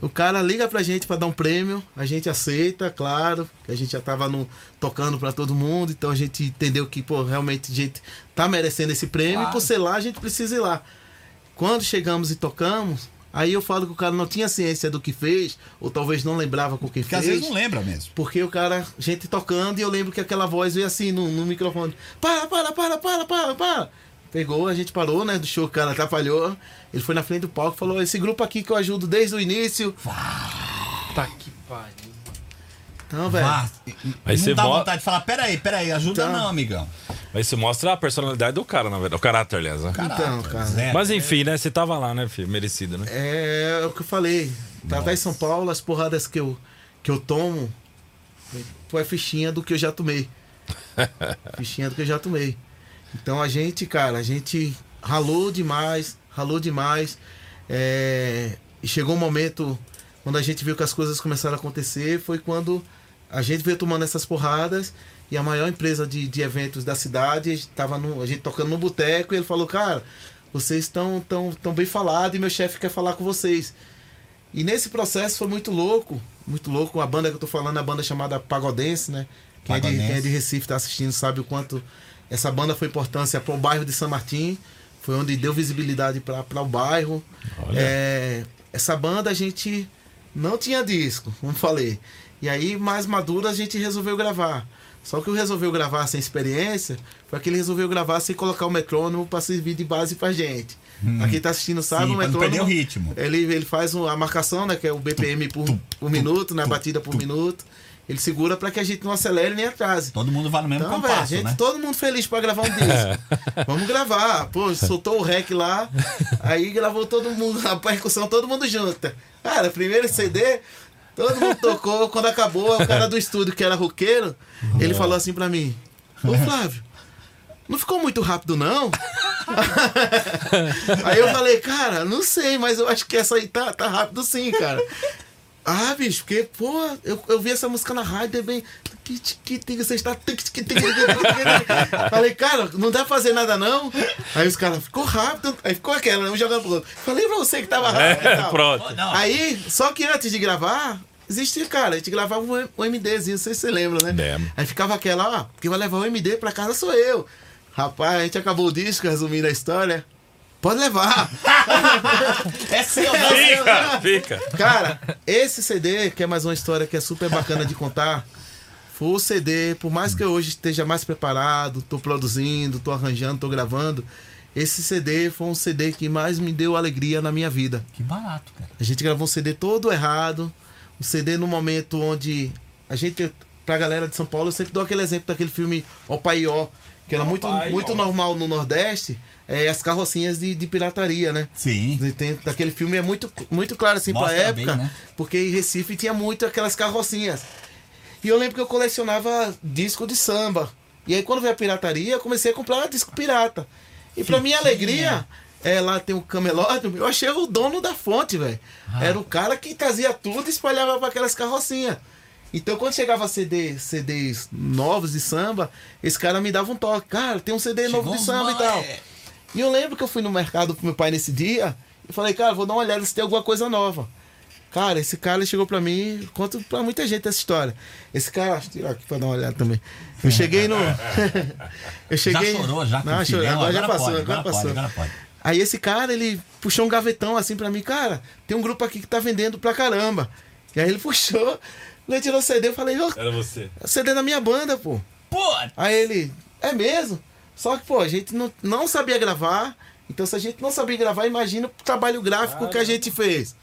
O cara liga pra gente pra dar um prêmio, a gente aceita, claro, que a gente já tava no, tocando pra todo mundo, então a gente entendeu que, pô, realmente a gente tá merecendo esse prêmio Claro. e por ser lá a gente precisa ir lá. Quando chegamos e tocamos, aí eu falo que o cara não tinha ciência do que fez, ou talvez não lembrava com quem Porque às fez. vezes não lembra mesmo. Porque o cara, gente tocando, e eu lembro que aquela voz veio assim no, no microfone: para, para, para, para, para, para. Pegou, a gente parou, né? Do show, o cara atrapalhou. Ele foi na frente do palco e falou: Esse grupo aqui que eu ajudo desde o início. Tá que pariu. Então, velho. Aí não você dá bota- vontade de falar, peraí, peraí, ajuda Então. não, amigão. Mas isso mostra a personalidade do cara, na verdade. O caráter, aliás. Né? Então, cara. Mas enfim, né? Você tava lá, né, filho? Merecido, né? É, é o que eu falei. Tava em São Paulo, as porradas que eu, que eu tomo foi a fichinha do que eu já tomei. fichinha do que eu já tomei. Então a gente, cara, a gente ralou demais, ralou demais. É, e chegou um momento quando a gente viu que as coisas começaram a acontecer, foi quando a gente veio tomando essas porradas e a maior empresa de, de eventos da cidade estava a gente tocando no boteco e ele falou, cara, vocês estão tão, tão bem falados e meu chefe quer falar com vocês. E nesse processo foi muito louco, muito louco. A banda que eu tô falando é a banda chamada Pagodense, né? Quem, é de, quem é de Recife tá assistindo sabe o quanto essa banda foi importância para o bairro de São Martim. Foi onde deu visibilidade para o bairro. É, essa banda a gente não tinha disco, como falei. E aí, mais maduro, a gente resolveu gravar. Só que o resolveu gravar sem experiência foi que ele resolveu gravar sem colocar o metrônomo para servir de base pra gente. Pra quem tá assistindo sabe, Sim, o metrônomo. o ritmo. Ele, ele faz a marcação, né? Que é o BPM por, por minuto, né? Batida por minuto. Ele segura para que a gente não acelere nem atrase. Todo mundo vai no mesmo Então, compasso, gente, né? todo mundo feliz pra gravar um disco. Vamos gravar. Pô, soltou o rec lá, aí gravou todo mundo, a percussão, todo mundo junto. Cara, primeiro CD, todo mundo tocou. Quando acabou, o cara do estúdio, que era roqueiro, ele falou assim pra mim: Ô Flávio, não ficou muito rápido, não? aí eu falei, cara, não sei, mas eu acho que essa aí tá, tá rápido sim, cara. Ah, bicho, porque, pô, eu, eu vi essa música na rádio, é bem. Você está. Falei, cara, não dá pra fazer nada não. Aí os caras, ficou rápido. Aí ficou aquela, um jogando pro outro. Falei pra você que tava rápido. tal. Pronto. Aí, só que antes de gravar, existia, cara, a gente gravava um, um MDzinho, não sei se você lembra, né? Lembro. Aí ficava aquela, ó, quem vai levar o MD pra casa sou eu. Rapaz, a gente acabou o disco, resumindo a história. Pode levar. É seu, Fica, fica. Cara, esse CD, que é mais uma história que é super bacana de contar, foi o CD, por mais que eu hoje esteja mais preparado, tô produzindo, tô arranjando, tô gravando, esse CD foi um CD que mais me deu alegria na minha vida. Que barato, cara. A gente gravou um CD todo errado, um CD no momento onde a gente, pra galera de São Paulo, eu sempre dou aquele exemplo daquele filme Opaió, que era muito, muito normal no Nordeste, é as carrocinhas de, de pirataria, né? Sim. Tem, daquele filme é muito, muito claro assim Mostra pra época, bem, né? porque em Recife tinha muito aquelas carrocinhas. E eu lembro que eu colecionava disco de samba. E aí quando veio a pirataria, eu comecei a comprar disco pirata. E pra minha alegria, é, lá tem um camelódromo, eu achei o dono da fonte, velho. Ah. Era o cara que trazia tudo e espalhava pra aquelas carrocinhas. Então quando chegava CD, CDs novos de samba, esse cara me dava um toque. Cara, tem um CD novo de samba e ma- tal. É. E eu lembro que eu fui no mercado com meu pai nesse dia e falei, cara, vou dar uma olhada se tem alguma coisa nova. Cara, esse cara chegou pra mim, conto pra muita gente essa história. Esse cara, tirar aqui pra dar uma olhada também. Eu cheguei no. eu cheguei. Já chorou, já Não, o filhão, chorei, agora, já passou, pode, agora, agora passou. pode, agora pode. Aí esse cara, ele puxou um gavetão assim pra mim, cara, tem um grupo aqui que tá vendendo pra caramba. E aí ele puxou, ele tirou o CD, eu falei, ô, Era você. o CD da minha banda, pô. Pô, Aí ele, é mesmo? Só que, pô, a gente não, não sabia gravar. Então, se a gente não sabia gravar, imagina o trabalho gráfico que a gente fez.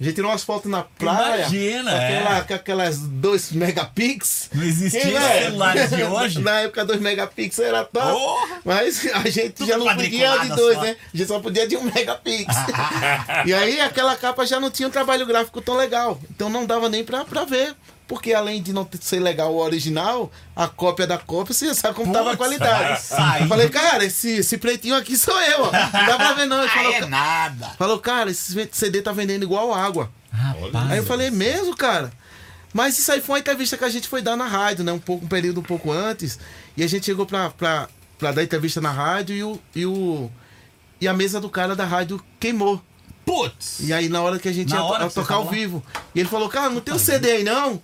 A gente tirou umas fotos na praia. Imagina, com, aquela- é. com aquelas 2 megapixels. Não existia E, velho, celulares de hoje. Na época, 2 megapixels era top. Mas a gente já não podia de 2, só. né? A gente só podia de 1 um megapixel. e aí, aquela capa já não tinha um trabalho gráfico tão legal. Então, não dava nem pra, pra ver. Porque além de não ser legal o original, a cópia da cópia, você já sabe como tava a Putz, qualidade. sai. Eu falei, cara, esse, esse pretinho aqui sou eu, ó. Não dá pra ver não. Ele falou, é nada. falou, cara, esse CD tá vendendo igual água. Rapaz. Aí eu falei, mesmo, cara? Mas isso aí foi uma entrevista que a gente foi dar na rádio, né? Um, pouco, um período um pouco antes. E a gente chegou pra, pra, pra dar entrevista na rádio e o, e o. E a mesa do cara da rádio queimou. Putz. E aí na hora que a gente Na ia você tocar ao vivo. E ele falou, cara, não tem um CD aí não?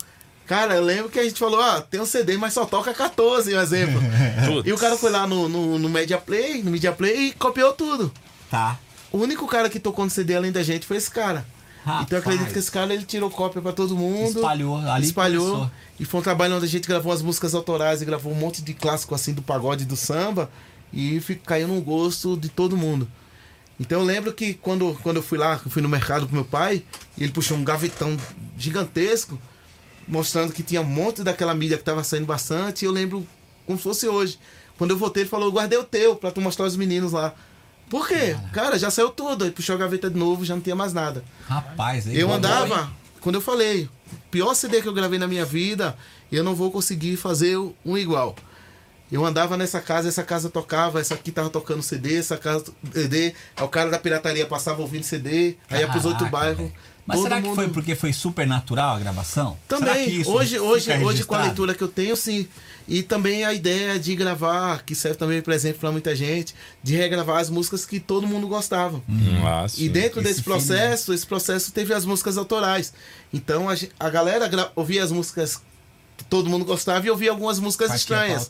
Cara, eu lembro que a gente falou, ó, tem um CD, mas só toca 14, um exemplo. E o cara foi lá no, no, no Media Play, no Media Play e copiou tudo. Tá. O único cara que tocou no CD além da gente foi esse cara. Rapaz. Então eu acredito que esse cara ele tirou cópia pra todo mundo. Espalhou, ali espalhou. começou. E foi um trabalho onde a gente gravou as músicas autorais e gravou um monte de clássico assim do pagode e do samba. E fi- caiu no gosto de todo mundo. Então eu lembro que quando, quando eu fui lá, eu fui no mercado com meu pai, e ele puxou um gavetão gigantesco, mostrando que tinha um monte daquela mídia que estava saindo bastante. E eu lembro como se fosse hoje. Quando eu voltei, ele falou, eu guardei o teu pra tu mostrar os meninos lá. Por quê? Cara, já saiu tudo. Aí puxou a gaveta de novo, já não tinha mais nada. Rapaz, aí Eu rodou, andava, quando eu falei, pior CD que eu gravei na minha vida, eu não vou conseguir fazer um igual. Eu andava nessa casa, essa casa tocava, essa aqui tava tocando CD, essa casa CD, aí o cara da pirataria passava ouvindo CD, aí ia pros outros bairros. Mas todo será que mundo- foi porque foi super natural a gravação? Será que Também, isso hoje, hoje, hoje com a leitura que eu tenho, sim. E também a ideia de gravar, que serve também por exemplo para muita gente, de regravar as músicas que todo mundo gostava. Ah, E sim. dentro Esse desse filme, processo, esse processo teve as músicas autorais. Então a, a galera gra- ouvia as músicas todo mundo gostava e ouvia algumas músicas estranhas.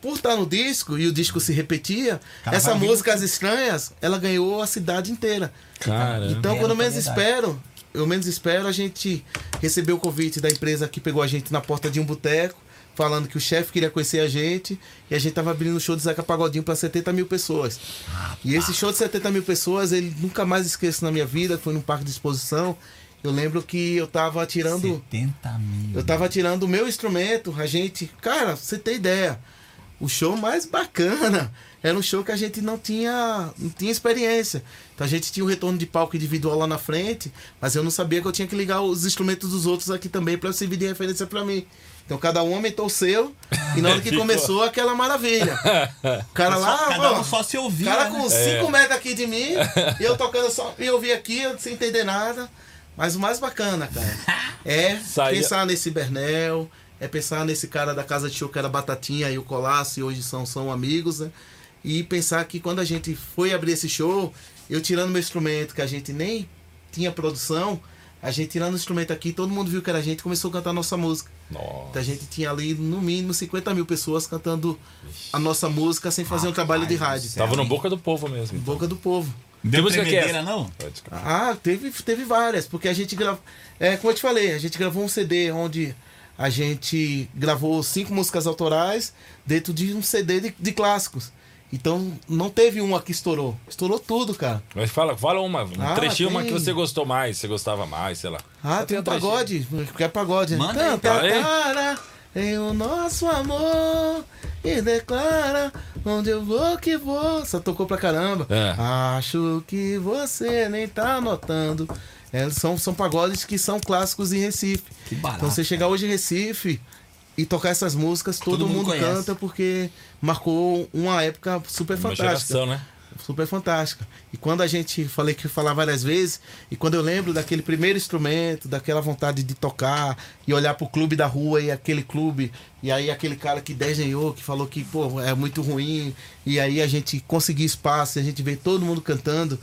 Por estar no disco e o disco se repetia, Cara, essa vai ouvir música As Estranhas, ela ganhou a cidade inteira. Cara, Então, quando eu menos espero, eu menos espero, a gente recebeu o convite da empresa que pegou a gente na porta de um boteco, falando que o chefe queria conhecer a gente, e a gente tava abrindo o show de Zeca Pagodinho para 70 mil pessoas. E esse show de 70 mil pessoas, ele nunca mais esqueço na minha vida, foi num parque de exposição. Eu lembro que eu tava tirando. 70 mil. Eu tava tirando o meu instrumento, a gente. Cara, pra você ter ideia. O show mais bacana era um show que a gente não tinha, não tinha experiência. Então a gente tinha um retorno de palco individual lá na frente, mas eu não sabia que eu tinha que ligar os instrumentos dos outros aqui também para servir de referência para mim. Então cada um aumentou o seu e na hora que começou aquela maravilha. O cara lá, Cada ó, um só se o ouvia, cara né? com 5 metros aqui de mim, e eu tocando só, e eu vi aqui sem entender nada. Mas o mais bacana, cara, é Saía- pensar nesse Bernel, é pensar nesse cara da casa de show que era Batatinha e o Colasso, e hoje são, são amigos, né? E pensar que quando a gente foi abrir esse show, eu tirando meu instrumento, que a gente nem tinha produção, a gente tirando o instrumento aqui, todo mundo viu que era a gente e começou a cantar a nossa música. Nossa. Então a gente tinha ali no mínimo 50 mil pessoas cantando a nossa música sem fazer um trabalho de rádio. Tava no boca do povo mesmo. então. Boca do povo. Deu música que é não? Ah, teve, teve várias, porque a gente gravou. É, como eu te falei, a gente gravou um CD onde a gente gravou cinco músicas autorais dentro de um CD de, de clássicos. Então não teve uma que estourou. Estourou tudo, cara. Mas fala, fala uma, um Ah, trechinho, uma tem. que você gostou mais, você gostava mais, sei lá. Ah, Só tem um um pagode, porque é pagode. né? Manda fala aí. para em o nosso amor e declara onde eu vou que vou. Só tocou pra caramba. É. Acho que você nem tá notando. É, são, são pagodes que são clássicos em Recife. Que barato. Então você chegar hoje em Recife e tocar essas músicas, todo, Todo mundo mundo, canta porque marcou uma época super Uma fantástica geração, né? Super fantástica. E quando a gente falei que falar várias vezes, e quando eu lembro daquele primeiro instrumento, daquela vontade de tocar e olhar pro clube da rua e aquele clube, e aí aquele cara que desenhou, que falou que, pô, é muito ruim, e aí a gente conseguir espaço, e a gente vê todo mundo cantando.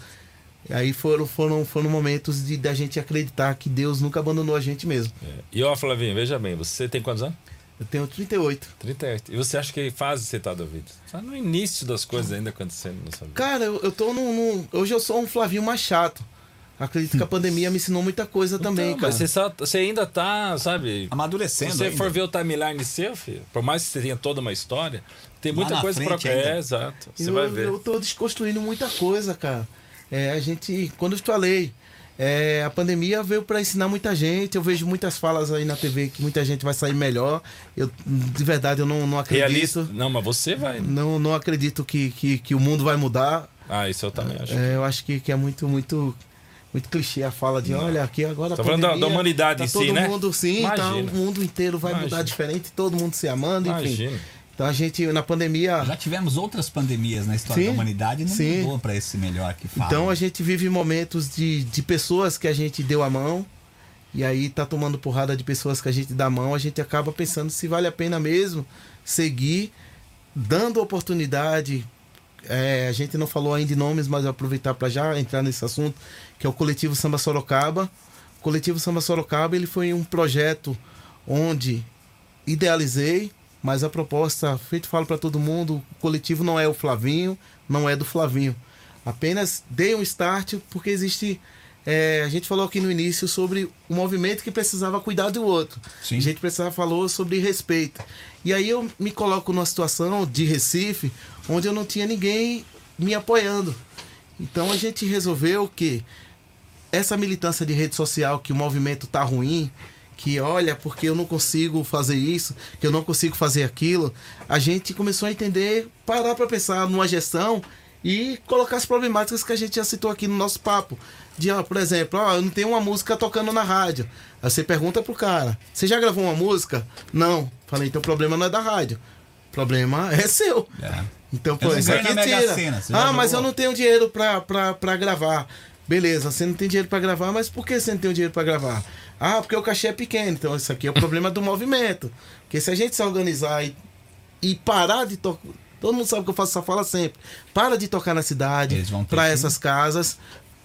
E aí foram, foram, foram momentos de da gente acreditar que Deus nunca abandonou a gente mesmo. É. E ó, Flavinho, veja bem, você tem quantos anos? Eu tenho 38. 38. E você acha que fase você tá da vida? Tá no início das coisas ainda acontecendo na sua vida. Cara, eu, eu tô num, num- Hoje eu sou um Flavinho mais chato. Acredito que a pandemia me ensinou muita coisa também, Então, cara. mas você, só- você ainda tá, sabe? Amadurecendo Se você ainda. for ver o timeline seu, filho, por mais que você tenha toda uma história, tem muita coisa pra. ainda. É, exato. Você eu, vai ver. eu tô desconstruindo muita coisa, cara. É, a gente, quando eu te falei, é, a pandemia veio para ensinar muita gente. Eu vejo muitas falas aí na TV que muita gente vai sair melhor. Eu, de verdade, eu não, não acredito. Realista. Não, mas você vai. Não, não acredito que, que, que o mundo vai mudar. Ah, isso eu também acho. É, eu acho que, que é muito, muito, muito clichê a fala de olha, aqui agora. Tá falando da- da humanidade tá em si, todo né? mundo sim, tá, o mundo inteiro vai mudar Imagina. diferente, todo mundo se amando, enfim. Imagina. Então a gente, na pandemia. Já tivemos outras pandemias na história Sim, da humanidade e não sim. mudou pra esse melhor que fala. Então a gente vive momentos de, de pessoas que a gente deu a mão e aí tá tomando porrada de pessoas que a gente dá a mão, a gente acaba pensando se vale a pena mesmo seguir dando oportunidade. É, a gente não falou ainda de nomes, mas eu vou aproveitar para já entrar nesse assunto, que é o coletivo Samba Sorocaba. O coletivo Samba Sorocaba ele foi um projeto onde idealizei, mas a proposta, feito falo para todo mundo, o coletivo não é o Flavinho, não é do Flavinho. Apenas dei um start porque existe. é, a gente falou aqui no início sobre o movimento que precisava cuidar do outro. Sim. A gente precisava falou sobre respeito. E aí eu me coloco numa situação de Recife onde eu não tinha ninguém me apoiando. Então a gente resolveu que essa militância de rede social, que o movimento tá ruim, que olha, porque eu não consigo fazer isso, que eu não consigo fazer aquilo, a gente começou a entender, parar para pensar numa gestão e colocar as problemáticas que a gente já citou aqui no nosso papo. De, ó, por exemplo, ó, eu não tenho uma música tocando na rádio. Aí você pergunta pro cara: Você já gravou uma música? Não. Falei, então o problema não é da rádio. O problema é seu. É. Então, Eu pô, isso aqui tira. Ah, mas eu jogou? não tenho dinheiro pra, pra, pra gravar. Beleza, você não tem dinheiro pra gravar, mas por que você não tem dinheiro pra gravar? Ah, porque o cachê é pequeno. Então, isso aqui é o problema do movimento. Porque se a gente se organizar e, e parar de tocar. Todo mundo sabe que eu faço essa fala sempre. Para de tocar na cidade, que- essas casas.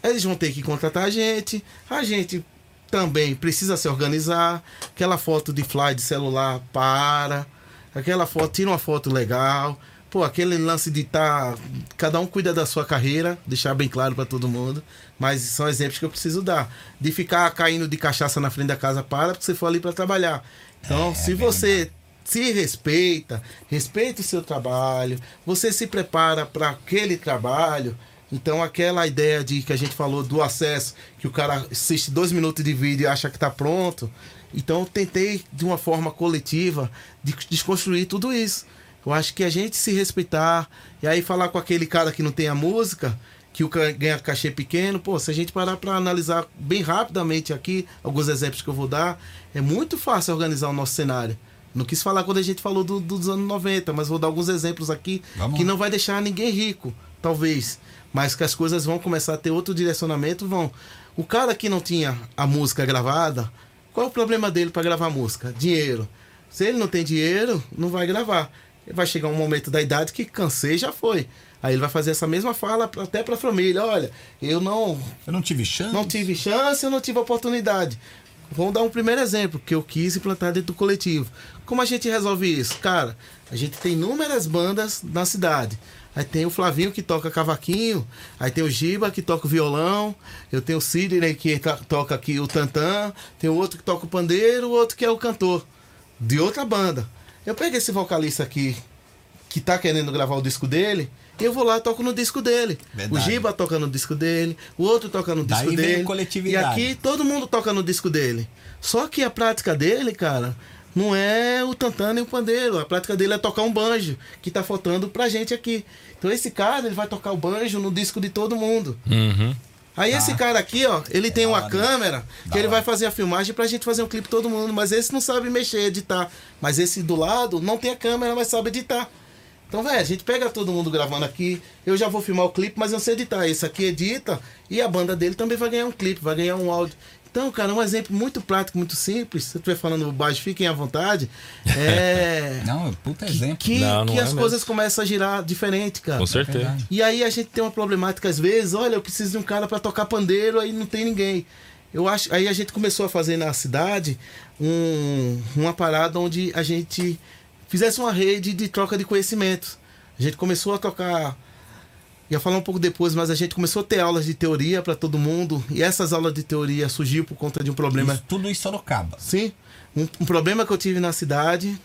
Eles vão ter que contratar a gente. A gente também precisa se organizar. Aquela foto de fly de celular, para. Aquela foto, tira uma foto legal. Pô, aquele lance de estar. cada um cuida da sua carreira, deixar bem claro para todo mundo. Mas são exemplos que eu preciso dar. De ficar caindo de cachaça na frente da casa, para, porque você for ali para trabalhar. Então, se você se respeita, respeita o seu trabalho, você se prepara para aquele trabalho. Então, aquela ideia de que a gente falou do acesso, que o cara assiste dois minutos de vídeo e acha que está pronto. Então, eu tentei, de uma forma coletiva, de desconstruir tudo isso. Eu acho que a gente se respeitar, e aí falar com aquele cara que não tem a música, que o ganha cachê pequeno, pô, se a gente parar para analisar bem rapidamente aqui, alguns exemplos que eu vou dar, é muito fácil organizar o nosso cenário. Não quis falar quando a gente falou do- dos anos 90, mas vou dar alguns exemplos aqui Vamos que não vai deixar ninguém rico, talvez. Mas que as coisas vão começar a ter outro direcionamento, vão. O cara que não tinha a música gravada, qual é o problema dele para gravar música? Dinheiro. Se ele não tem dinheiro, não vai gravar. Vai chegar um momento da idade que cansei já foi. Aí ele vai fazer essa mesma fala até para a família. Olha, eu não Eu não tive chance. não tive chance, eu não tive oportunidade. Vamos dar um primeiro exemplo, que eu quis implantar dentro do coletivo. Como a gente resolve isso? Cara, a gente tem inúmeras bandas na cidade. Aí tem o Flavinho que toca cavaquinho, aí tem o Giba que toca o violão, eu tenho o Sidney que ta- toca aqui o tantã, tem o outro que toca o pandeiro, o outro que é o cantor de outra banda. Eu pego esse vocalista aqui que tá querendo gravar o disco dele, eu vou lá e toco no disco dele. Verdade. O Giba toca no disco dele, o outro toca no Daí disco vem a dele. coletividade. E aqui todo mundo toca no disco dele. Só que a prática dele, cara, não é o tantã nem o pandeiro. A prática dele é tocar um banjo, que tá faltando pra gente aqui. Então esse cara, ele vai tocar o banjo no disco de todo mundo. Aí esse cara aqui, ó, ele tem uma hora. câmera que ele vai fazer a filmagem pra gente fazer um clipe todo mundo, mas esse não sabe mexer, editar. Mas esse do lado não tem a câmera, mas sabe editar. Então, velho, a gente pega todo mundo gravando aqui, eu já vou filmar o clipe, mas eu sei editar. Esse aqui edita e a banda dele também vai ganhar um clipe, vai ganhar um áudio. Então, cara, um exemplo muito prático, muito simples. Se eu estiver falando baixo, fiquem à vontade. É. Não, puta exemplo. que Não, não que é as mesmo. coisas começam a girar diferente, cara. Com certeza. verdade. E aí a gente tem uma problemática às vezes, olha, eu preciso de um cara para tocar pandeiro, aí não tem ninguém. Eu acho, aí a gente começou a fazer na cidade um, uma parada onde a gente fizesse uma rede de troca de conhecimentos. A gente começou a tocar ia falar um pouco depois, mas a gente começou a ter aulas de teoria para todo mundo, e essas aulas de teoria surgiu por conta de um problema Isso, tudo isso Sorocaba. Sim. Um, um problema que eu tive na cidade,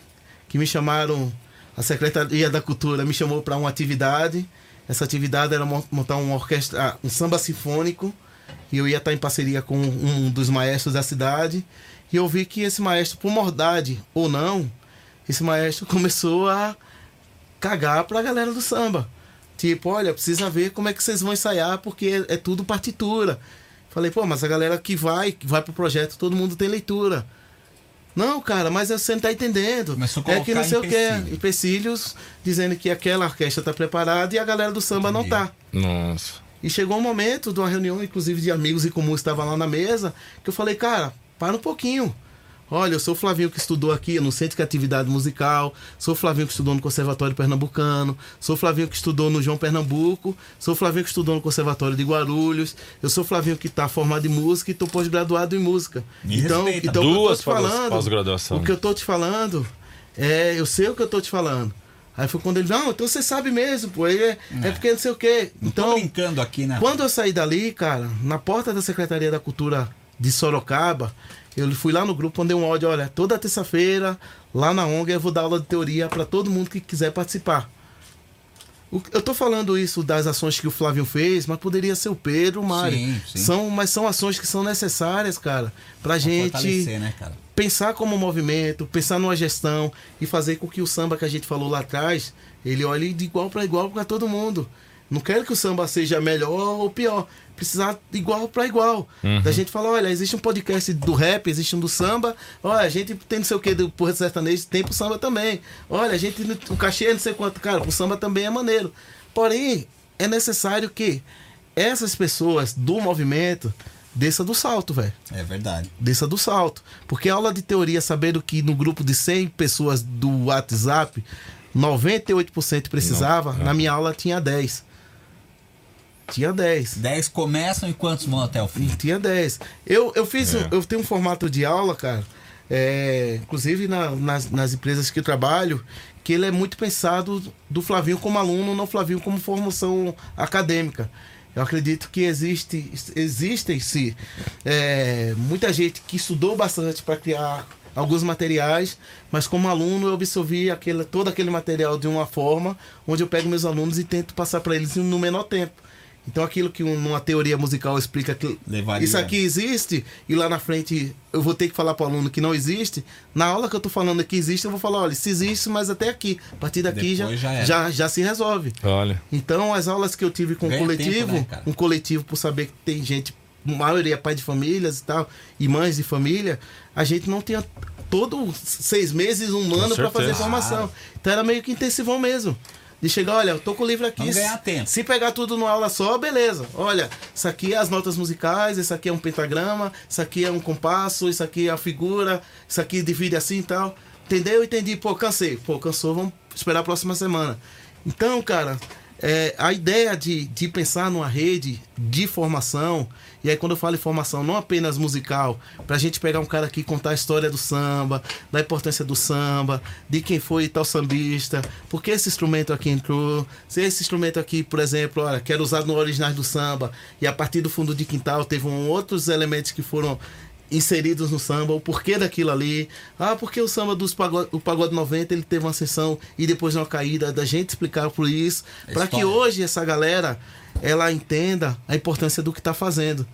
que me chamaram, a Secretaria da Cultura me chamou para uma atividade. Essa atividade era mon- montar uma orquestra, ah, um samba sinfônico, e eu ia estar em parceria com um dos maestros da cidade. E eu vi que esse maestro, por mordade ou não, esse maestro começou a cagar pra galera do samba. Tipo, olha, precisa ver como é que vocês vão ensaiar, porque é, é tudo partitura. Falei, pô, mas a galera que vai, que vai pro projeto, todo mundo tem leitura. Não, cara, mas você não tá entendendo. É que não sei o que. empecilho. Empecilhos dizendo que aquela orquestra tá preparada e a galera do samba não Entendi. tá. Nossa. E chegou um momento de uma reunião, inclusive de amigos e comuns que estavam lá na mesa, que eu falei, cara, para um pouquinho. Olha, eu sou o Flavinho que estudou aqui no Centro de Atividade Musical, sou o Flavinho que estudou no Conservatório Pernambucano, sou o Flavinho que estudou no João Pernambuco, sou o Flavinho que estudou no Conservatório de Guarulhos, eu sou o Flavinho que está formado em música e estou pós-graduado em música. Me então, respeita. então o que eu tô Duas te falando, pós-graduação. o que eu tô te falando, é, eu sei o que eu tô te falando. Aí foi quando ele, não, então você sabe mesmo, pô, é, é porque não sei o quê. Não tô Então, brincando aqui, né? quando eu saí dali, cara, na porta da Secretaria da Cultura de Sorocaba, eu fui lá no grupo, mandei um áudio, olha, toda terça-feira, lá na ONG, eu vou dar aula de teoria para todo mundo que quiser participar. Eu tô falando isso das ações que o Flávio fez, mas poderia ser o Pedro, o Mário. Sim, sim. São, mas são ações que são necessárias, cara, pra gente Fortalecer, né, cara? pensar como movimento, pensar numa gestão e fazer com que o samba que a gente falou lá atrás, ele olhe de igual para igual para todo mundo. Não quero que o samba seja melhor ou pior. Precisar de igual para igual. Da gente falar, olha, existe um podcast do rap, existe um do samba. Olha, a gente tem não sei o que do porra sertanejo, tem pro samba também. Olha, a gente, o cachê é não sei quanto. Cara, pro samba também é maneiro. Porém, é necessário que essas pessoas do movimento desça do salto, velho. É verdade. Desça do salto. Porque aula de teoria, sabendo que no grupo de 100 pessoas do WhatsApp, 98% precisava, na minha aula tinha 10. Tinha 10. 10 começam e quantos vão até o fim? Tinha 10. Eu, eu fiz. Eu tenho um formato de aula, cara. é, inclusive na- nas, nas empresas que eu trabalho, que ele é muito pensado do Flavinho como aluno, não Flavinho como formação acadêmica. Eu acredito que existe, existem sim, é, muita gente que estudou bastante para criar alguns materiais, mas como aluno eu absorvi aquele, todo aquele material de uma forma onde eu pego meus alunos e tento passar para eles no menor tempo. Então aquilo que um- numa teoria musical explica que Levaria. isso aqui existe e lá na frente eu vou ter que falar para o aluno que não existe, na aula que eu tô falando que existe, eu vou falar, olha, se existe, mas até aqui. A partir daqui já, Depois já já, já se resolve. Olha. Então, as aulas que eu tive com o Ganha coletivo, tempo, né, um coletivo por saber que tem gente, a maioria é pai de famílias e tal, e mães de família, a gente não tinha todo seis meses, um ano para fazer formação. Então era meio que intensivão mesmo. De chegar, olha, eu tô com o livro aqui. Vamos ganhar tempo. Se pegar tudo numa aula só, beleza. Olha, isso aqui é as notas musicais, isso aqui é um pentagrama, isso aqui é um compasso, isso aqui é a figura, isso aqui divide assim e tal. Entendeu? Entendi. Pô, cansei. Pô, cansou, vamos esperar a próxima semana. Então, cara, é, a ideia de, de pensar numa rede de formação, e aí quando eu falo em formação, não apenas musical, pra gente pegar um cara aqui e contar a história do samba, da importância do samba, de quem foi tal sambista, por que esse instrumento aqui entrou, se esse instrumento aqui, por exemplo, olha, que era usado no originais do samba, e a partir do fundo de quintal teve um, outros elementos que foram inseridos no samba, o porquê daquilo ali. Ah, porque o samba dos pagode, o pagode 90 ele teve uma ascensão e depois uma caída, da gente explicar por isso, para que hoje essa galera ela entenda a importância do que tá fazendo.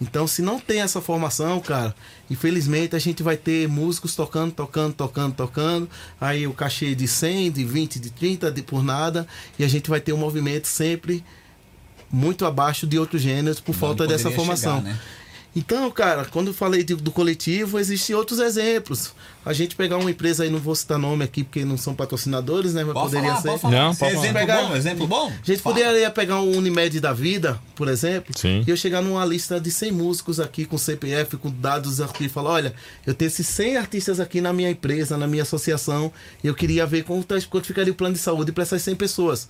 Então, se não tem essa formação, cara, infelizmente a gente vai ter músicos tocando, tocando, tocando, tocando. Aí o cachê de 100, de 20, de 30 de por nada. E a gente vai ter um movimento sempre muito abaixo de outros gêneros por falta Onde dessa formação. chegar, né? Então, cara, quando eu falei de- do coletivo, existem outros exemplos. A gente pegar uma empresa aí, não vou citar nome aqui porque não são patrocinadores, né? Mas Pode poderia falar, ser. pode falar. Não, pode exemplo falar. bom, exemplo bom? A gente Fala. poderia pegar um Unimed da vida, por exemplo, Sim. e eu chegar numa lista de 100 músicos aqui com CPF, com dados aqui e falar: olha, eu tenho esses 100 artistas aqui na minha empresa, na minha associação, e eu queria ver quanto, quanto ficaria o plano de saúde para essas 100 pessoas.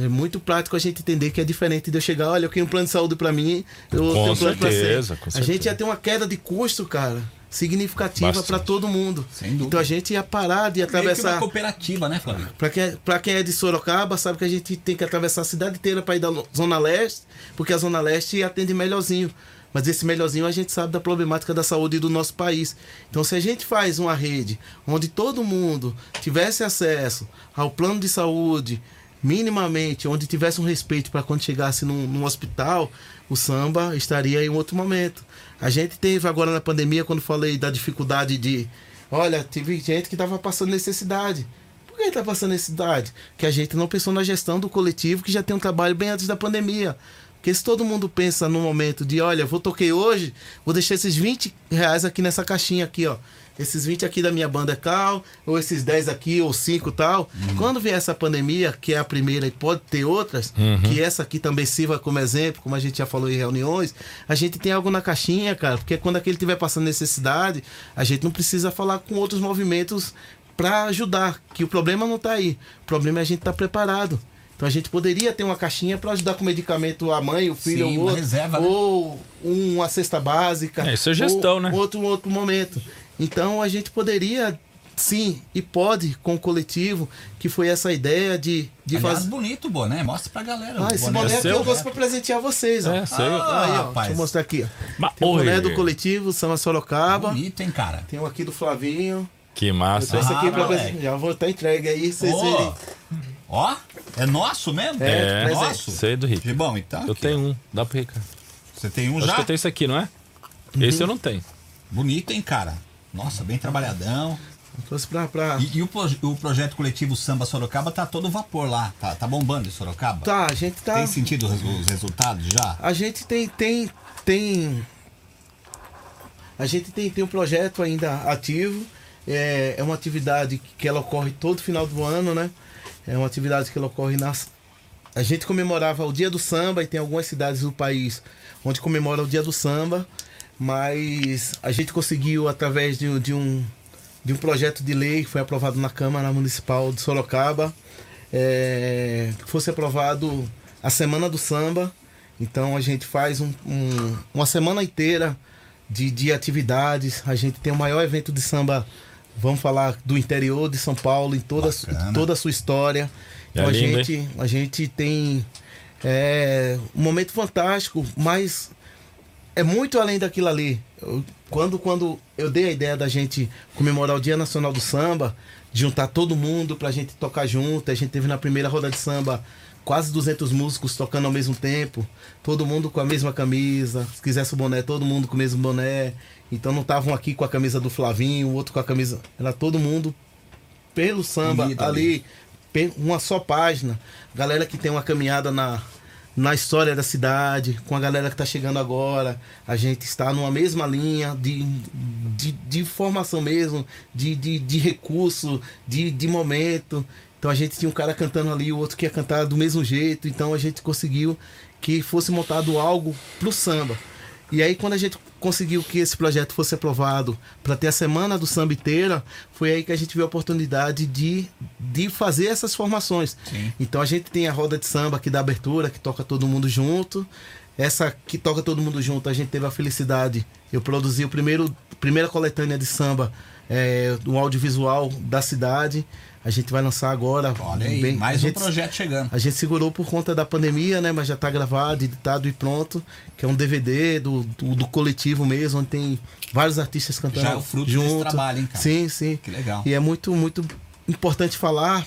É muito prático a gente entender que é diferente de eu chegar, olha, eu quero um plano de saúde para mim, eu Com tenho um plano pra certeza, 100. com A gente ia ter uma queda de custo, cara, significativa para todo mundo. Sem dúvida. Então a gente ia parar de Meio que uma atravessar. cooperativa, né, Flávio? Pra quem, pra quem é de Sorocaba, sabe que a gente tem que atravessar a cidade inteira para ir da Zona Leste, porque a Zona Leste atende melhorzinho. Mas esse melhorzinho a gente sabe da problemática da saúde do nosso país. Então, se a gente faz uma rede onde todo mundo tivesse acesso ao plano de saúde, minimamente, onde tivesse um respeito para quando chegasse num, num hospital, o samba estaria em outro momento. A gente teve agora na pandemia, quando falei da dificuldade de. Olha, teve gente que estava passando necessidade. Por que está passando necessidade? Que a gente não pensou na gestão do coletivo que já tem um trabalho bem antes da pandemia. Porque se todo mundo pensa no momento de, olha, vou toquei hoje, vou deixar esses 20 reais aqui nessa caixinha aqui, ó. Esses 20 aqui da minha banda é tal, ou esses 10 aqui, ou 5 tal. Quando vier essa pandemia, que é a primeira e pode ter outras, que essa aqui também sirva como exemplo, como a gente já falou em reuniões, a gente tem algo na caixinha, cara, porque quando aquele estiver passando necessidade, a gente não precisa falar com outros movimentos para ajudar, que o problema não está aí. O problema é a gente estar preparado. Então a gente poderia ter uma caixinha para ajudar com medicamento a mãe, o filho, Sim, ou uma outro, reserva, né? ou uma cesta básica. É, isso é gestão, ou né? Outro outro momento. Então a gente poderia sim e pode com o coletivo que foi essa ideia de de Aliás, fazer bonito o boné. Mostra pra galera. ah, esse boné. boné é aqui seu? eu trouxe para presentear vocês, ó. É, sei. Aí, ó, rapaz. deixa eu mostrar aqui, Tem o boné oi. do coletivo Samba Sorocaba, Bonito, hein, cara? tem um aqui do Flavinho. Que massa, hein? trouxe aqui Ah, pra. Já vou estar entregue aí, vocês Ó, verem. Ó, é nosso mesmo? É, É, nosso. sei do Rick. Gibão, então. Eu aqui, tenho um, dá pro Ricardo. Você tem um Acho já? que eu tenho esse aqui, não é? Uhum. Esse eu não tenho. Bonito, hein, cara? Nossa, bem trabalhadão. Pra. pra... E, e o, o projeto coletivo Samba Sorocaba tá todo vapor lá. Tá, tá bombando em Sorocaba? Tá, a gente tá. Tem sentido os, os resultados já? A gente tem tem tem a gente tem, tem um projeto ainda ativo. É, é uma atividade que ela ocorre todo final do ano, né? É uma atividade que ela ocorre nas a gente comemorava o Dia do Samba e tem algumas cidades do país onde comemora o Dia do Samba, mas a gente conseguiu através de, um- de um de um projeto de lei que foi aprovado na Câmara Municipal de Sorocaba, é, que fosse aprovado a Semana do Samba. Então a gente faz um- um- uma semana inteira de, de atividades. A gente tem o maior evento de samba, vamos falar, do interior de São Paulo, em toda, a Bacana. toda a sua história. É Então a, lindo, gente, a gente tem é, um momento fantástico, mas é muito além daquilo ali. Eu- quando, quando eu dei a ideia da gente comemorar o Dia Nacional do Samba, juntar todo mundo pra gente tocar junto, a gente teve na primeira roda de samba quase 200 músicos tocando ao mesmo tempo, todo mundo com a mesma camisa, se quisesse o boné, todo mundo com o mesmo boné. Então não estavam aqui com a camisa do Flavinho, o outro com a camisa. Era todo mundo pelo samba Unido ali, ali. uma só página. Galera que tem uma caminhada na, na história da cidade, com a galera que tá chegando agora. A gente está numa mesma linha de, de, de formação mesmo, de, de, de recurso, de, de momento. Então a gente tinha um cara cantando ali, o outro que ia cantar do mesmo jeito. Então a gente conseguiu que fosse montado algo pro samba. E aí, quando a gente conseguiu que esse projeto fosse aprovado para ter a semana do samba inteira, foi aí que a gente viu a oportunidade de, de fazer essas formações. Sim. Então a gente tem a roda de samba aqui da abertura, que toca todo mundo junto. Essa que toca todo mundo junto, a gente teve a felicidade. Eu produzi o primeiro primeira coletânea de samba é, do audiovisual da cidade. A gente vai lançar agora. Olha aí, bem- mais um gente- projeto chegando. a gente segurou por conta da pandemia, né? Mas já tá gravado, editado e pronto. Que é um DVD do, do, do coletivo mesmo, onde tem vários artistas cantando Já é o fruto desse junto. trabalho, hein, cara? Sim, sim. Que legal. E é muito, muito importante falar,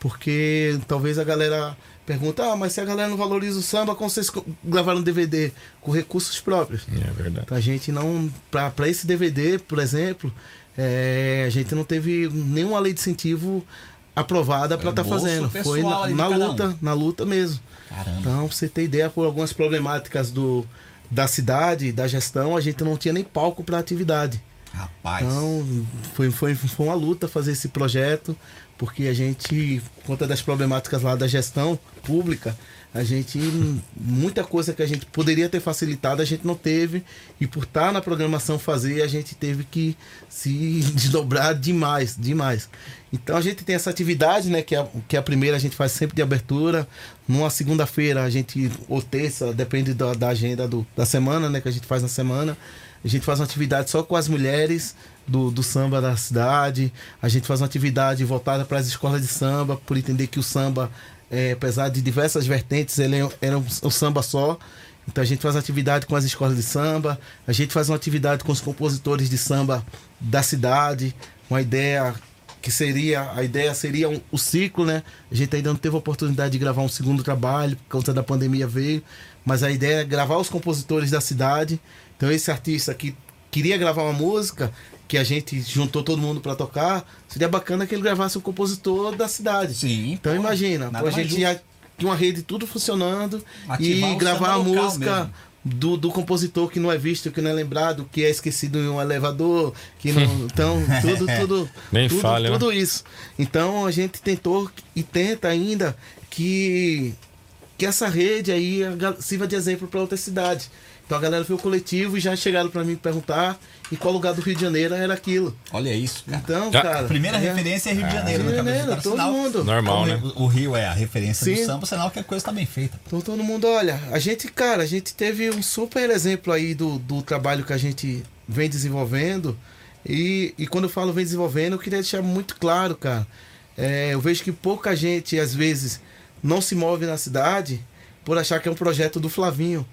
porque talvez a galera pergunta, ah, mas se a galera não valoriza o samba, como vocês gravaram DVD? Com recursos próprios. É verdade. Então a gente não. Pra esse DVD, por exemplo, é, a gente não teve nenhuma lei de incentivo aprovada para estar o bolso fazendo. Foi na, na cada um. luta, na luta mesmo. Caramba. Então, pra você ter ideia, por algumas problemáticas do, da cidade, da gestão, a gente não tinha nem palco para atividade. Rapaz. Então, foi, foi, foi uma luta fazer esse projeto, porque a gente, por conta das problemáticas lá da gestão pública, a gente, muita coisa que a gente poderia ter facilitado, a gente não teve, e por estar na programação fazer, a gente teve que se desdobrar demais, demais. Então a gente tem essa atividade, né, que é, a- que é a primeira a gente faz sempre de abertura, numa segunda-feira a gente, ou terça, depende da, da agenda do, da semana, né, que a gente faz na semana, a gente faz uma atividade só com as mulheres do, do samba da cidade. A gente faz uma atividade voltada para as escolas de samba, por entender que o samba, é, apesar de diversas vertentes, ele é, era um, um samba só. Então a gente faz atividade com as escolas de samba, a gente faz uma atividade com os compositores de samba da cidade, uma ideia que seria a ideia seria um- o ciclo, né? A gente ainda não teve a oportunidade de gravar um segundo trabalho por conta da pandemia veio, mas a ideia é gravar os compositores da cidade. Então esse artista que queria gravar uma música que a gente juntou todo mundo para tocar, seria bacana que ele gravasse um compositor da cidade. Sim. Então pô, imagina, pô, a gente já tinha uma rede tudo funcionando Ativar e o gravar a música mesmo. do, do compositor que não é visto, que não é lembrado, que é esquecido em um elevador, que não. Então, tudo, tudo. Nem tudo, falha, né? tudo isso. Então a gente tentou e tenta ainda que, que essa rede aí sirva de exemplo para outras cidades. Então a galera viu o coletivo e já chegaram para mim perguntar em qual lugar do Rio de Janeiro era aquilo. Olha isso, cara. Então, Ah, cara. A primeira é- referência é Rio de Janeiro, Rio de na cabeça Janeiro, do cara, todo sinal- mundo. Normal, como né? O Rio é a referência Sim. do samba, sinal que a coisa tá bem feita. Então todo mundo olha, a gente, cara, a gente teve um super exemplo aí do, do trabalho que a gente vem desenvolvendo. E, e quando eu falo vem desenvolvendo, eu queria deixar muito claro, cara. É, eu vejo que pouca gente, às vezes, não se move na cidade por achar que é um projeto do Flavinho.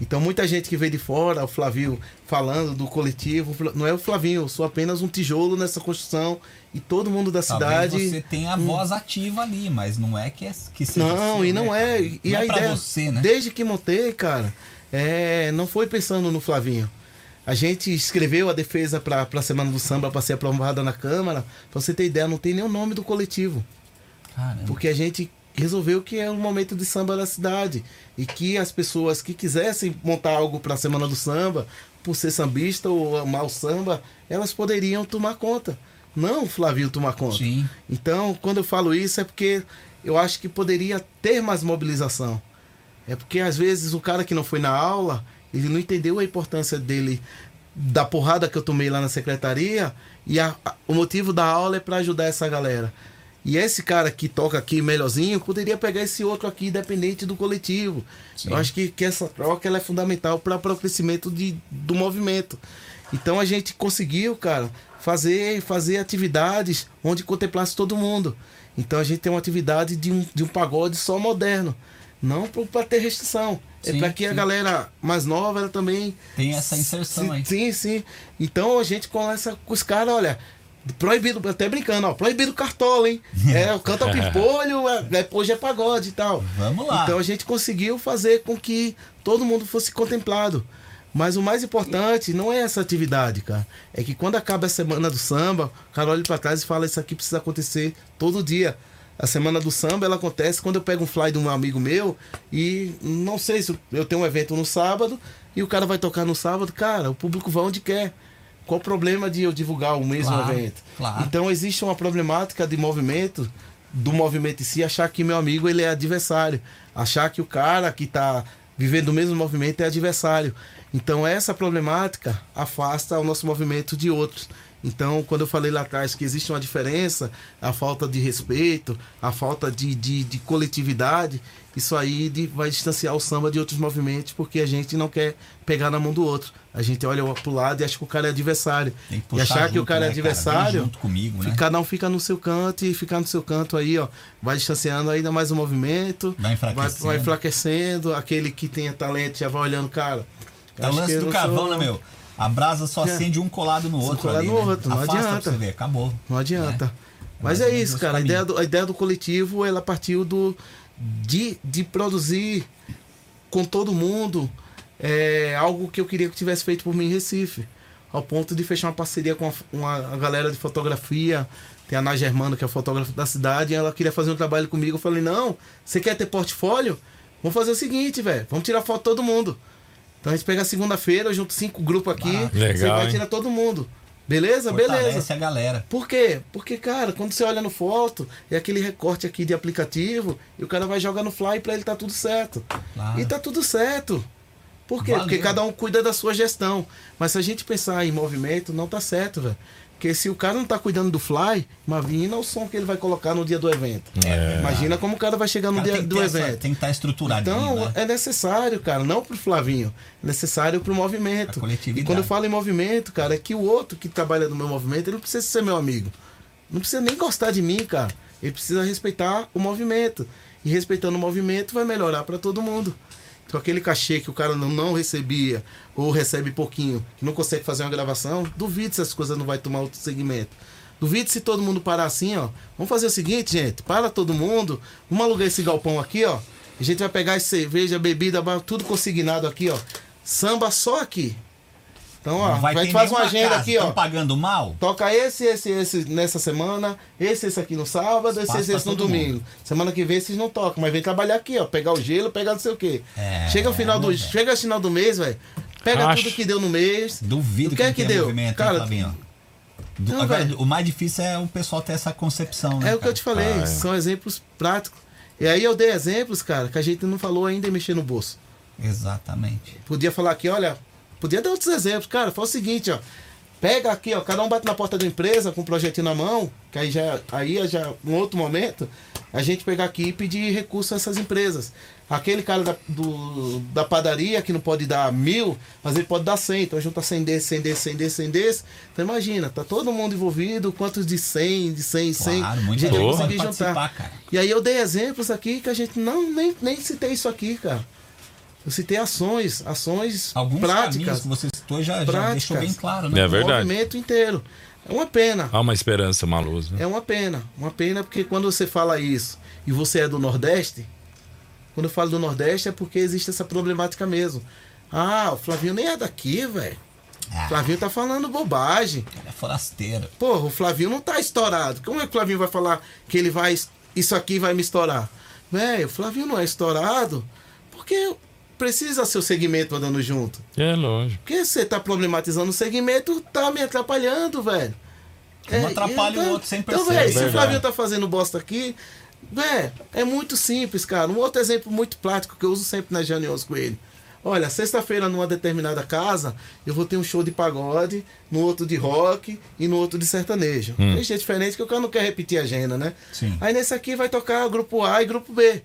Então muita gente que veio de fora, o Flavio falando do coletivo, não é o Flavinho, eu sou apenas um tijolo nessa construção e todo mundo da Talvez cidade. você tenha a voz ativa ali, mas não é que, é, que seja Não, seu, e não né, é. E não a é ideia, você, né? desde que montei, cara, é, não foi pensando no Flavinho. A gente escreveu a defesa para a Semana do Samba para ser aprovada na Câmara. Pra você ter ideia, não tem nem o nome do coletivo. Caramba. Porque a gente resolveu que é um momento de samba da cidade. E que as pessoas que quisessem montar algo para a Semana do Samba, por ser sambista ou amar o samba, elas poderiam tomar conta. Não o Flavio tomar conta. Sim. Então, quando eu falo isso, é porque eu acho que poderia ter mais mobilização. É porque às vezes o cara que não foi na aula, ele não entendeu a importância dele da porrada que eu tomei lá na secretaria e a- a- o motivo da aula é para ajudar essa galera. E esse cara que toca aqui melhorzinho poderia pegar esse outro aqui independente do coletivo. Eu acho que, que essa troca ela é fundamental para o crescimento de, do movimento. Então a gente conseguiu, cara, fazer fazer atividades onde contemplasse todo mundo. Então a gente tem uma atividade de um, de um pagode só moderno. Não para ter restrição. é Sim, para que a sim. galera mais nova ela também. Tem essa inserção sim, aí. Sim, sim. Então a gente começa com os caras, olha. Proibido, até brincando, ó. Proibido cartola, hein? É, canta o pimpolho, é, é, hoje é pagode e tal. Vamos lá. Então a gente conseguiu fazer com que todo mundo fosse contemplado. Mas o mais importante não é essa atividade, cara. É que quando acaba a semana do samba, o cara olha pra trás e fala: Isso aqui precisa acontecer todo dia. A semana do samba ela acontece quando eu pego um fly de um amigo meu e não sei se eu tenho um evento no sábado e o cara vai tocar no sábado. Cara, o público vai onde quer. Qual o problema de eu divulgar o mesmo Claro, evento? claro. Então existe uma problemática de movimento, do movimento em si, achar que meu amigo ele é adversário. Achar que o cara que está vivendo o mesmo movimento é adversário. Então essa problemática afasta o nosso movimento de outros. Então, quando eu falei lá atrás que existe uma diferença, a falta de respeito, a falta de, de, de coletividade, isso aí de- vai distanciar o samba de outros movimentos, porque a gente não quer pegar na mão do outro. A gente olha pro lado e acha que o cara é adversário. Tem E achar que o junto, cara é né, cara? Vem adversário, junto comigo, né? Cada um fica no seu canto e ficar no seu canto aí, ó, vai distanciando ainda mais o movimento, Vai vai, enfraquecendo. vai enfraquecendo. Aquele que tenha talento já vai olhando, cara. É o lance do não carvão, sou- né, meu? A brasa só É. acende um colado no outro. colado ali, no né? outro, não Afasta pra adianta. você ver, acabou. Não adianta. É. Mas é isso, cara. A ideia, do, a ideia do coletivo, ela partiu do de, de produzir com todo mundo é, algo que eu queria que tivesse feito por mim em Recife. Ao ponto de fechar uma parceria com a, uma, galera de fotografia. Tem a Ana Germano, que é fotógrafa da cidade, e ela queria fazer um trabalho comigo. Eu falei, não, você quer ter portfólio? Vamos fazer o seguinte, velho. Vamos tirar foto de todo mundo. Então a gente pega segunda-feira, eu junto cinco grupos aqui. Ah, você legal, vai hein? tirar todo mundo. Beleza? Beleza. Fortalece a galera. Por quê? Porque, cara, quando você olha no foto, é aquele recorte aqui de aplicativo e o cara vai jogar no fly pra ele tá tudo certo. Claro. E tá tudo certo. Por quê? Valeu. Porque cada um cuida da sua gestão. Mas se a gente pensar em movimento, não tá certo, velho. Porque se o cara não tá cuidando do fly, imagina o som que ele vai colocar no dia do evento. Imagina como o cara vai chegar no Cara, dia do ter essa- evento. tem que estar estruturadinho, Então, né? é necessário, cara, não pro Flavinho, é necessário pro movimento. E quando eu falo em movimento, cara, é que o outro que trabalha no meu movimento, ele não precisa ser meu amigo. Não precisa nem gostar de mim, cara. Ele precisa respeitar o movimento. E respeitando o movimento vai melhorar para todo mundo. Então aquele cachê que o cara não, não recebia ou recebe pouquinho, que não consegue fazer uma gravação, duvido se as coisas não vai tomar outro segmento. Duvido se todo mundo parar assim, ó. Vamos fazer o seguinte, gente. Para todo mundo. Vamos alugar esse galpão aqui, ó. A gente vai pegar cerveja, bebida, tudo consignado aqui, ó. Samba só aqui. Então, ó, vai a gente faz uma agenda casa. aqui, ó. Tão pagando mal? Toca esse, esse, esse nessa semana, esse, esse aqui no sábado, esse, Espaço esse, esse no domingo. Semana que vem vocês não tocam, mas vem trabalhar aqui, ó. Pegar o gelo, pegar não sei o quê. É, chega o final do, velho. chega o final do mês, velho. Pega Racha. tudo que deu no mês. Duvido O que é que, que deu? movimento, Cara, hein, Flavinho? Du- Não, agora, o mais difícil é o pessoal ter essa concepção, né? É o que eu te falei, Ah, é. são exemplos práticos. E aí eu dei exemplos, cara, que a gente não falou ainda em mexer no bolso. Exatamente. Podia falar aqui, olha, podia dar outros exemplos. Cara, faz o seguinte, ó. Pega aqui, ó, cada um bate na porta da empresa com um projetinho na mão, que aí já aí já um outro momento, a gente pegar aqui e pedir recurso a essas empresas. Aquele cara da, do, da padaria que não pode dar mil, mas ele pode dar cem, então junta cem desse, cem desse, cem desse, cem desse. Então imagina, tá todo mundo envolvido, quantos de cem, de cem, cem, Claro, a muita gente conseguir juntar. participar, cara. E aí eu dei exemplos aqui que a gente não nem, nem citei isso aqui, cara. Eu citei ações, ações Alguns caminhos práticas, que você citou já, já deixou bem claro, né? É o verdade. movimento inteiro. É uma pena, Há uma esperança, uma luz. Né? é uma pena, uma pena porque quando você fala isso e você é do Nordeste, quando eu falo do Nordeste é porque existe essa problemática mesmo. Ah, o Flavinho nem é daqui, velho. Ah. Flavinho tá falando bobagem. Ele é forasteiro. Porra, o Flavinho não tá estourado. Como é que o Flavinho vai falar que ele vai. Isso aqui vai me estourar? Velho, o Flavinho não é estourado porque precisa seu segmento andando junto. É lógico. Porque você tá problematizando o segmento, tá me atrapalhando, velho. Um atrapalha o outro sem Então, perceber. velho, se o. Flavinho tá fazendo bosta aqui, velho, é muito simples, cara. Um outro exemplo muito prático que eu uso sempre nas reuniões com ele. Olha, sexta-feira numa determinada casa, eu vou ter um show de pagode, no outro de rock e no outro de sertanejo. Tem gente diferente que o cara não quer repetir a agenda, né? Sim. Aí nesse aqui vai tocar grupo A e grupo B.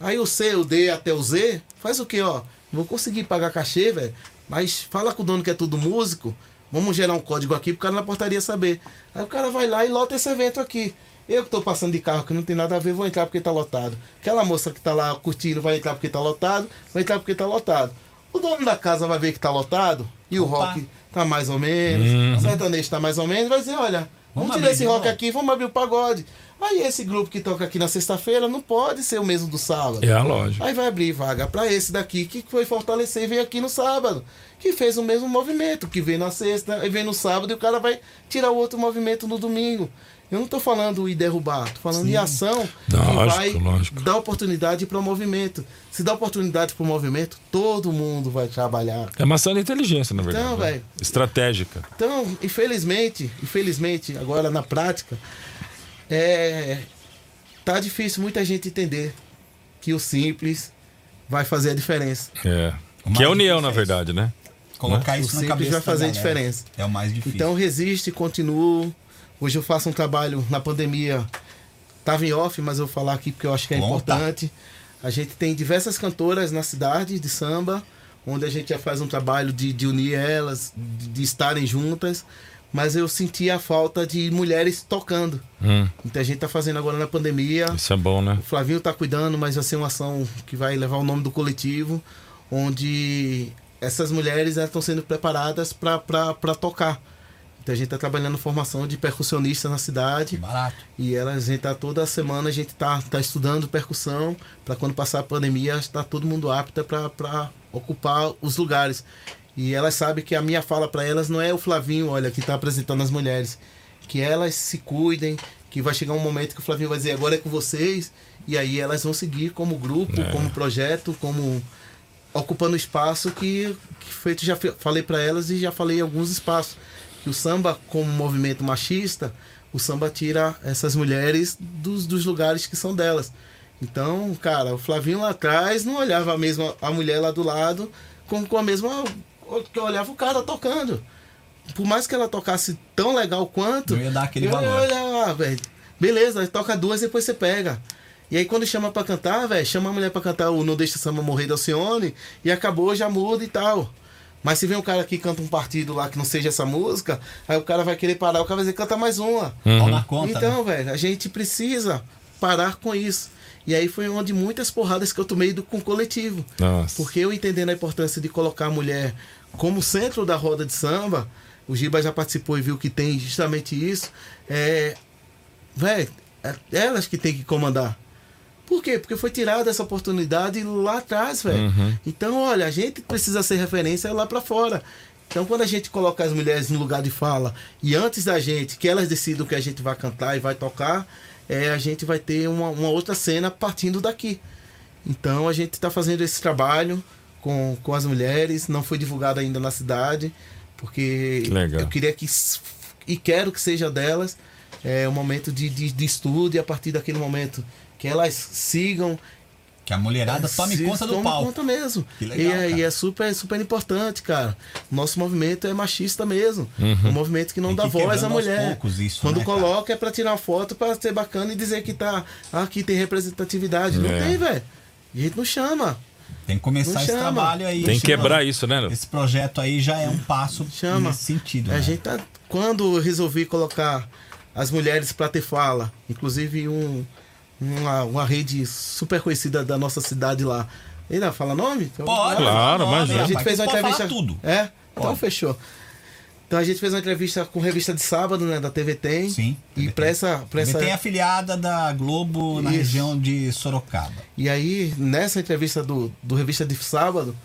Aí o C, o D até o Z, faz o quê, ó? Não vou conseguir pagar cachê, velho. Mas fala com o dono que é tudo músico. Vamos gerar um código aqui pro cara na portaria saber. Aí o cara vai lá e lota esse evento aqui. Eu que tô passando de carro que não tem nada a ver, vou entrar porque tá lotado. Aquela moça que tá lá curtindo vai entrar porque tá lotado, vai entrar porque tá lotado. O dono da casa vai ver que tá lotado e o Opa. rock tá mais ou menos, o sertanejo tá mais ou menos, vai dizer, olha, vamos, Vamos tirar abrir esse rock aqui, vamos abrir o pagode. Aí esse grupo que toca aqui na sexta-feira não pode ser o mesmo do sábado. É a lógica. Aí vai abrir vaga pra esse daqui que foi fortalecer e veio aqui no sábado. Que fez o mesmo movimento, que veio na sexta e veio no sábado e o cara vai tirar o outro movimento no domingo. Eu não tô falando em derrubar, tô falando em ação que Lógico, vai lógico. dar oportunidade para o movimento. Se dá oportunidade para o movimento, todo mundo vai trabalhar. É uma ação de inteligência, na verdade. Então, né? velho. Estratégica. Então, infelizmente, infelizmente, agora na prática, é tá difícil muita gente entender que o simples vai fazer a diferença. É. Que é união, na verdade, né? Colocar O isso na simples cabeça vai fazer galera. diferença. É o mais difícil. Então resiste, continuo. Hoje eu faço um trabalho na pandemia. Tava em off, mas eu vou falar aqui porque eu acho que é Conta. importante. A gente tem diversas cantoras na cidade de samba, onde a gente já faz um trabalho de, de unir elas, de, de estarem juntas. Mas eu senti a falta de mulheres tocando. Hum, Então a gente tá fazendo agora na pandemia. isso é bom, né? O Flavinho tá cuidando, mas vai ser uma ação que vai levar o nome do coletivo, onde essas mulheres estão sendo preparadas para tocar. Então a gente está trabalhando formação de percussionistas na cidade. Barato. E elas, a gente tá toda semana, a gente tá, tá estudando percussão, para quando passar a pandemia, está todo mundo apta para ocupar os lugares. E elas sabem que a minha fala para elas não é o Flavinho, olha, que está apresentando as mulheres. Que elas se cuidem, que vai chegar um momento que o Flavinho vai dizer, agora é com vocês. E aí elas vão seguir como grupo, como projeto, como ocupando espaço que, que feito já falei para elas e já falei em alguns espaços que o samba como movimento machista o samba tira essas mulheres dos, dos lugares que são delas então cara o Flavinho lá atrás não olhava a mesma a mulher lá do lado com, com a mesma que olhava o cara tocando por mais que ela tocasse tão legal quanto Não ia dar aquele eu valor. olhar, ah, velho beleza toca duas depois você pega e aí quando chama pra cantar, velho, chama a mulher pra cantar o Não Deixa Samba Morrer da Alcione e acabou, já muda e tal. Mas se vem um cara que canta um partido lá que não seja essa música, aí o cara vai querer parar, o cara vai dizer, canta mais uma. Na conta. então, né? velho, a gente precisa parar com isso. E aí foi onde muitas porradas que eu tomei do, com o coletivo. Nossa. Porque eu entendendo a importância de colocar a mulher como centro da roda de samba, o Giba já participou e viu que tem justamente isso. É, velho, é elas que tem que comandar. Por quê? Porque foi tirada essa oportunidade lá atrás, velho. Então, olha, a gente precisa ser referência lá pra fora. Então, quando a gente coloca as mulheres no lugar de fala e antes da gente, que elas decidam que a gente vai cantar e vai tocar, é, a gente vai ter uma, uma outra cena partindo daqui. Então, a gente está fazendo esse trabalho com, com as mulheres, não foi divulgado ainda na cidade, porque Legal. eu queria que, e quero que seja delas, é um momento de, de, de estudo e a partir daquele momento que elas sigam Que a mulherada tome se conta do toma palco. conta mesmo. Que legal, e, é, cara. e é super, super importante, cara. Nosso movimento é machista mesmo. Um movimento que não Tem dá que voz à mulher. poucos isso, Quando né, cara? coloca é pra tirar uma foto, pra ser bacana e dizer que tá. Ah, aqui tem representatividade. Não É. tem, velho. A gente não chama. Tem que começar Não esse chama. trabalho aí. Tem que quebrar isso, né? Esse projeto aí já é um passo Chama. nesse sentido. A né? gente tá. Quando eu resolvi colocar as mulheres pra ter fala, inclusive um, uma, uma rede super conhecida da nossa cidade lá. Ainda fala nome? Então, Pode, Claro, imagina. A gente fez uma entrevista. tudo. É? Então Pode. fechou. Então a gente fez uma entrevista com revista de sábado, né? Da TV Tem. Sim, E TV pra essa. Pra essa... Tem afiliada da Globo na Isso. região de Sorocaba. E aí, nessa entrevista do, do Revista de Sábado,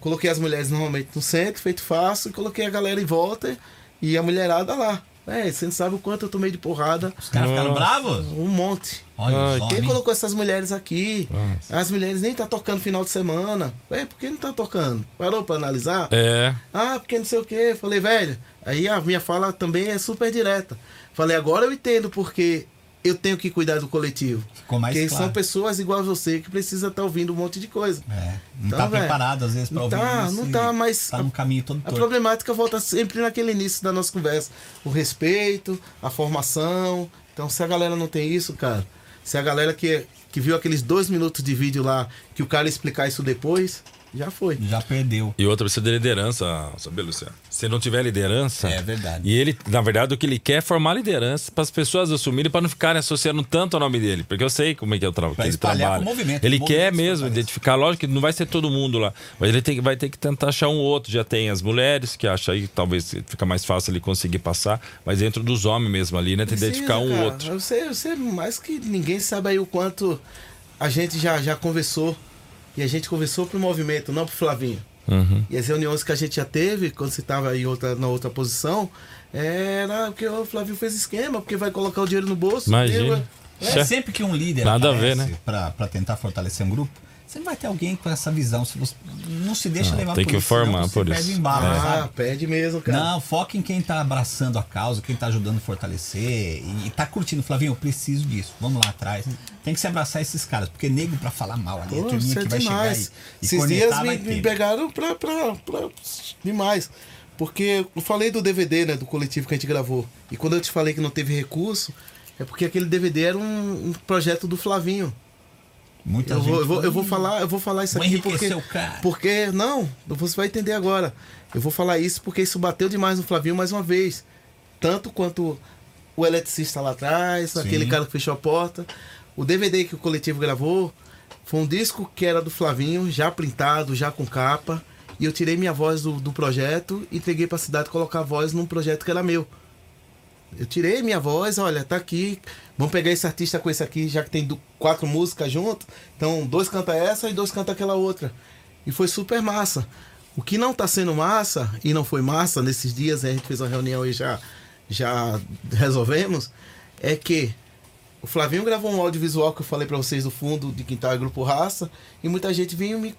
coloquei as mulheres normalmente no centro, feito fácil, e coloquei a galera em volta e a mulherada lá. É, você não sabe o quanto eu tomei de porrada. Os caras ficaram bravos? Um monte. Olha os Quem colocou essas mulheres aqui? Nossa. As mulheres nem tá tocando final de semana. Por que não tá tocando? Parou pra analisar? É. Ah, porque não sei o que. Falei, velho. Aí a minha fala também é super direta. Falei, agora eu entendo porque eu tenho que cuidar do coletivo. Ficou mais Porque claro. são pessoas igual a você que precisa estar ouvindo um monte de coisa. É, não Então, tá velho, preparado às vezes Não ouvir tá, isso não tá, mas Tá num caminho todo A torto. problemática volta sempre naquele início da nossa conversa. O respeito, a formação. Então, se a galera não tem isso, cara, se a galera que, que viu aqueles dois minutos de vídeo lá, que o cara explicar isso depois, já foi. Já perdeu. E outra, precisa de liderança, sabe, Luciano? Se não tiver liderança. É verdade. E ele, na verdade, o que ele quer é formar liderança para as pessoas assumirem, para não ficarem associando tanto o nome dele. Porque eu sei como é que é o tra Pra que ele trabalha. movimento, Ele quer mesmo identificar. Lógico que não vai ser todo mundo lá. Mas ele tem, vai ter que tentar achar um outro. Já tem as mulheres, que acha aí talvez fica mais fácil ele conseguir passar. Mas dentro dos homens mesmo ali, né? Tem que identificar um cara. outro. Eu sei, eu sei mais que ninguém sabe aí o quanto a gente já, já conversou. E a gente conversou pro movimento, não pro Flavinho. Uhum. E as reuniões que a gente já teve, quando você estava em outra, na outra posição, era porque o Flavinho fez esquema, porque vai colocar o dinheiro no bolso. Imagina. e- É, sempre que um líder Nada a aparece ver, né? pra tentar fortalecer um grupo, sempre vai ter alguém com essa visão. Se você não se deixa Não, levar tem por que isso, formar por perde isso. embalo, Ah, sabe? pede mesmo, cara. Não, foca em quem tá abraçando a causa, quem tá ajudando a fortalecer e, e tá curtindo. Flavinho, eu preciso disso. Vamos lá atrás. Tem que se abraçar esses caras, porque nego pra falar mal ali, a Pô, turminha é que vai demais. chegar e, e Esses dias me, me pegaram pra, pra, pra. demais. Porque eu falei do DVD, né? Do coletivo que a gente gravou. E quando eu te falei que não teve recurso, é porque aquele DVD era um, um projeto do Flavinho. Muita Eu gente vou, eu, vou, eu vou falar, eu vou falar isso aqui porque. enriquecer o cara. Porque. Não, você vai entender agora. Eu vou falar isso porque isso bateu demais no Flavinho mais uma vez. Tanto quanto o eletricista lá atrás, aquele cara que fechou a porta. O DVD que o coletivo gravou foi um disco que era do Flavinho, já printado, já com capa. E eu tirei minha voz do, do projeto e entreguei pra cidade colocar a voz num projeto que era meu. Eu tirei minha voz, olha, tá aqui. Vamos pegar esse artista com esse aqui, já que tem quatro músicas junto. Então, dois canta essa e dois canta aquela outra. E foi super massa. O que não tá sendo massa, e não foi massa nesses dias, né, a gente fez uma reunião e já, já resolvemos, é que o Flavinho gravou um audiovisual que eu falei pra vocês do fundo de Quintal e Grupo Raça, e muita gente vinha me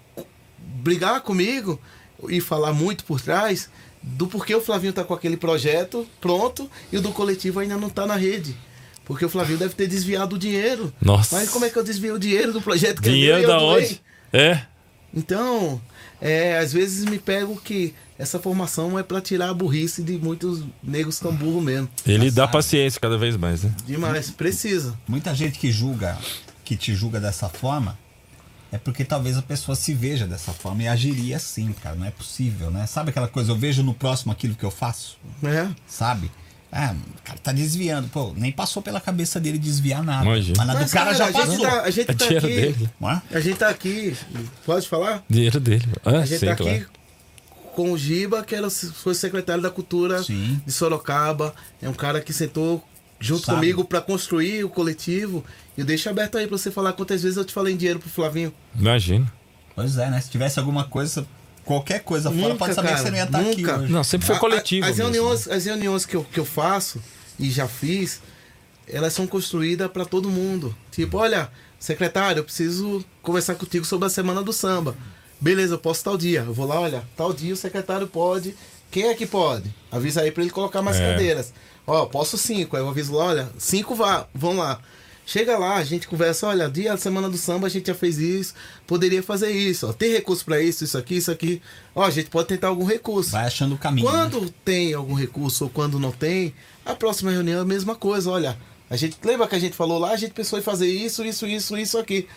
brigar comigo e falar muito por trás do porquê o Flavinho tá com aquele projeto pronto e o do coletivo ainda não tá na rede. Porque o Flavinho deve ter desviado o dinheiro. Nossa. Mas como é que eu desviei o dinheiro do projeto que Dinheiro eu da doei? onde? É. Então, é, às vezes me pego que essa formação é pra tirar a burrice de muitos negros tão burro mesmo. Ele dá sabe. paciência cada vez mais, né? Demais, precisa. Muita gente que julga, que te julga dessa forma, é porque talvez a pessoa se veja dessa forma e agiria assim, cara. Não é possível, né? Sabe aquela coisa, eu vejo no próximo aquilo que eu faço, É. sabe? Ah, o cara tá desviando. Pô, nem passou pela cabeça dele desviar nada. Imagina. Mas na do Mas, cara, já a gente passou. tá, a gente É tá dinheiro aqui. dele. Não é? A gente tá aqui. Pode falar? Dinheiro dele. Ah, A gente sim, tá claro. aqui com o Giba, que era, foi secretário da Cultura Sim. de Sorocaba. É um cara que sentou junto Sabe. comigo pra construir o coletivo. E eu deixo aberto aí pra você falar quantas vezes eu te falei em dinheiro pro Flavinho. Imagina. Pois é, né? Se tivesse alguma coisa, qualquer coisa fora, Nunca, pode saber que cara, você não ia estar aqui nunca. hoje. Não, sempre foi A- a- coletivo. As reuniões, né? as reuniões que, eu, que eu faço e já fiz, elas são construídas para todo mundo. Tipo, olha, secretário, eu preciso conversar contigo sobre a semana do samba. Beleza, eu posso tal dia. Eu vou lá, olha, tal dia o secretário pode. Quem é que pode? Avisa aí para ele colocar mais É. cadeiras. Ó, posso cinco. Aí eu aviso lá, olha, cinco vá, vão lá. Chega lá, a gente conversa, olha, dia da semana do samba a gente já fez isso, poderia fazer isso, ó, tem recurso para isso, isso aqui, isso aqui. Ó, a gente pode tentar algum recurso. Vai achando o caminho. né? Quando tem algum recurso ou quando não tem, a próxima reunião é a mesma coisa. Olha, a gente lembra que a gente falou lá, a gente pensou em fazer isso, isso, isso, isso aqui.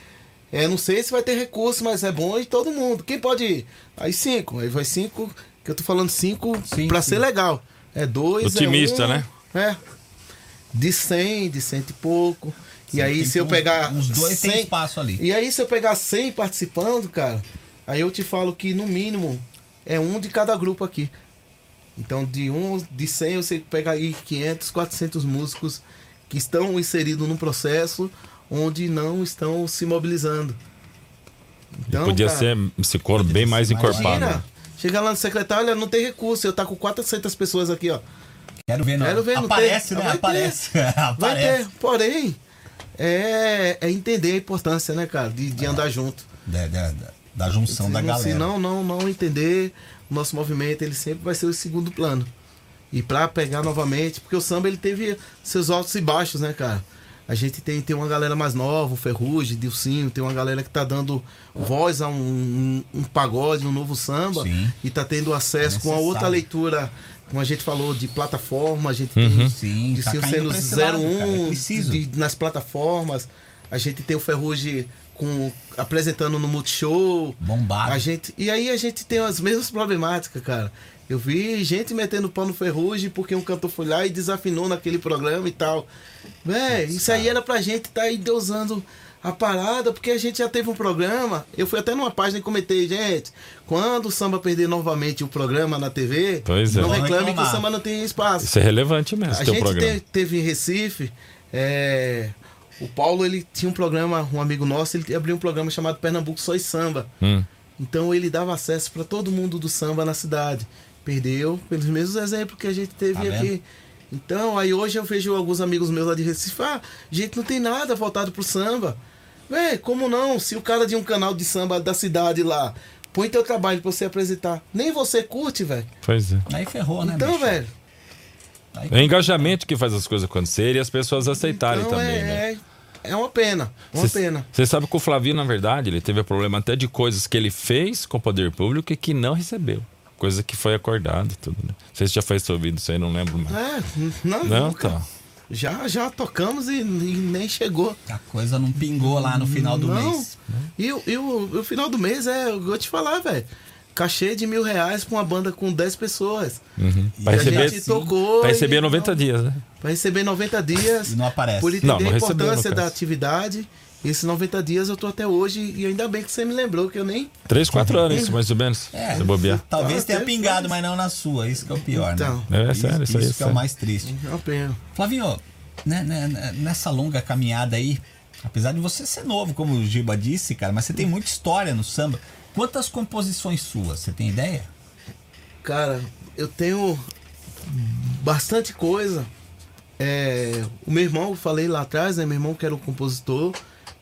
É, não sei se vai ter recurso, mas é bom de todo mundo. Quem pode ir? Aí cinco, aí vai cinco, que eu tô falando cinco Sim, pra sim. ser legal. É dois, Otimista, é um, né? É. De cem, de cento e pouco. Sim, e aí tem se eu pegar uns dois tem 100 espaço ali. E aí se eu pegar 100 participando, cara, aí eu te falo que no mínimo é um de cada grupo aqui. Então, de um, de 100, você pega aí 500, 400 músicos que estão inseridos num processo onde não estão se mobilizando. Então, Podia cara, ser esse coro bem mais encorpado. Imagina, chega lá no secretário, olha, não tem recurso, eu tá com 400 pessoas aqui, ó. Quero ver, não. Quero ver, não Aparece, tem. né? Vai ter. Aparece. Vai Aparece. ter, porém, é, é entender a importância, né, cara, de, de andar junto. Da, da, da- junção da Se galera. não, não, não entender o nosso movimento, ele sempre vai ser o segundo plano. E pra pegar novamente, porque o samba ele teve seus altos e baixos, né, cara? A gente tem, tem uma galera mais nova, o Ferrugem, Dilcinho, tem uma galera que tá dando voz a um, um, um pagode, um novo samba. Sim. E tá tendo acesso com a outra leitura, como a gente falou, de plataforma, a gente Uhum. tem Sim, tá Dilcinho caindo sendo pra esse lado, 01 cara, é de- nas plataformas. A gente tem o Ferrugem com, apresentando no Multishow. Bombado. A gente, e aí a gente tem as mesmas problemáticas, cara. Eu vi gente metendo pau no ferrugem porque um cantor foi lá e desafinou naquele programa e tal. Véi, isso aí era pra gente estar tá aí deusando a parada, porque a gente já teve um programa. Eu fui até numa página e comentei, gente, quando o samba perder novamente o programa na TV, Pois é. não reclame que o samba não tem espaço. Isso é relevante mesmo, A gente programa. te- teve em Recife, é, o Paulo ele tinha um programa, um amigo nosso, ele abriu um programa chamado Pernambuco Só e Samba. Hum. Então ele dava acesso para todo mundo do samba na cidade. Perdeu pelos mesmos exemplos que a gente teve Tá aqui. Então, aí hoje eu vejo alguns amigos meus lá de Recife, ah, gente, não tem nada voltado pro samba. Véi, como não? Se o cara de um canal de samba da cidade lá põe teu trabalho pra você apresentar, nem você curte, velho. Pois é. Aí ferrou, né? Então, velho. É engajamento que faz as coisas acontecerem e as pessoas aceitarem então também, é, né? é, é uma pena. Uma Cê- pena. Você sabe que o Flavinho, na verdade, ele teve problema até de coisas que ele fez com o poder público e que não recebeu. Coisa que foi acordado e tudo, né? Não sei se já foi ouvido isso aí, não lembro mais. É, não, Não, nunca. tá. Já, já tocamos e, e nem chegou. A coisa não pingou lá no final do Não. mês. E, o- e o, o final do mês é, eu vou te falar, velho. Cachê de mil reais pra uma banda com 10 pessoas. Uhum. E Pra a receber, gente tocou. pra receber e- 90 dias, né? Pra receber 90 dias. E não aparece. Por entender Não, não a recebeu, importância no da caso. atividade. Esses 90 dias eu tô até hoje. E ainda bem que você me lembrou que eu nem. 3, 4 anos, isso, mais ou menos. É, se bobear. Talvez tenha pingado, mas não na sua. Isso que é o pior, Então. né? É, sério, isso aí é que é o mais triste. É uma pena. Flavinho, né, né, né, nessa longa caminhada aí, apesar de você ser novo, como o Giba disse, cara, mas você tem muita história no samba. Quantas composições suas? Você tem ideia? Cara, eu tenho bastante coisa. É, o meu irmão, eu falei lá atrás, né? Meu irmão que era o compositor.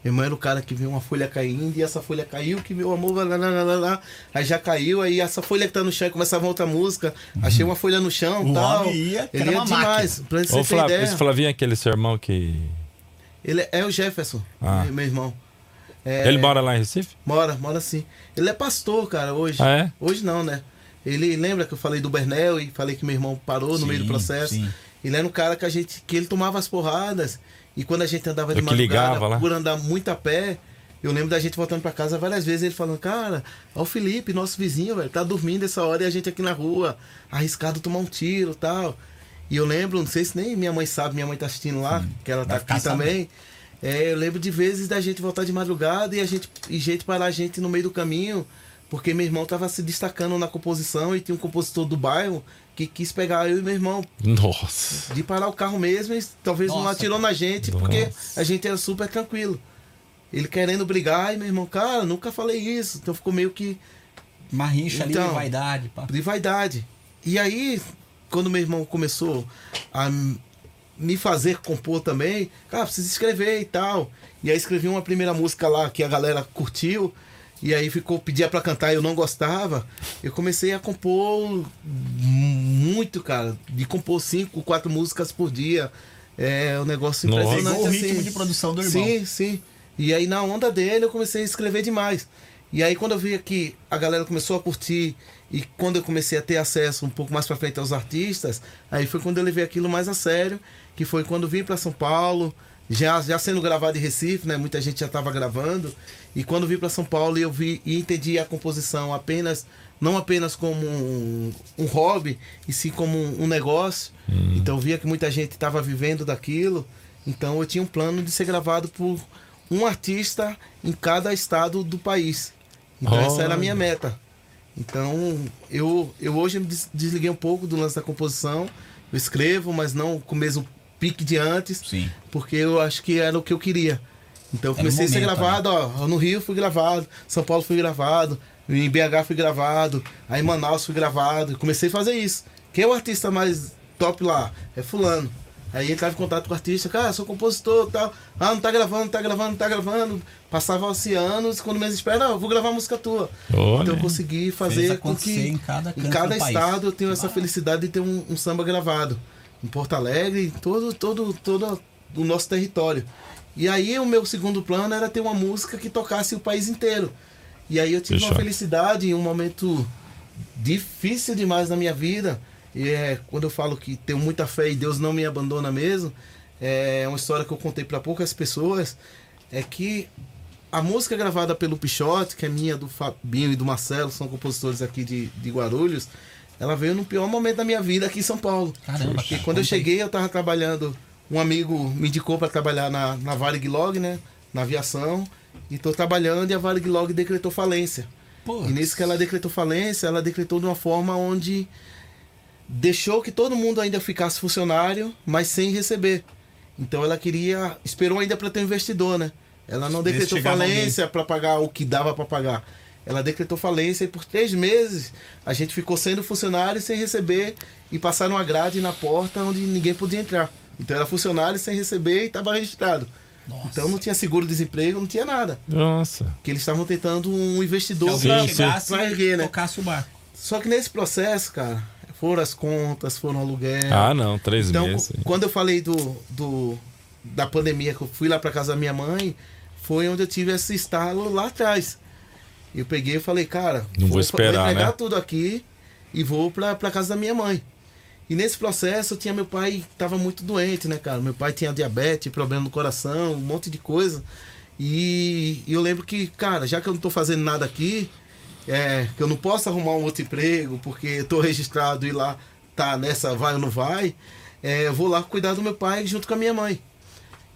Meu irmão era o cara que viu uma folha caindo e essa folha caiu, que meu amor, lá, lá, lá, lá, lá. aí já caiu, aí essa folha que tá no chão e começava outra música. Achei uma folha no chão O tal. homem ia, Ele era ia uma demais. Pra você Ô, ter Flávio, ideia. esse Flavinho é aquele seu irmão que. Ele é o Jefferson, Ah. meu irmão. É, Ele mora lá em Recife? Mora, mora sim. Ele é pastor, cara, hoje. Ah, é? Hoje não, né? Ele lembra que eu falei do Bernel e falei que meu irmão parou no meio do Sim, processo. sim. Ele era um cara que a gente que ele tomava as porradas e quando a gente andava de Eu madrugada por andar muito a pé, eu lembro da gente voltando pra casa várias vezes ele falando: "Cara, ó o Felipe, nosso vizinho, velho, tá dormindo essa hora e a gente aqui na rua, arriscado tomar um tiro, tal". E eu lembro, não sei se nem minha mãe sabe, minha mãe tá assistindo lá, que ela tá aqui também. É, eu lembro de vezes da gente voltar de madrugada e a gente e gente parar a gente no meio do caminho, porque meu irmão tava se destacando na composição e tinha um compositor do bairro que quis pegar eu e meu irmão Nossa. de parar o carro mesmo e talvez não Nossa, atirou na gente porque a gente era super tranquilo. Ele querendo brigar e meu irmão, cara, nunca falei isso. Então ficou meio que Uma rincha ali, Então, vaidade. Pá. de vaidade. E aí, quando meu irmão começou a me fazer compor também, cara, precisa escrever e tal. E aí escrevi uma primeira música lá que a galera curtiu. E aí ficou, pedia pra cantar e eu não gostava. Eu comecei a compor muito, cara. De compor cinco, quatro músicas por dia. É um negócio Nossa. impressionante. Pegou o assim. ritmo de produção do irmão. Sim, sim. E aí na onda dele eu comecei a escrever demais. E aí quando eu vi que a galera começou a curtir e quando eu comecei a ter acesso um pouco mais pra frente aos artistas, aí foi quando eu levei aquilo mais a sério, que foi quando eu vim para São Paulo, já, já sendo gravado em Recife, né? Muita gente já estava gravando. E quando vim para São Paulo eu vi e entendi a composição apenas não apenas como um, um hobby, e sim como um, um negócio. Então eu via que muita gente estava vivendo daquilo. Então eu tinha um plano de ser gravado por um artista em cada estado do país. Então essa era a minha meta. Então eu, eu hoje me des- desliguei um pouco do lance da composição. Eu escrevo, mas não com o mesmo pique de antes Sim. porque eu acho que era o que eu queria. Então eu o comecei a ser momento, gravado, ó, no Rio fui gravado, São Paulo fui gravado, em BH fui gravado, aí em Manaus fui gravado. Comecei a fazer isso. Quem é o artista mais top lá? É fulano. Aí entrava em contato com o artista, cara, sou compositor e tal. Ah, não tá gravando, não tá gravando, não tá gravando. Passava-se anos, quando menos espera, eu vou gravar uma música tua. Olha. Então eu consegui fazer com que em cada em cada do país. estado eu tenho essa felicidade de ter um, um samba gravado. Em Porto Alegre, em todo, todo, todo o nosso território. E aí o meu segundo plano era ter uma música que tocasse o país inteiro. E aí eu tive uma felicidade em um momento difícil demais na minha vida. E é quando eu falo que tenho muita fé e Deus não me abandona mesmo, é uma história que eu contei para poucas pessoas, é que a música gravada pelo Pichote, que é minha, do Fabinho e do Marcelo, são compositores aqui de, de Guarulhos, ela veio no pior momento da minha vida aqui em São Paulo. Caramba, Porque cara, quando eu aí. cheguei, eu tava trabalhando, um amigo me indicou para trabalhar na, na Varig Log, né? Na aviação. E tô trabalhando e a Varig Log decretou falência. E nisso que ela decretou falência, ela decretou de uma forma onde deixou que todo mundo ainda ficasse funcionário, mas sem receber. Então ela queria, esperou ainda para ter um investidor, né? Ela não decretou falência para pagar o que dava para pagar. Ela decretou falência e por três meses a gente ficou sendo funcionário sem receber e passaram uma grade na porta onde ninguém podia entrar. Então era funcionário sem receber e estava registrado. Então não tinha seguro-desemprego, não tinha nada. Nossa. Que eles estavam tentando um investidor para chegasse pra erguer, né? tocasse o bar. Só que nesse processo, cara, foram as contas, foram o aluguel. Ah, não, três então, meses. qu- quando eu falei do, do da pandemia, que eu fui lá pra casa da minha mãe, foi onde eu tive esse estalo lá atrás. Eu peguei e falei, cara, Não vou fa- esperar, entregar né? tudo aqui e vou pra casa da minha mãe. E nesse processo eu tinha meu pai que tava muito doente, né, cara? Meu pai tinha diabetes, problema no coração, um monte de coisa. E, e eu lembro que, cara, já que eu não tô fazendo nada aqui, é, que eu não posso arrumar um outro emprego, porque tô registrado e lá tá nessa vai ou não vai, é, eu vou lá cuidar do meu pai junto com a minha mãe.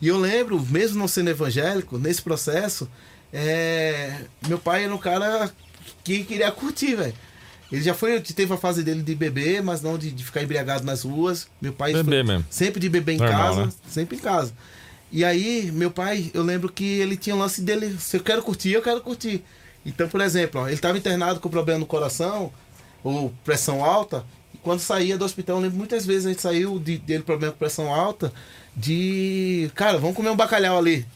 E eu lembro, mesmo não sendo evangélico, nesse processo, é, meu pai era um cara que queria curtir, velho. Ele já foi, teve a fase dele de beber, mas não de, de ficar embriagado nas ruas. Meu pai foi mesmo. sempre de beber em Normal, casa, né? sempre em casa. E aí, meu pai, eu lembro que ele tinha um lance dele, se eu quero curtir, eu quero curtir. Então, por exemplo, ó, ele estava internado com problema no coração, ou pressão alta, e quando saía do hospital, eu lembro muitas vezes a gente saiu de, dele problema com pressão alta, de. Cara, vamos comer um bacalhau ali.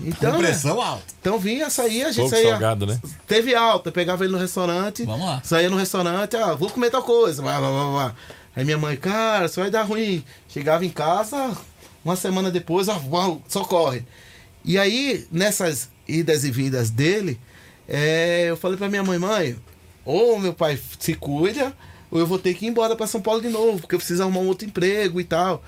Então, Com né, pressão alta. então vinha, saía, a gente Pouco saía. salgado, né? Teve alta, pegava ele no restaurante. Vamos lá. Saía no restaurante, ah, vou comer tal coisa. Vá, vá, vá, vá. Aí minha mãe, cara, isso vai dar ruim. Chegava em casa, uma semana depois, ah, uau, socorre. E aí, nessas idas e vindas dele, é, eu falei pra minha mãe, mãe, ou meu pai se cuida, ou eu vou ter que ir embora pra São Paulo de novo, porque eu preciso arrumar um outro emprego e tal.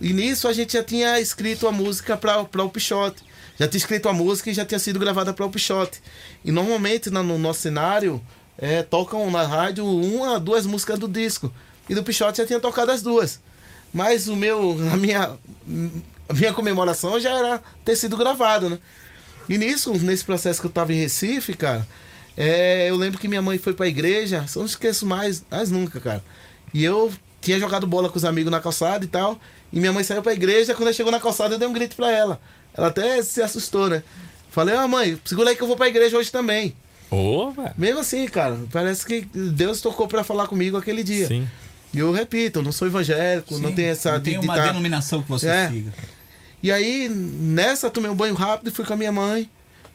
E nisso a gente já tinha escrito a música pra, pra o Pichote. Já tinha escrito a música e já tinha sido gravada para o Pichote. E normalmente no nosso cenário é, tocam na rádio uma, duas músicas do disco. E do Pichote já tinha tocado as duas. Mas o meu, a minha, a minha comemoração já era ter sido gravado, né? E nisso, nesse processo que eu tava em Recife, cara, é, eu lembro que minha mãe foi pra igreja, eu não esqueço mais, mais nunca, cara. E eu tinha jogado bola com os amigos na calçada e tal. E minha mãe saiu pra igreja, quando ela chegou na calçada, eu dei um grito pra ela. Ela até se assustou, né? Falei, ah, mãe, segura aí que eu vou pra igreja hoje também. Ô, velho. Mesmo assim, cara, parece que Deus tocou pra falar comigo aquele dia. Sim. E eu repito, eu não sou evangélico, não Sim, tenho essa. não tem de- de uma tá- denominação que você É. siga. E aí, nessa, tomei um banho rápido e fui com a minha mãe.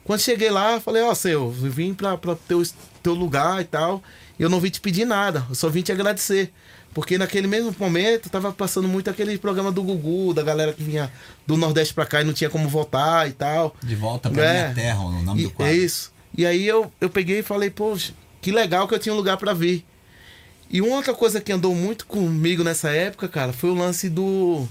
Quando cheguei lá, falei, ó, seu, eu vim pra, pra teu, teu lugar e tal. E eu não vim te pedir nada, eu só vim te agradecer. Porque naquele mesmo momento tava passando muito aquele programa do Gugu, da galera que vinha do Nordeste pra cá e não tinha como voltar e tal. De volta pra É. minha terra, o nome E- do é quadro. isso. E aí eu, eu peguei e falei, poxa, que legal que eu tinha um lugar pra vir. E uma outra coisa que andou muito comigo nessa época, cara, foi o lance do.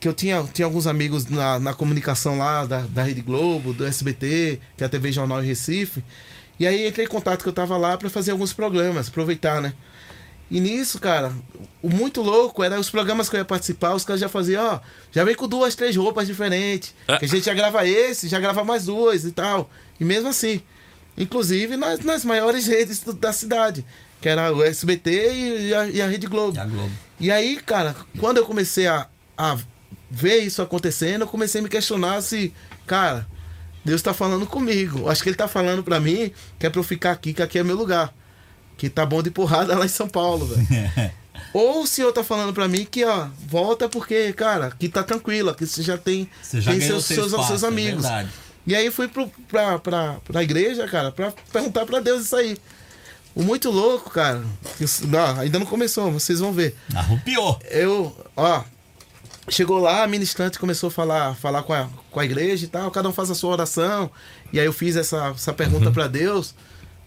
Que eu tinha, tinha alguns amigos na, na comunicação lá da, da Rede Globo, do SBT, que é a TV Jornal em Recife. E aí entrei em contato que eu tava lá pra fazer alguns programas, aproveitar, né? E nisso, cara, o muito louco era os programas que eu ia participar, os caras já faziam, ó, já vem com duas, três roupas diferentes. Ah. Que a gente já grava esse, já grava mais duas e tal. E mesmo assim. Inclusive nas, nas maiores redes do- da cidade. Que era o SBT e a, e a Rede Globo. E a Globo. E aí, cara, quando eu comecei a, a ver isso acontecendo, eu comecei a me questionar se, cara, Deus tá falando comigo. Acho que ele tá falando para mim que é pra eu ficar aqui, que aqui é meu lugar. Que tá bom de porrada lá em São Paulo, velho. Ou o senhor tá falando para mim que, ó, volta porque, cara, aqui tá tranquilo, aqui você já tem, Você já tem seus, seu seus, espaço, seus é amigos. verdade. E aí fui pro, pra, pra, pra igreja, cara, pra perguntar pra Deus isso aí. O muito louco, cara. isso- não, ainda não começou, vocês vão ver. Arrupiou. Eu, ó, chegou lá, a ministrante começou a falar, falar com, a, com a igreja e tal, cada um faz a sua oração. E aí eu fiz essa, essa pergunta pra Deus.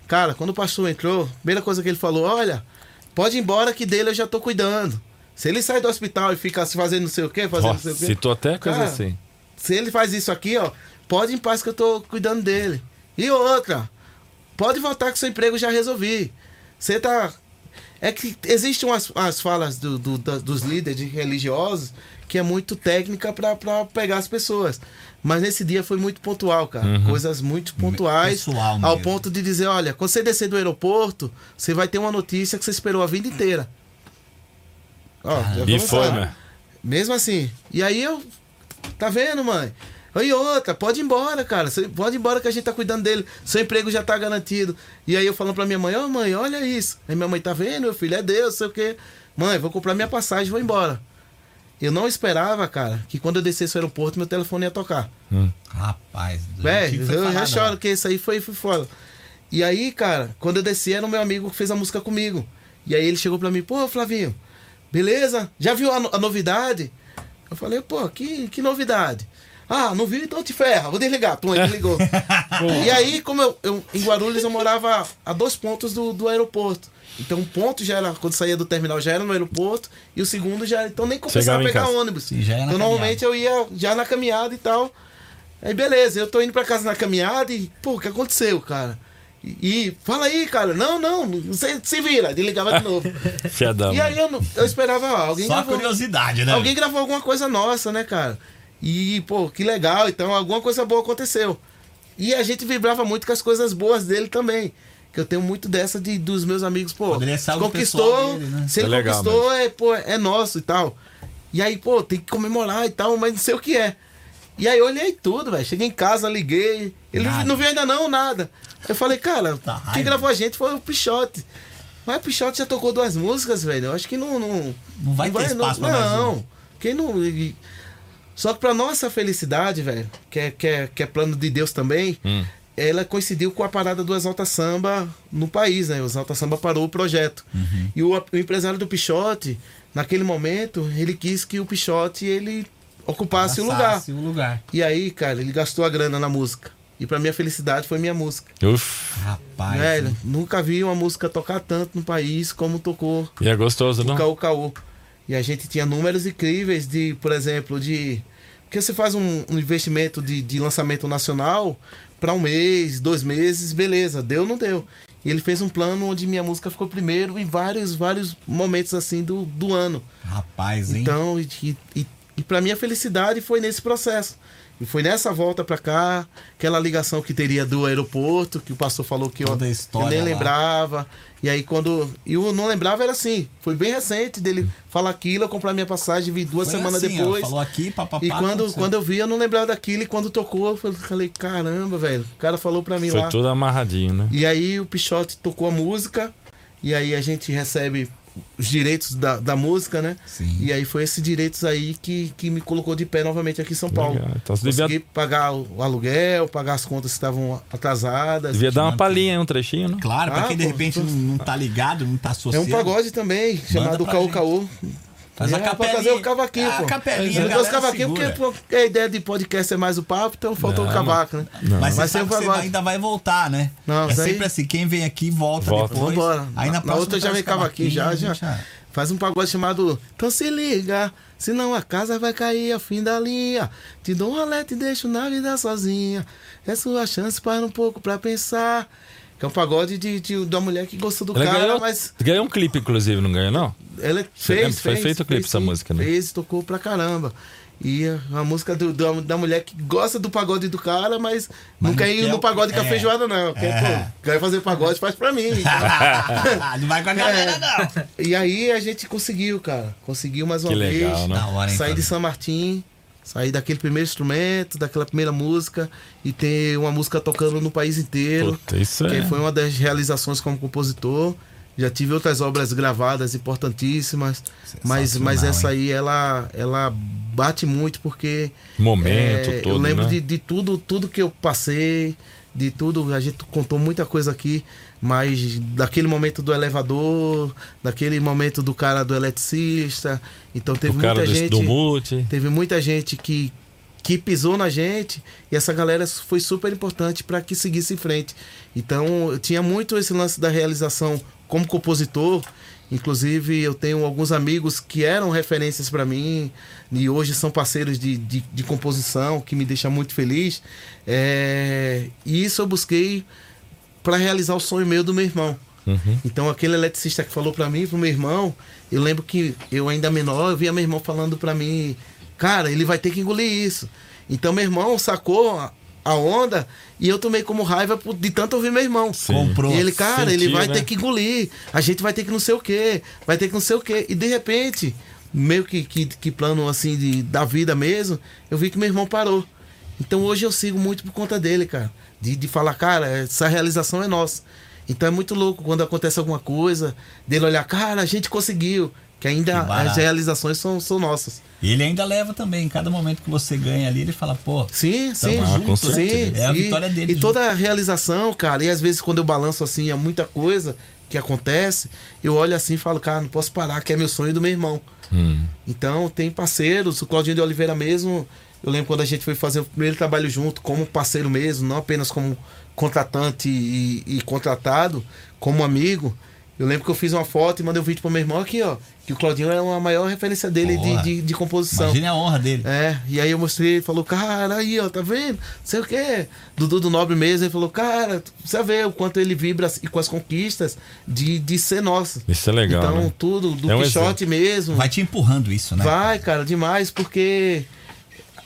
Cara, quando o pastor entrou, a primeira coisa que ele falou, olha, pode ir embora que dele eu já tô cuidando. Se ele sair do hospital e ficar se fazendo não sei o quê, fazendo Ó, não sei o quê. citou até coisa Cara, assim. Se ele faz isso aqui, ó, pode ir em paz que eu tô cuidando dele. E outra, pode voltar que seu emprego já resolvi. Você tá. É que existem umas, umas falas do- do- da- dos líderes religiosos que é muito técnica pra pegar as pessoas. Mas nesse dia foi muito pontual, cara. Coisas muito pontuais. Pessoal ao mesmo. ponto de dizer: olha, quando você descer do aeroporto, você vai ter uma notícia que você esperou a vida inteira. Ó, já E foi, né? Mesmo assim. E aí eu. Tá vendo, mãe? E outra, pode ir embora, cara. Você pode ir embora que a gente tá cuidando dele. Seu emprego já tá garantido. E aí eu falando pra minha mãe, ô mãe, olha isso. Aí minha mãe tá vendo, meu filho, é Deus, sei o quê. Mãe, vou comprar minha passagem e vou embora. Eu não esperava, cara, que quando eu descesse o aeroporto, meu telefone ia tocar. Rapaz, Velho, eu já choro, que isso aí foi, foi foda. E aí, cara, quando eu desci, era o meu amigo que fez a música comigo. E aí ele chegou pra mim, pô, Flavinho, beleza? Já viu a, no- a novidade? Eu falei, pô, que, que novidade? Ah, não viu? Então te ferra, vou desligar. Pum, ele ligou. e aí, como eu, eu- em Guarulhos, eu morava a dois pontos do, do aeroporto. Então, um ponto já era, quando saía do terminal, já era no aeroporto, e o segundo já era. Então, nem compensava pegar casa. ônibus. Então, normalmente eu ia já na caminhada e tal. Aí beleza, eu tô indo pra casa na caminhada e, pô, o que aconteceu, cara? E, e, fala aí, cara, não, não, você se vira, ele ligava de novo. Fiadão. e aí eu, eu esperava, ó, alguém Só a gravou, curiosidade, né? alguém gravou alguma coisa nossa, né, cara? E, pô, que legal, então alguma coisa boa aconteceu. E a gente vibrava muito com as coisas boas dele também. Que eu tenho muito dessa de, dos meus amigos, pô, se conquistou, dele, né? se ele É legal conquistou, é, pô, é nosso e tal. E aí, pô, tem que comemorar e tal, mas não sei o que é. E aí eu olhei tudo, velho. Cheguei em casa, liguei. Ele Nada. não viu ainda não, nada. Eu falei, cara, Tá quem gravou a gente foi o Pichote. Mas o Pichote já tocou duas músicas, velho. Eu acho que não. Não, Não vai ter espaço pra mais um. Não. Quem não. e- Só que pra nossa felicidade, velho, que é, que, é, que é plano de Deus também, Hum. Ela coincidiu com a parada do Exalta Samba no país, né? O Exalta Samba parou o projeto. Uhum. E o, o empresário do Pichote, naquele momento, ele quis que o Pichote ele ocupasse o lugar. O lugar. E aí, cara, ele gastou a grana na música. E pra minha felicidade foi minha música. Uf. Rapaz. Velho, nunca vi uma música tocar tanto no país como tocou E é gostoso, o não? Caô Caô. E a gente tinha números incríveis de, por exemplo, de. Porque você faz um, um investimento de, de lançamento nacional para um mês, dois meses, beleza, deu ou não deu. E ele fez um plano onde minha música ficou primeiro em vários, vários momentos assim do, do ano. Rapaz, hein? Então, e, e, e para minha felicidade foi nesse processo. E foi nessa volta pra cá, aquela ligação que teria do aeroporto, que o pastor falou que eu, Toda eu história nem lá. lembrava. E aí quando. E eu não lembrava era assim. Foi bem recente dele falar aquilo, eu comprar minha passagem, vi duas Foi semanas assim, ó, depois. falou aqui, papapá. e quando, aconteceu. quando eu vi, eu não lembrava daquilo. E quando tocou, eu falei- caramba, velho. O cara falou pra mim Foi lá. tudo amarradinho, né? E aí o Pichote tocou a música. E aí a gente recebe os direitos da, da música, né? Sim. E aí foi esses direitos aí que, que me colocou de pé novamente aqui em São Paulo. Legal. Então devia, Consegui pagar o aluguel, pagar as contas que estavam atrasadas. devia dar uma palhinha, um trechinho, não? Claro, pra Ah, quem de pô, repente tô- não, não tá ligado, não tá É associado. um pagode também, chamado pra Caô. Caô. Faz a é, pra capelinha. fazer o cavaquinho, Ah, pô. a capelinha, Eu a dou os cavaquinhos porque segura. pô, a ideia de podcast é mais o papo, então faltou o cavaco, né? Mas você Mas que o você pagode. ainda vai voltar, né? Não, é sempre assim, quem vem aqui volta, Volta. depois. Vambora. Aí na, na próxima outra já vem cavaquinho, já, já. Faz um pagode chamado Então se liga, senão a casa vai cair ao fim da linha. Te dou um alerta e deixo na vida sozinha. É sua chance, para um pouco pra pensar. Que é um pagode de, de, da mulher que gostou do Ela cara, ganhou, mas ganhou um clipe, inclusive, não ganhou, não? ela fez, lembra? Foi fez, feito o clipe fez, essa sim. música, né? Fez, tocou pra caramba. E a música do, do- da mulher que gosta do pagode do cara, mas, não Mas quer não ir quer no o- pagode com a é. feijoada, não. Quer, É. pô, quer fazer pagode, faz pra mim. não vai com a galera, não. E aí a gente conseguiu, cara. Conseguiu mais uma Que vez. legal, né? Hora, Saí de? São Martim Sair daquele primeiro instrumento, daquela primeira música e ter uma música tocando no país inteiro. Puta, isso que é. foi uma das realizações como compositor. Já tive outras obras gravadas importantíssimas, mas, mas essa aí ela, ela bate muito porque Momento é, todo, eu lembro né? de, de tudo, tudo que eu passei, de tudo, a gente contou muita coisa aqui, mas daquele momento do elevador, daquele momento do cara do eletricista, então teve o cara muita do, gente, do multi. teve muita gente que que pisou na gente e essa galera foi super importante para que seguisse em frente. Então, eu tinha muito esse lance da realização como compositor. Inclusive, eu tenho alguns amigos que eram referências para mim e hoje são parceiros de, de, de composição, que me deixa muito feliz. É, E isso eu busquei para realizar o sonho meu do meu irmão. Então, aquele eletricista que falou para mim, pro meu irmão, eu lembro que eu ainda menor, eu via meu irmão falando para mim, cara, ele vai ter que engolir isso. Então, meu irmão sacou a- onda e eu tomei como raiva por- de tanto ouvir meu irmão. Comprou. E ele, cara, ele Sentiu, vai né? ter que engolir, a gente vai ter que não sei o quê, vai ter que não sei o quê. E de repente, meio que, que, que plano assim de, da vida mesmo, eu vi que meu irmão parou. Então hoje eu sigo muito por conta dele, cara. De, de falar, cara, essa realização é nossa. Então é muito louco quando acontece alguma coisa, dele olhar, cara, a gente conseguiu. Que ainda Que as realizações são, são nossas. E ele ainda leva também, em cada momento que você ganha ali, ele fala, pô, Sim, sim. junto, sim, certeza. É a e- vitória dele E junto. toda a realização, cara, e às vezes quando eu balanço assim, é muita coisa que acontece, eu olho assim e falo, cara, não posso parar, que é meu sonho do meu irmão. Hum. Então tem parceiros, o Claudinho de Oliveira mesmo, eu lembro quando a gente foi fazer o primeiro trabalho junto, como parceiro mesmo, não apenas como contratante e, e contratado, como amigo. Eu lembro que eu fiz uma foto e mandei um vídeo pro meu irmão aqui, ó. Que o Claudinho é uma maior referência dele de, de, de composição. imagine a honra dele. É, e aí eu mostrei, ele falou, cara, aí, ó, tá vendo? Não sei o quê. Dudu do Nobre mesmo, ele falou, cara, você vê o quanto ele vibra e com as conquistas de, de ser nosso. Isso é legal, Então, né? tudo, do É um Quixote mesmo. Vai te empurrando isso, né? Vai, cara, demais, porque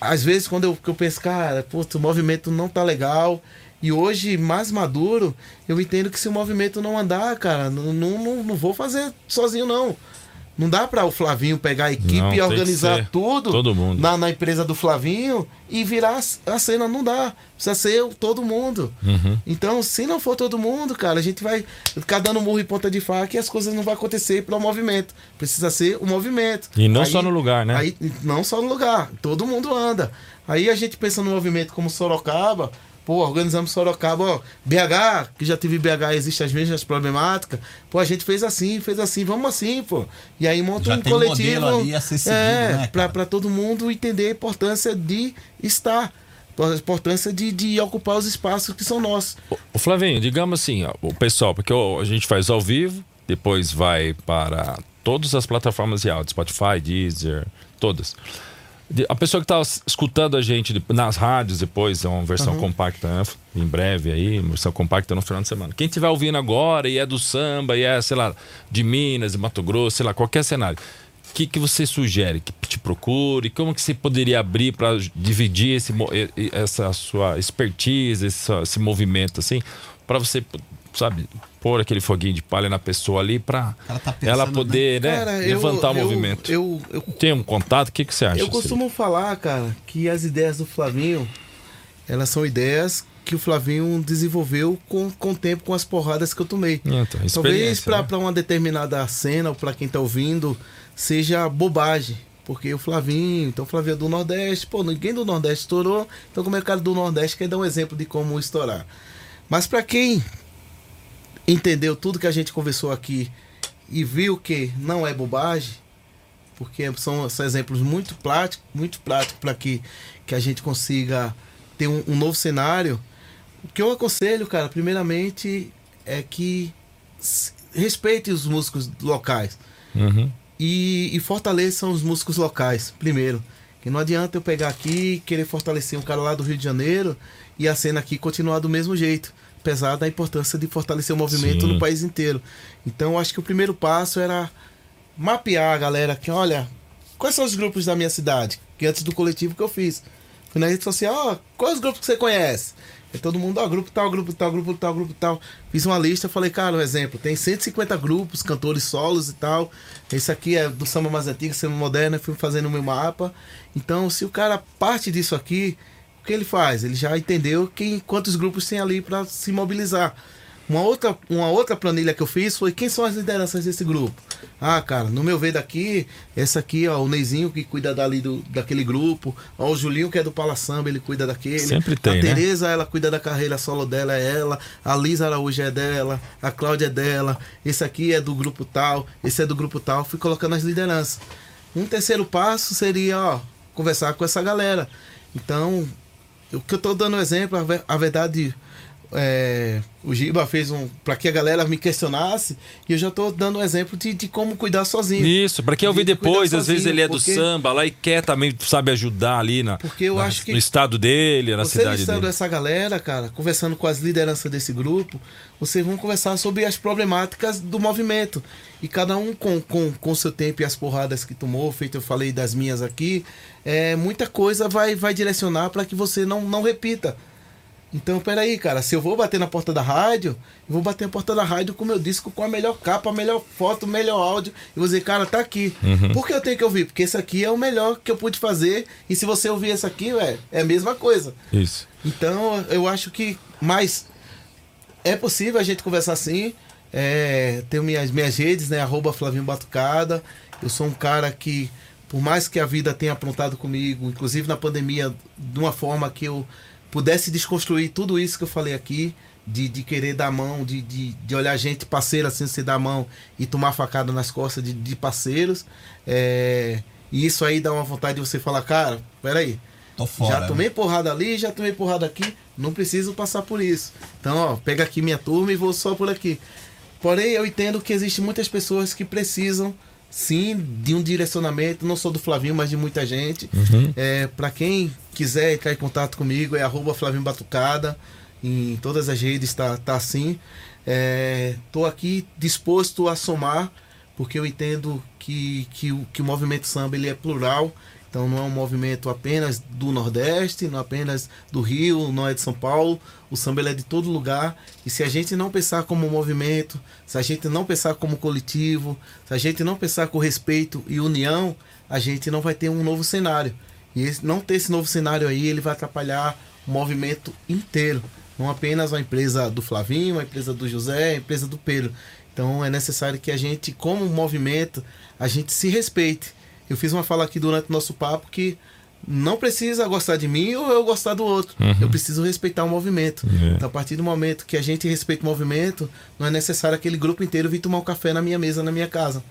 às vezes quando eu, eu penso, cara, putz, o movimento não tá legal. E hoje, mais maduro, eu entendo que se o movimento não andar, cara, não, não, não vou fazer sozinho, não. Não dá para o Flavinho pegar a equipe Não, e organizar tudo. Na, na empresa do Flavinho e virar a cena. Não dá. Precisa ser todo mundo. Uhum. Então, se não for todo mundo, cara, a gente vai ficar dando murro e ponta de faca e as coisas não vão acontecer pelo movimento. Precisa ser o movimento. E não só no lugar, né? Aí, não só no lugar, todo mundo anda. Aí a gente pensa no movimento como Sorocaba, pô, organizamos Sorocaba, ó, BH, que já teve BH, existem as mesmas problemáticas. Pô, a gente fez assim, fez assim, vamos assim, pô. E aí monta Já um tem um coletivo. modelo ali a ser seguido, é, né, pra, pra todo mundo entender a importância de estar. A importância de, de ocupar os espaços que são nossos. O Flavinho, digamos assim, ó, o pessoal, porque ó, a gente faz ao vivo, depois vai para todas as plataformas de áudio, Spotify, Deezer, todas. A pessoa que está escutando a gente nas rádios depois, é uma versão compacta, né? em breve aí, versão compacta no final de semana. Quem estiver ouvindo agora e é do samba, e é, sei lá, de Minas, de Mato Grosso, sei lá, qualquer cenário. O que, que você sugere? Que te procure? Como que você poderia abrir para dividir esse, essa sua expertise, esse, esse movimento assim, para você, sabe, pôr aquele foguinho de palha na pessoa ali para cara tá ela poder né, Cara, eu- levantar o eu- movimento. Eu, eu, Tem um contato? O que, que você acha? Eu costumo falar, cara, que as ideias do Flavinho, elas são ideias que o Flavinho desenvolveu com, com o tempo, com as porradas que eu tomei. Então, Talvez pra né? uma determinada cena, ou pra quem tá ouvindo, seja bobagem. Porque o Flavinho, então o Flavinho é do Nordeste, pô, ninguém do Nordeste estourou, então como é o cara do Nordeste quer dar um exemplo de como estourar. Mas pra quem entendeu tudo que a gente conversou aqui e viu que não é bobagem, porque são, são exemplos muito práticos, muito práticos para que, que a gente consiga ter um, um novo cenário. O que eu aconselho, cara, primeiramente é que respeite os músicos locais Uhum. e, e fortaleçam os músicos locais, primeiro. Que não adianta eu pegar aqui e querer fortalecer um cara lá do Rio de Janeiro e a cena aqui continuar do mesmo jeito. Apesar da importância de fortalecer o movimento Sim. no país inteiro. Então, eu acho que o primeiro passo era mapear a galera que, olha, quais são os grupos da minha cidade? Que antes do coletivo que eu fiz. Fui na rede social, ó, quais os grupos que você conhece? Aí todo mundo, ó, grupo tal, grupo tal, grupo tal, grupo tal. Fiz uma lista, falei, cara, um exemplo, tem 150 grupos, cantores solos e tal. Esse aqui é do samba mais antigo, samba moderno, fui fazendo o meu mapa. Então, se o cara parte disso aqui, o que ele faz? Ele já entendeu quem, quantos grupos tem ali para se mobilizar. Uma outra, uma outra planilha que eu fiz foi quem são as lideranças desse grupo. Ah, cara, no meu ver daqui, essa aqui, ó, o Neizinho que cuida dali do, daquele grupo, ó, o Julinho que é do Pala Samba, ele cuida daquele. Sempre tem, A né? Tereza, ela cuida da carreira solo dela, é ela. A Lisa Araújo é dela, a Cláudia é dela. Esse aqui é do grupo tal, esse é do grupo tal. Fui colocando as lideranças. Um terceiro passo seria, ó, conversar com essa galera. Então, o que eu tô dando exemplo, a a verdade, é, o Giba fez um. para que a galera me questionasse, e eu já tô dando um exemplo de, de como cuidar sozinho. Isso, pra quem ouvir De depois, às vezes ele é do porque- samba lá e quer também, sabe, ajudar ali na, Porque eu na- acho que no estado dele, na Você cidade listando dele. essa galera, cara, conversando com as lideranças desse grupo, vocês vão conversar sobre as problemáticas do movimento. E cada um com com com seu tempo e as porradas que tomou, feito eu falei das minhas aqui, é, muita coisa vai, vai direcionar para que você não, não repita. Então, peraí, cara, se eu vou bater na porta da rádio, eu vou bater na porta da rádio com meu disco com a melhor capa, a melhor foto, o melhor áudio. E vou dizer, cara, tá aqui. Por que eu tenho que ouvir? Porque esse aqui é o melhor que eu pude fazer. E se você ouvir esse aqui, ué, é a mesma coisa. Isso. Então, eu acho que. Mas é possível a gente conversar assim. É, tenho minhas, minhas redes, né? Arroba Flavinho Batucada. Eu sou um cara que, por mais que a vida tenha aprontado comigo, inclusive na pandemia, de uma forma que eu pudesse desconstruir tudo isso que eu falei aqui, de, de querer dar mão, de, de, de olhar gente parceira assim, se dar mão e tomar facada nas costas de, de parceiros. É, e isso aí dá uma vontade de você falar, cara, peraí. Tô fora. Já tomei porrada ali, já tomei porrada aqui, não preciso passar por isso. Então, ó, pega aqui minha turma e vou só por aqui. Porém, eu entendo que existem muitas pessoas que precisam, sim, de um direcionamento, não só do Flavinho, mas de muita gente. É, para quem quiser entrar em contato comigo, é arroba Flavinho Batucada, em todas as redes tá, tá assim. É, tô aqui disposto a somar, porque eu entendo que, que, o, que o movimento samba ele é plural. Então não é um movimento apenas do Nordeste, não apenas do Rio, não é de São Paulo. O samba é de todo lugar. E se a gente não pensar como movimento, se a gente não pensar como coletivo, se a gente não pensar com respeito e união, a gente não vai ter um novo cenário. E esse- não ter esse novo cenário aí, ele vai atrapalhar o movimento inteiro. Não apenas a empresa do Flavinho, a empresa do José, a empresa do Pedro. Então é necessário que a gente, como movimento, a gente se respeite. Eu fiz uma fala aqui durante o nosso papo que não precisa gostar de mim ou eu gostar do outro. Eu preciso respeitar o movimento. É. Então, a partir do momento que a gente respeita o movimento, não é necessário aquele grupo inteiro vir tomar um café na minha mesa, na minha casa.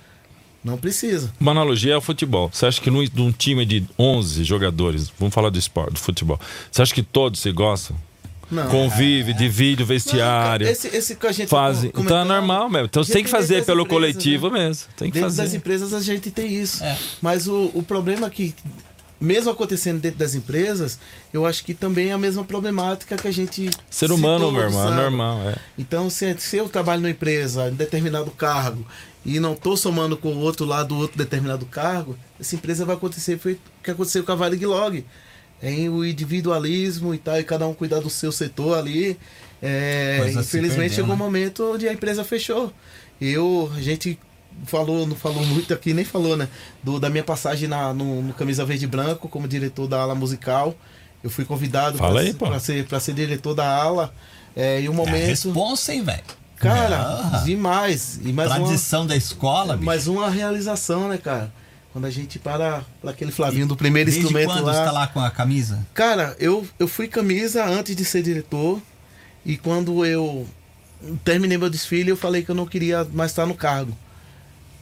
Não precisa. Uma analogia é o futebol. Você acha que num, num time de 11 jogadores, vamos falar do esporte, do futebol, você acha que todos se gostam? Não. Convive, divide o Não, vestiário, esse, esse que a gente fazem. tá Então é normal mesmo. Então você tem que dentro fazer pelo empresas, coletivo né? mesmo. Tem que dentro fazer. das empresas a gente tem isso. É. Mas o, o problema é que, mesmo acontecendo dentro das empresas, eu acho que também é a mesma problemática que a gente. Ser humano, citou meu irmão, é normal. É. Então, se, se eu trabalho numa empresa, em determinado cargo, e não estou somando com o outro lado do outro determinado cargo, essa empresa vai acontecer foi o que aconteceu com a Varig Log. Em o individualismo e tal, e cada um cuidar do seu setor ali. É, se infelizmente perdeu, chegou um né? momento onde a empresa fechou. Eu, a gente falou, não falou muito aqui, nem falou, né? Do, da minha passagem na, no, no Camisa Verde e Branco como diretor da ala musical. Eu fui convidado aí, ser- pra ser, diretor da ala. É, e um É momento. responsa, hein, velho? Cara, Ah, demais. E mais uma, Tradição da escola, bicho. mais uma realização, né, cara? Quando a gente para aquele Flavinho do primeiro Desde instrumento quando lá. você tá lá com a camisa? Cara, eu, eu fui camisa antes de ser diretor. E quando eu terminei meu desfile, eu falei que eu não queria mais estar no cargo.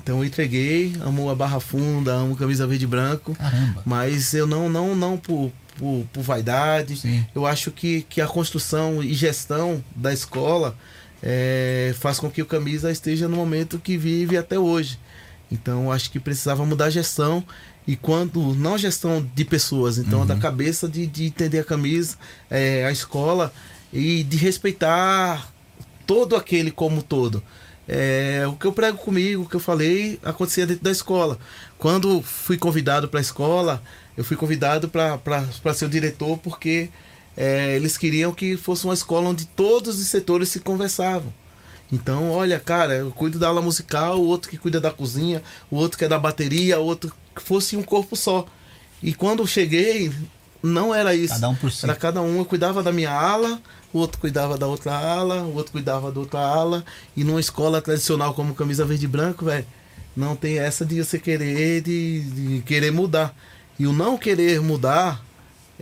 Então eu entreguei, amo a Barra Funda, amo camisa verde e branco. Caramba. Mas eu não, não, não por, por, por vaidade. Sim. Eu acho que, que a construção e gestão da escola é, faz com que o camisa esteja no momento que vive até hoje. Então acho que precisava mudar a gestão. E quando, não a gestão de pessoas, então da cabeça de, de entender a camisa, é, a escola e de respeitar todo aquele como todo. É, o que eu prego comigo, o que eu falei, acontecia dentro da escola. Quando fui convidado para a escola, eu fui convidado para ser o diretor porque é, eles queriam que fosse uma escola onde todos os setores se conversavam. Então, olha, cara, eu cuido da aula musical, o outro que cuida da cozinha, o outro que é da bateria, o outro que fosse um corpo só. E quando eu cheguei, não era isso. Cada um por si. Era cada um, eu cuidava da minha ala, o outro cuidava da outra ala, o outro cuidava da outra ala. E numa escola tradicional como camisa verde e branco, velho, não tem essa de você querer, de, de querer mudar. E o não querer mudar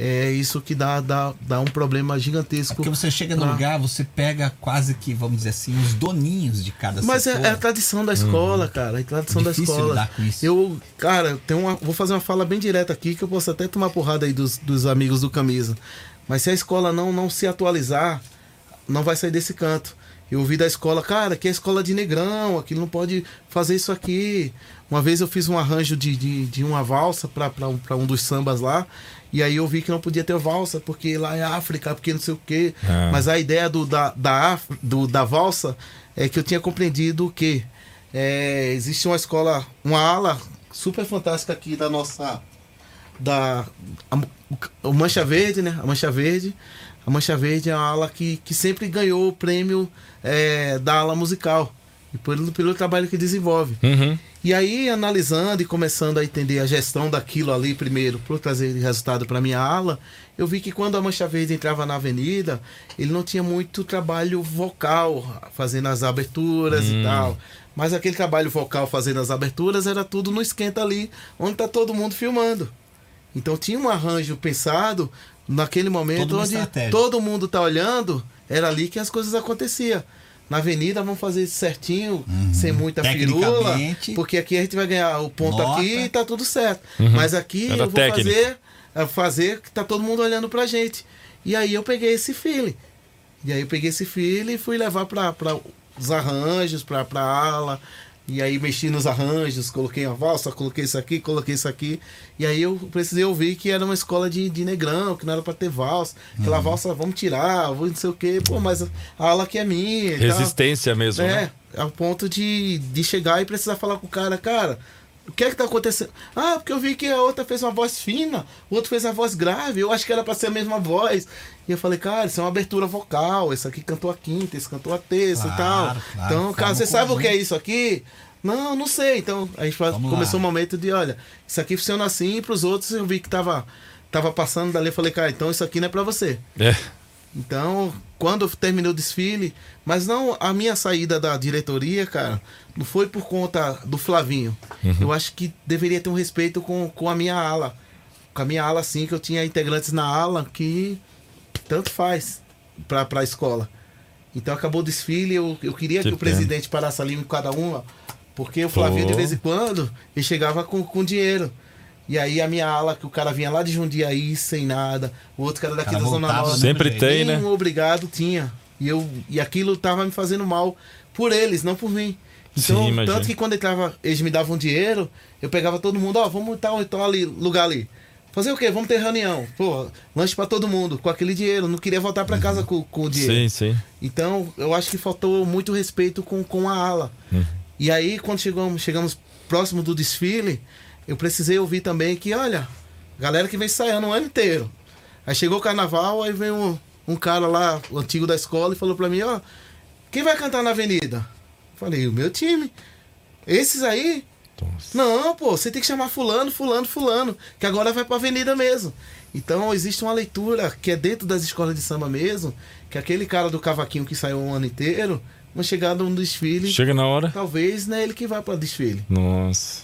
é isso que dá, dá, dá um problema gigantesco. É Porque você chega no lugar, você pega quase que, vamos dizer assim, os doninhos de cada Mas é, setor. é a tradição da escola, cara. É a tradição Difícil da escola. lidar com isso. Eu, cara, tem uma, vou fazer uma fala bem direta aqui que eu posso até tomar porrada aí dos, dos amigos do camisa. Mas se a escola não, não se atualizar, não vai sair desse canto. Eu ouvi da escola, cara, que é escola de negrão, aqui não pode fazer isso aqui. Uma vez eu fiz um arranjo de, de, de uma valsa para um, um dos sambas lá, e aí eu vi que não podia ter valsa, porque lá é África, porque não sei o quê. Ah. Mas a ideia do, da, da, do, da valsa é que eu tinha compreendido que é, existe uma escola, uma ala super fantástica aqui da nossa. Da. A, o Mancha Verde, né? A Mancha Verde. A Mancha Verde é uma ala que, que sempre ganhou o prêmio é, da ala musical. E pelo, pelo trabalho que desenvolve. Uhum. E aí, analisando e começando a entender a gestão daquilo ali primeiro, para trazer resultado para minha ala, eu vi que quando a Mancha Verde entrava na avenida, ele não tinha muito trabalho vocal, fazendo as aberturas e tal. Mas aquele trabalho vocal fazendo as aberturas era tudo no esquenta ali, onde tá todo mundo filmando. Então tinha um arranjo pensado naquele momento onde estratégia. todo mundo tá olhando, era ali que as coisas aconteciam. Na avenida vamos fazer isso certinho, sem muita firula, Uhum. Porque aqui a gente vai ganhar o ponto Nota. aqui e tá tudo certo. Mas aqui Era eu vou técnica. fazer, fazer que tá todo mundo olhando pra gente. E aí eu peguei esse feeling. E aí eu peguei esse feeling e fui levar pra, pra os arranjos, pra, pra ala. E aí mexi nos arranjos, coloquei a valsa, coloquei isso aqui, coloquei isso aqui. E aí eu precisei ouvir que era uma escola de, de negrão, que não era pra ter valsa. Aquela valsa, vamos tirar, vou não sei o quê. Pô, mas a ala aqui é minha. Resistência mesmo, É, né? ao ponto de, de chegar e precisar falar com o cara, cara, o que é que tá acontecendo? Ah, porque eu vi que a outra fez uma voz fina, o outro fez a voz grave, eu acho que era pra ser a mesma voz. E eu falei, cara, isso é uma abertura vocal, esse aqui cantou a quinta, esse cantou a terça e tal. Claro, claro, então, cara, você um sabe o que é isso aqui? Não, não sei. Então, a gente Vamos começou o lá. momento de, olha, isso aqui funciona assim, e pros outros eu vi que tava, tava passando dali, eu falei, cara, então isso aqui não é pra você. É. Então, quando eu terminei o desfile, mas não a minha saída da diretoria, cara, não foi por conta do Flavinho. Eu acho que deveria ter um respeito com, com a minha ala. Com a minha ala, sim, que eu tinha integrantes na ala que tanto faz pra, pra escola. Então acabou o desfile, eu, eu queria Que que, o presidente parasse ali em cada uma, porque o Flavinho, Pô. de vez em quando, ele chegava com, com dinheiro. E aí a minha ala, que o cara vinha lá de Jundiaí sem nada, o outro cara daqui cara da Zona Norte. Sempre jeito. tem, né? Nenhum obrigado tinha. E, eu, e aquilo tava me fazendo mal por eles, não por mim. Então, Sim, tanto que quando entrava, eles me davam dinheiro, eu pegava todo mundo, ó, vamos tal, tal ali, lugar ali. Fazer o quê? Vamos ter reunião. Pô, lanche pra todo mundo, com aquele dinheiro. Não queria voltar pra casa com, com o dinheiro. Sim, sim. Então, eu acho que faltou muito respeito com, com a ala. E aí, quando chegamos, chegamos próximo do desfile, eu precisei ouvir também que, olha, galera que vem ensaiando o ano inteiro. Aí chegou o carnaval, aí veio um, um cara lá, o antigo da escola, e falou pra mim, ó, quem vai cantar na avenida? Falei, o meu time. Esses aí? Não, pô, você tem que chamar fulano, fulano, fulano, que agora vai pra avenida mesmo. Então existe uma leitura que é dentro das escolas de samba mesmo, que aquele cara do cavaquinho que saiu um ano inteiro, uma chegada no desfile, Chega na hora. talvez não é ele que vai para desfile. Nossa.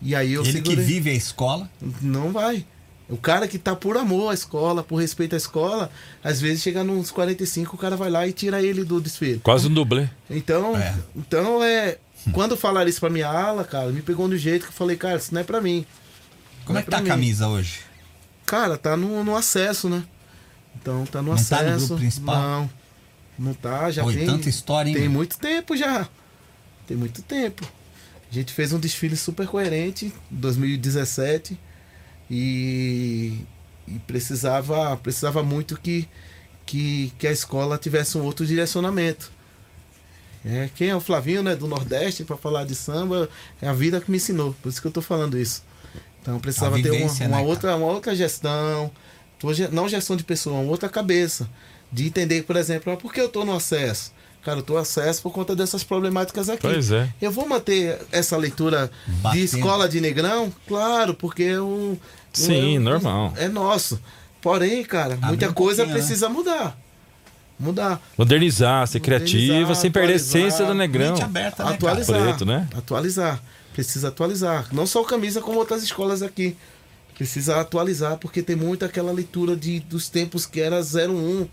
E aí eu Ele que segurei. vive a escola. Não vai. O cara que tá por amor à escola, por respeito à escola, às vezes chega nos 45, o cara vai lá e tira ele do desfile. Quase um dublê. Então, É. então é. Quando falaram isso pra minha ala, cara, me pegou do jeito que eu falei, cara, isso não é pra mim. Como Não é que tá pra a mim. camisa hoje? Cara, tá no, no acesso, né? Então tá no Não tá acesso. no grupo principal? Não. Não tá, já e tem. tanta história, hein, Tem meu? muito tempo já. Tem muito tempo. A gente fez um desfile super coerente em 2017 e, e precisava, precisava muito que, que, que a escola tivesse um outro direcionamento. É, quem é o Flavinho, né, do Nordeste, para falar de samba, é a vida que me ensinou. Por isso que eu tô falando isso. Então precisava ter uma, vivência, uma né, outra, uma outra gestão, não gestão de pessoa, uma outra cabeça. De entender, por exemplo, ah, por que eu tô no acesso? Cara, eu tô acesso por conta dessas problemáticas aqui. Pois é. Eu vou manter essa leitura Batendo. de escola de negrão? Claro, porque é um. Sim, é um- normal. É nosso. Porém, cara, muita um coisa né? precisa mudar. Mudar. Modernizar, ser criativa, sem perder a essência do negrão. Mente aberta, né, atualizar. Preto, né? Atualizar. Precisa atualizar. Não só o camisa, como outras escolas aqui. Precisa atualizar, porque tem muito aquela leitura de, dos tempos que era 01.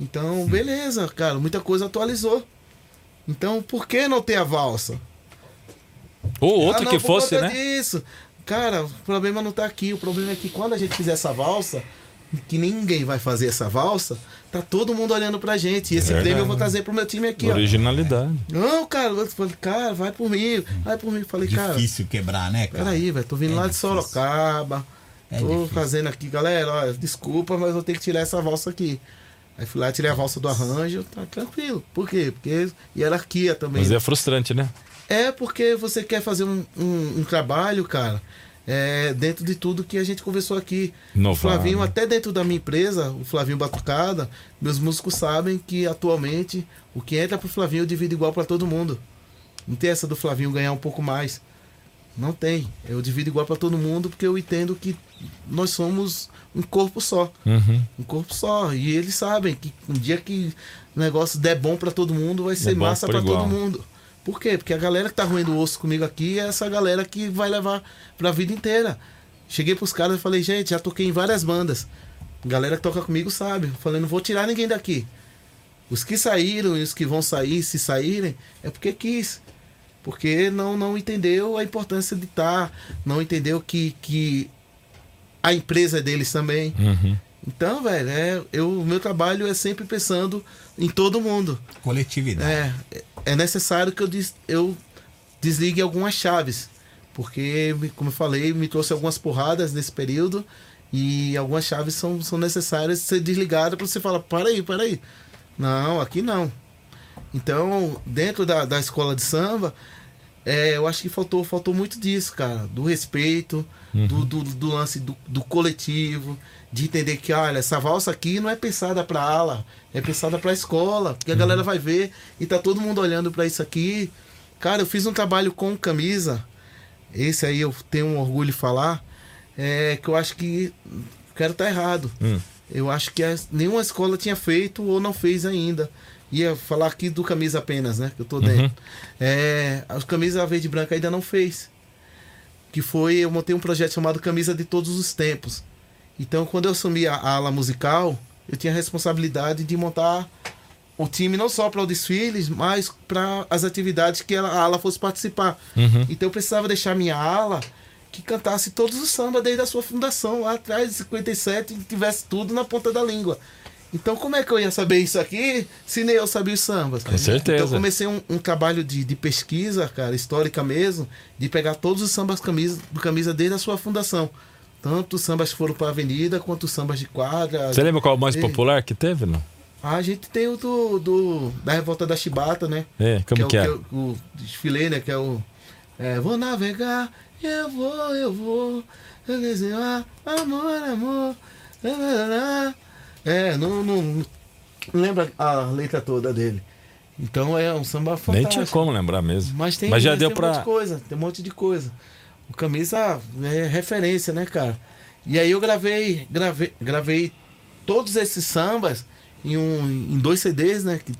Então, beleza, cara, muita coisa atualizou. Então, por que não ter a valsa? Ou outro Ah, não, que por fosse, conta né? disso. Cara, o problema não tá aqui. O problema é que quando a gente fizer essa valsa, que ninguém vai fazer essa valsa, tá todo mundo olhando pra gente. E esse Verdade. prêmio eu vou trazer pro meu time aqui, ó. Originalidade. Não, cara, eu falei, cara, vai por mim, vai por mim. Falei, cara, Difícil quebrar, né, cara? peraí, velho, tô vindo É lá de difícil. Sorocaba. É tô difícil. fazendo aqui, galera, ó, desculpa, mas eu tenho que tirar essa valsa aqui. Aí fui lá, tirei a valsa do arranjo, tá tranquilo. Por quê? Porque hierarquia também. Mas é frustrante, né? É porque você quer fazer um, um, um trabalho, cara, é, dentro de tudo que a gente conversou aqui. Inovar, o Flavinho, né? até dentro da minha empresa, o Flavinho Batucada, meus músicos sabem que atualmente o que entra pro Flavinho eu divido igual para todo mundo. Não tem essa do Flavinho ganhar um pouco mais. Não tem. Eu divido igual para todo mundo porque eu entendo que nós somos um corpo só. Uhum. Um corpo só. E eles sabem que um dia que o negócio der bom pra todo mundo, vai ser bom massa igual. todo mundo. Por quê? Porque a galera que tá roendo o osso comigo aqui é essa galera que vai levar pra vida inteira. Cheguei pros caras e falei, gente, já toquei em várias bandas. Galera que toca comigo sabe. Eu Falei, não vou tirar ninguém daqui. Os que saíram e os que vão sair, se saírem, é porque quis. Porque não, não entendeu a importância de estar, não entendeu que, que a empresa é deles também. Uhum. Então, velho, é, eu, o meu trabalho é sempre pensando em todo mundo. Coletividade. É, é necessário que eu, des, eu desligue algumas chaves. Porque, como eu falei, me trouxe algumas porradas nesse período. E algumas chaves são, são necessárias ser desligadas para você falar, para aí, para aí. Não, aqui não. Então, dentro da, da escola de samba, é, eu acho que faltou, faltou muito disso, cara. Do respeito, do, do, do lance do, do coletivo, de entender que, olha, essa valsa aqui não é pensada pra ala, é pensada pra escola, porque a galera vai ver e tá todo mundo olhando pra isso aqui. Cara, eu fiz um trabalho com camisa, esse aí eu tenho um orgulho de falar, é, que eu acho que quero estar errado. Hum. Eu acho que nenhuma escola tinha feito ou não fez ainda. Ia falar aqui do camisa apenas, né? Que eu tô dentro. É, a camisa verde e branca ainda não fez. Que foi, eu montei um projeto chamado Camisa de Todos os Tempos. Então, quando eu assumi a, a ala musical, eu tinha a responsabilidade de montar o time não só para o desfiles, mas para as atividades que a ala fosse participar. Então, eu precisava deixar minha ala que cantasse todos os sambas desde a sua fundação, lá atrás, em 57, e tivesse tudo na ponta da língua. Então, como é que eu ia saber isso aqui se nem eu sabia os sambas? Com certeza. Então, eu comecei um, um trabalho de, de pesquisa, cara, histórica mesmo, de pegar todos os sambas camisa, do camisa desde a sua fundação. Tanto os sambas que foram para a avenida, quanto os sambas de quadra. Você lembra qual é o mais E- popular que teve, não? Ah, a gente tem o do, do da revolta da Chibata, né? É, como que é? é? o, que é o, o desfile, né? Que é o. é, vou navegar, eu vou, eu vou. Eu desenhar, amor, amor. lá, lá, lá. É, não, não, não lembra a letra toda dele. Então é um samba fantástico. Nem tinha como lembrar mesmo. Mas tem, Mas já mas deu tem um monte pra. de coisa, tem um monte de coisa. O camisa é referência, né, cara? E aí eu gravei, gravei, gravei todos esses sambas em, um, em dois CDs, né? que-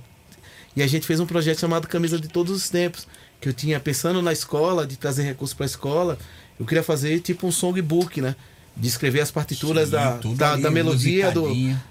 e a gente fez um projeto chamado Camisa de Todos os Tempos, que eu tinha pensando na escola, de trazer recursos para a escola, eu queria fazer tipo um songbook, né? De escrever as partituras Sim, da, da, ali, da melodia do,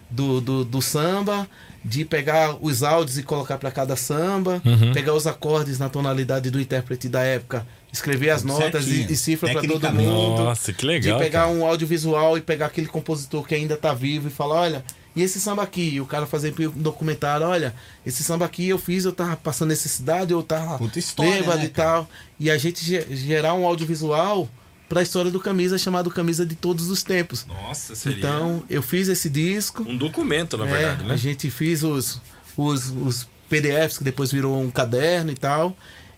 do, do, do samba, de pegar os áudios e colocar para cada samba, Uhum. pegar os acordes na tonalidade do intérprete da época, escrever as Tudo notas e, e cifra para todo mundo. Nossa, que legal. de pegar cara. um audiovisual e pegar aquele compositor que ainda tá vivo e falar, olha, e esse samba aqui? E o cara fazer um documentário, olha, esse samba aqui eu fiz, eu tava passando necessidade, eu tava Puta história, bêbado né, e tal. E a gente ge- gerar um audiovisual pra história do Camisa, chamado Camisa de Todos os Tempos. Nossa, seria Então, eu fiz esse disco. um documento, na É, verdade, né? A gente fez os, os, os PDFs, que depois virou um caderno e tal.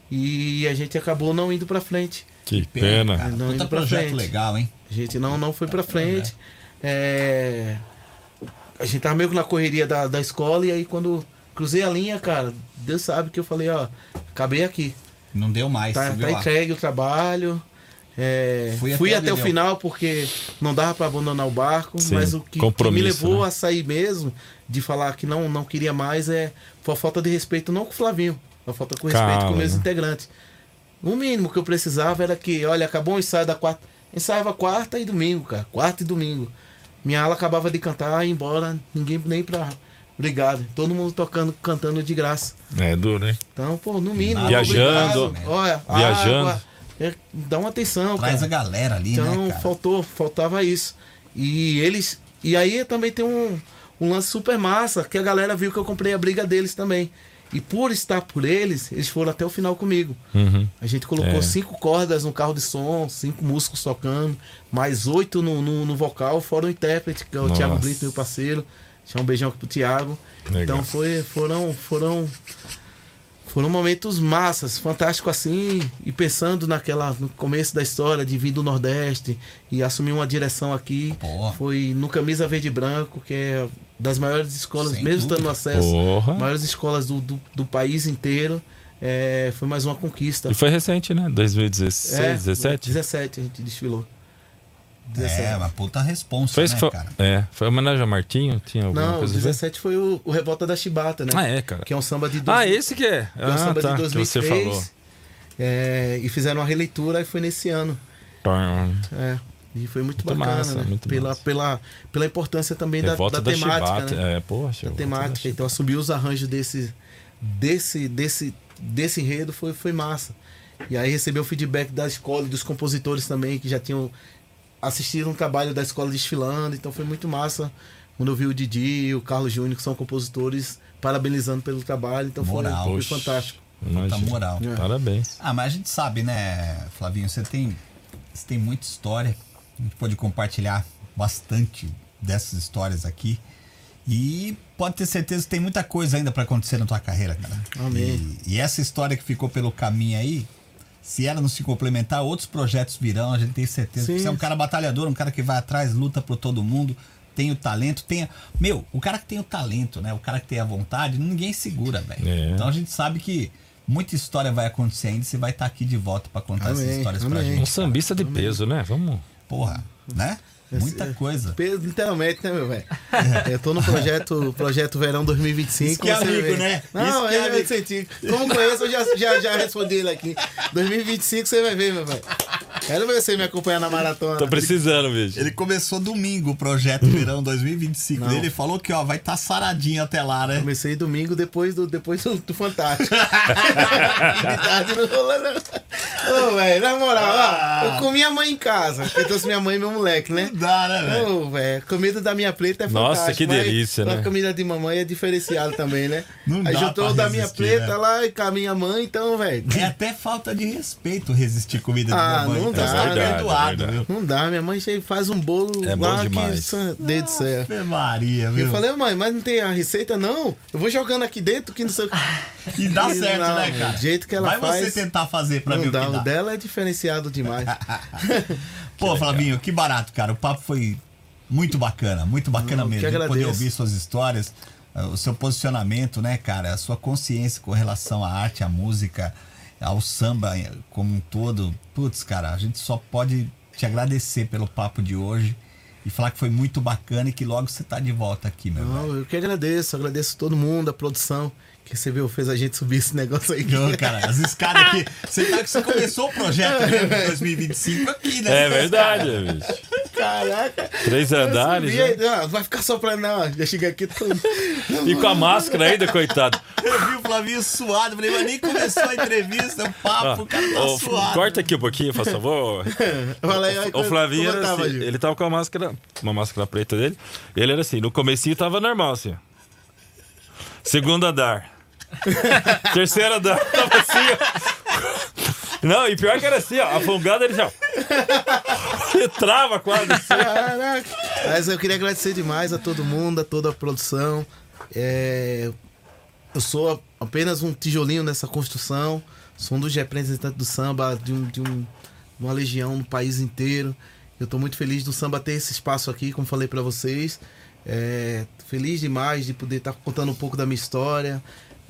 E a gente acabou não indo pra frente. Que Pena, cara. Não indo pra projeto frente. legal, hein? A gente não, não foi pra frente. É, a gente tava meio que na correria da, da escola e aí quando cruzei a linha, cara, Deus sabe que eu falei, ó, acabei aqui. Não deu mais. Tá, tá entregue o trabalho. É, Fui fui, até até, onde o final porque não dava para abandonar o barco, Sim, mas o que, que me levou né? a sair mesmo, de falar que não, não queria mais, é foi a falta de respeito, não com o Flavinho, a falta com respeito Calma, com meus né? integrantes. O mínimo que eu precisava era que, olha, acabou o ensaio da quarta. Ensaiava quarta e domingo, cara. Quarta e domingo. Minha ala acabava de cantar e ia embora, ninguém nem pra. Obrigado. Todo mundo tocando, cantando de graça. É duro, hein? Então, pô, no mínimo. Viajando, obrigado. Olha, viajando. água, é, dá uma atenção, Traz a cara. galera ali, Então, né, faltou, faltava isso. E eles. E aí também tem um, um lance super massa, que a galera viu que eu comprei a briga deles também. E por estar por eles, eles foram até o final comigo. Uhum. A gente colocou É. cinco cordas no carro de som, cinco músicos tocando, mais oito no, no, no vocal, fora o intérprete, que é o Nossa. Thiago Brito, meu parceiro. Deixar um beijão aqui pro Thiago. Legal. Então foi, foram, foram, foram momentos massas, fantástico assim, e pensando naquela, no começo da história de vir do Nordeste e assumir uma direção aqui. Pô. Foi no Camisa Verde e Branco, que é das maiores escolas, Sem mesmo estando no dúvida. acesso, Porra. maiores escolas do, do, do país inteiro. É, foi mais uma conquista. E foi recente, né? 2016, É, 17? 17 a gente desfilou. É, uma puta responsa, Foi, né, foi, cara? é, foi homenagem a Martinho? Tinha alguma Não, coisa a ver? 17 foi o, o Revolta da Chibata, né? Ah, é, cara. Que é um samba de dois- Ah, esse que é? que é um Ah, samba tá, de que você 2003. falou. É, e fizeram uma releitura e foi nesse ano. É, e foi muito, Muito bacana, massa, né? muito pela, massa. Pela, pela importância também da, Revolta da da, temática, Chibata. né? É, poxa. Da temática. da Então assumir os arranjos desse, desse, desse, desse enredo foi, foi massa. E aí receber o feedback da escola e dos compositores também, que já tinham assistido um trabalho da escola desfilando. Então foi muito massa quando eu vi o Didi e o Carlos Júnior, que são compositores, parabenizando pelo trabalho. Então foi, Moral. foi Poxa. fantástico. Puta Imagina. moral. É. Parabéns. Ah, mas a gente sabe, né, Flavinho? Você tem, você tem muita história. A gente pode compartilhar bastante dessas histórias aqui. E pode ter certeza que tem muita coisa ainda pra acontecer na tua carreira, cara. Amém. E, e essa história que ficou pelo caminho aí, se ela não se complementar, outros projetos virão, a gente tem certeza. Sim. Você é um cara batalhador, um cara que vai atrás, luta por todo mundo, tem o talento, tem. a- Meu, o cara que tem o talento, né? O cara que tem a vontade, ninguém segura, velho. É. Então a gente sabe que muita história vai acontecer ainda e você vai estar aqui de volta pra contar essas Amém, histórias pra amém. Um gente. sambista de peso, né? Vamos. Porra, né? Muita coisa. Peso, Literalmente, né, meu velho? Eu tô no projeto, projeto Verão 2025. Isso que é amigo, vê. né? Não, Isso é é sentido. Como conheço, eu já, já, já respondi ele aqui. 2025 você vai ver, meu velho. Quero ver você me acompanhar na maratona. Tô precisando, bicho. Ele começou domingo o projeto Verão 2025 Não. dele. Ele falou que ó, vai estar saradinho até lá, né? Comecei domingo depois do, depois do, do Fantástico. De tarde não rolou, não. Ô, velho, na moral, ó, eu comi a mãe em casa. Eu trouxe minha mãe e meu moleque, né? Não dá, né, velho? Comida da minha preta é Nossa, fantástica. que mas delícia, né? A comida de mamãe é diferenciada também, né? Não Aí dá juntou o da minha preta né? lá e com a minha mãe, então, velho. É até falta de respeito resistir comida Ah, de minha mãe. não Então, dá, você é né? perdoado, É verdade. viu? Não dá, minha mãe faz um bolo É lá demais. que. Deus do céu. Ave Maria, Eu viu? falei, mãe, mas não tem a receita, não? Eu vou jogando aqui dentro que não sei o que. E dá E certo, não, né, cara? do jeito que ela Vai faz, você tentar fazer pra Não o dá, que o dá. dela é diferenciado demais. Pô, Flavinho, que barato, cara. O papo foi muito bacana, muito bacana Não, mesmo. Poder ouvir suas histórias, eh, o seu posicionamento, né, cara? A sua consciência com relação à arte, à música, ao samba eh, como um todo. Putz, cara, a gente só pode te agradecer pelo papo de hoje e falar que foi muito bacana e que logo você tá de volta aqui, meu velho. Não, eu que agradeço, agradeço todo mundo, a produção, que você viu, fez a gente subir esse negócio aí. Ô, cara, as escadas aqui. Você, tá, você começou o projeto né, de 2025 aqui, né? É verdade, bicho. Caraca! Três andares. Né? não, vai ficar só pra não, já cheguei aqui todo. E com a máscara ainda, coitado. Eu vi o Flavinho suado, falei, mas nem começou a entrevista, o papo, Ó, o cara tá suado. corta aqui um pouquinho, por favor. Fala aí, aí, O como- Flavinho era tava, assim, ele tava com a máscara, uma máscara preta dele. Ele era assim, no comecinho tava normal, assim. Segundo andar. Terceiro andar, tava assim, ó. Não, e pior que era assim, ó. A fungada ele já. Ele trava quase assim. Caraca. Mas eu queria agradecer demais a todo mundo, a toda a produção. É, Eu sou apenas um tijolinho nessa construção. Sou um dos representantes do samba de, um, de um- uma legião no país inteiro. Eu estou muito feliz do samba ter esse espaço aqui, como falei para vocês. É, feliz demais de poder estar contando um pouco da minha história.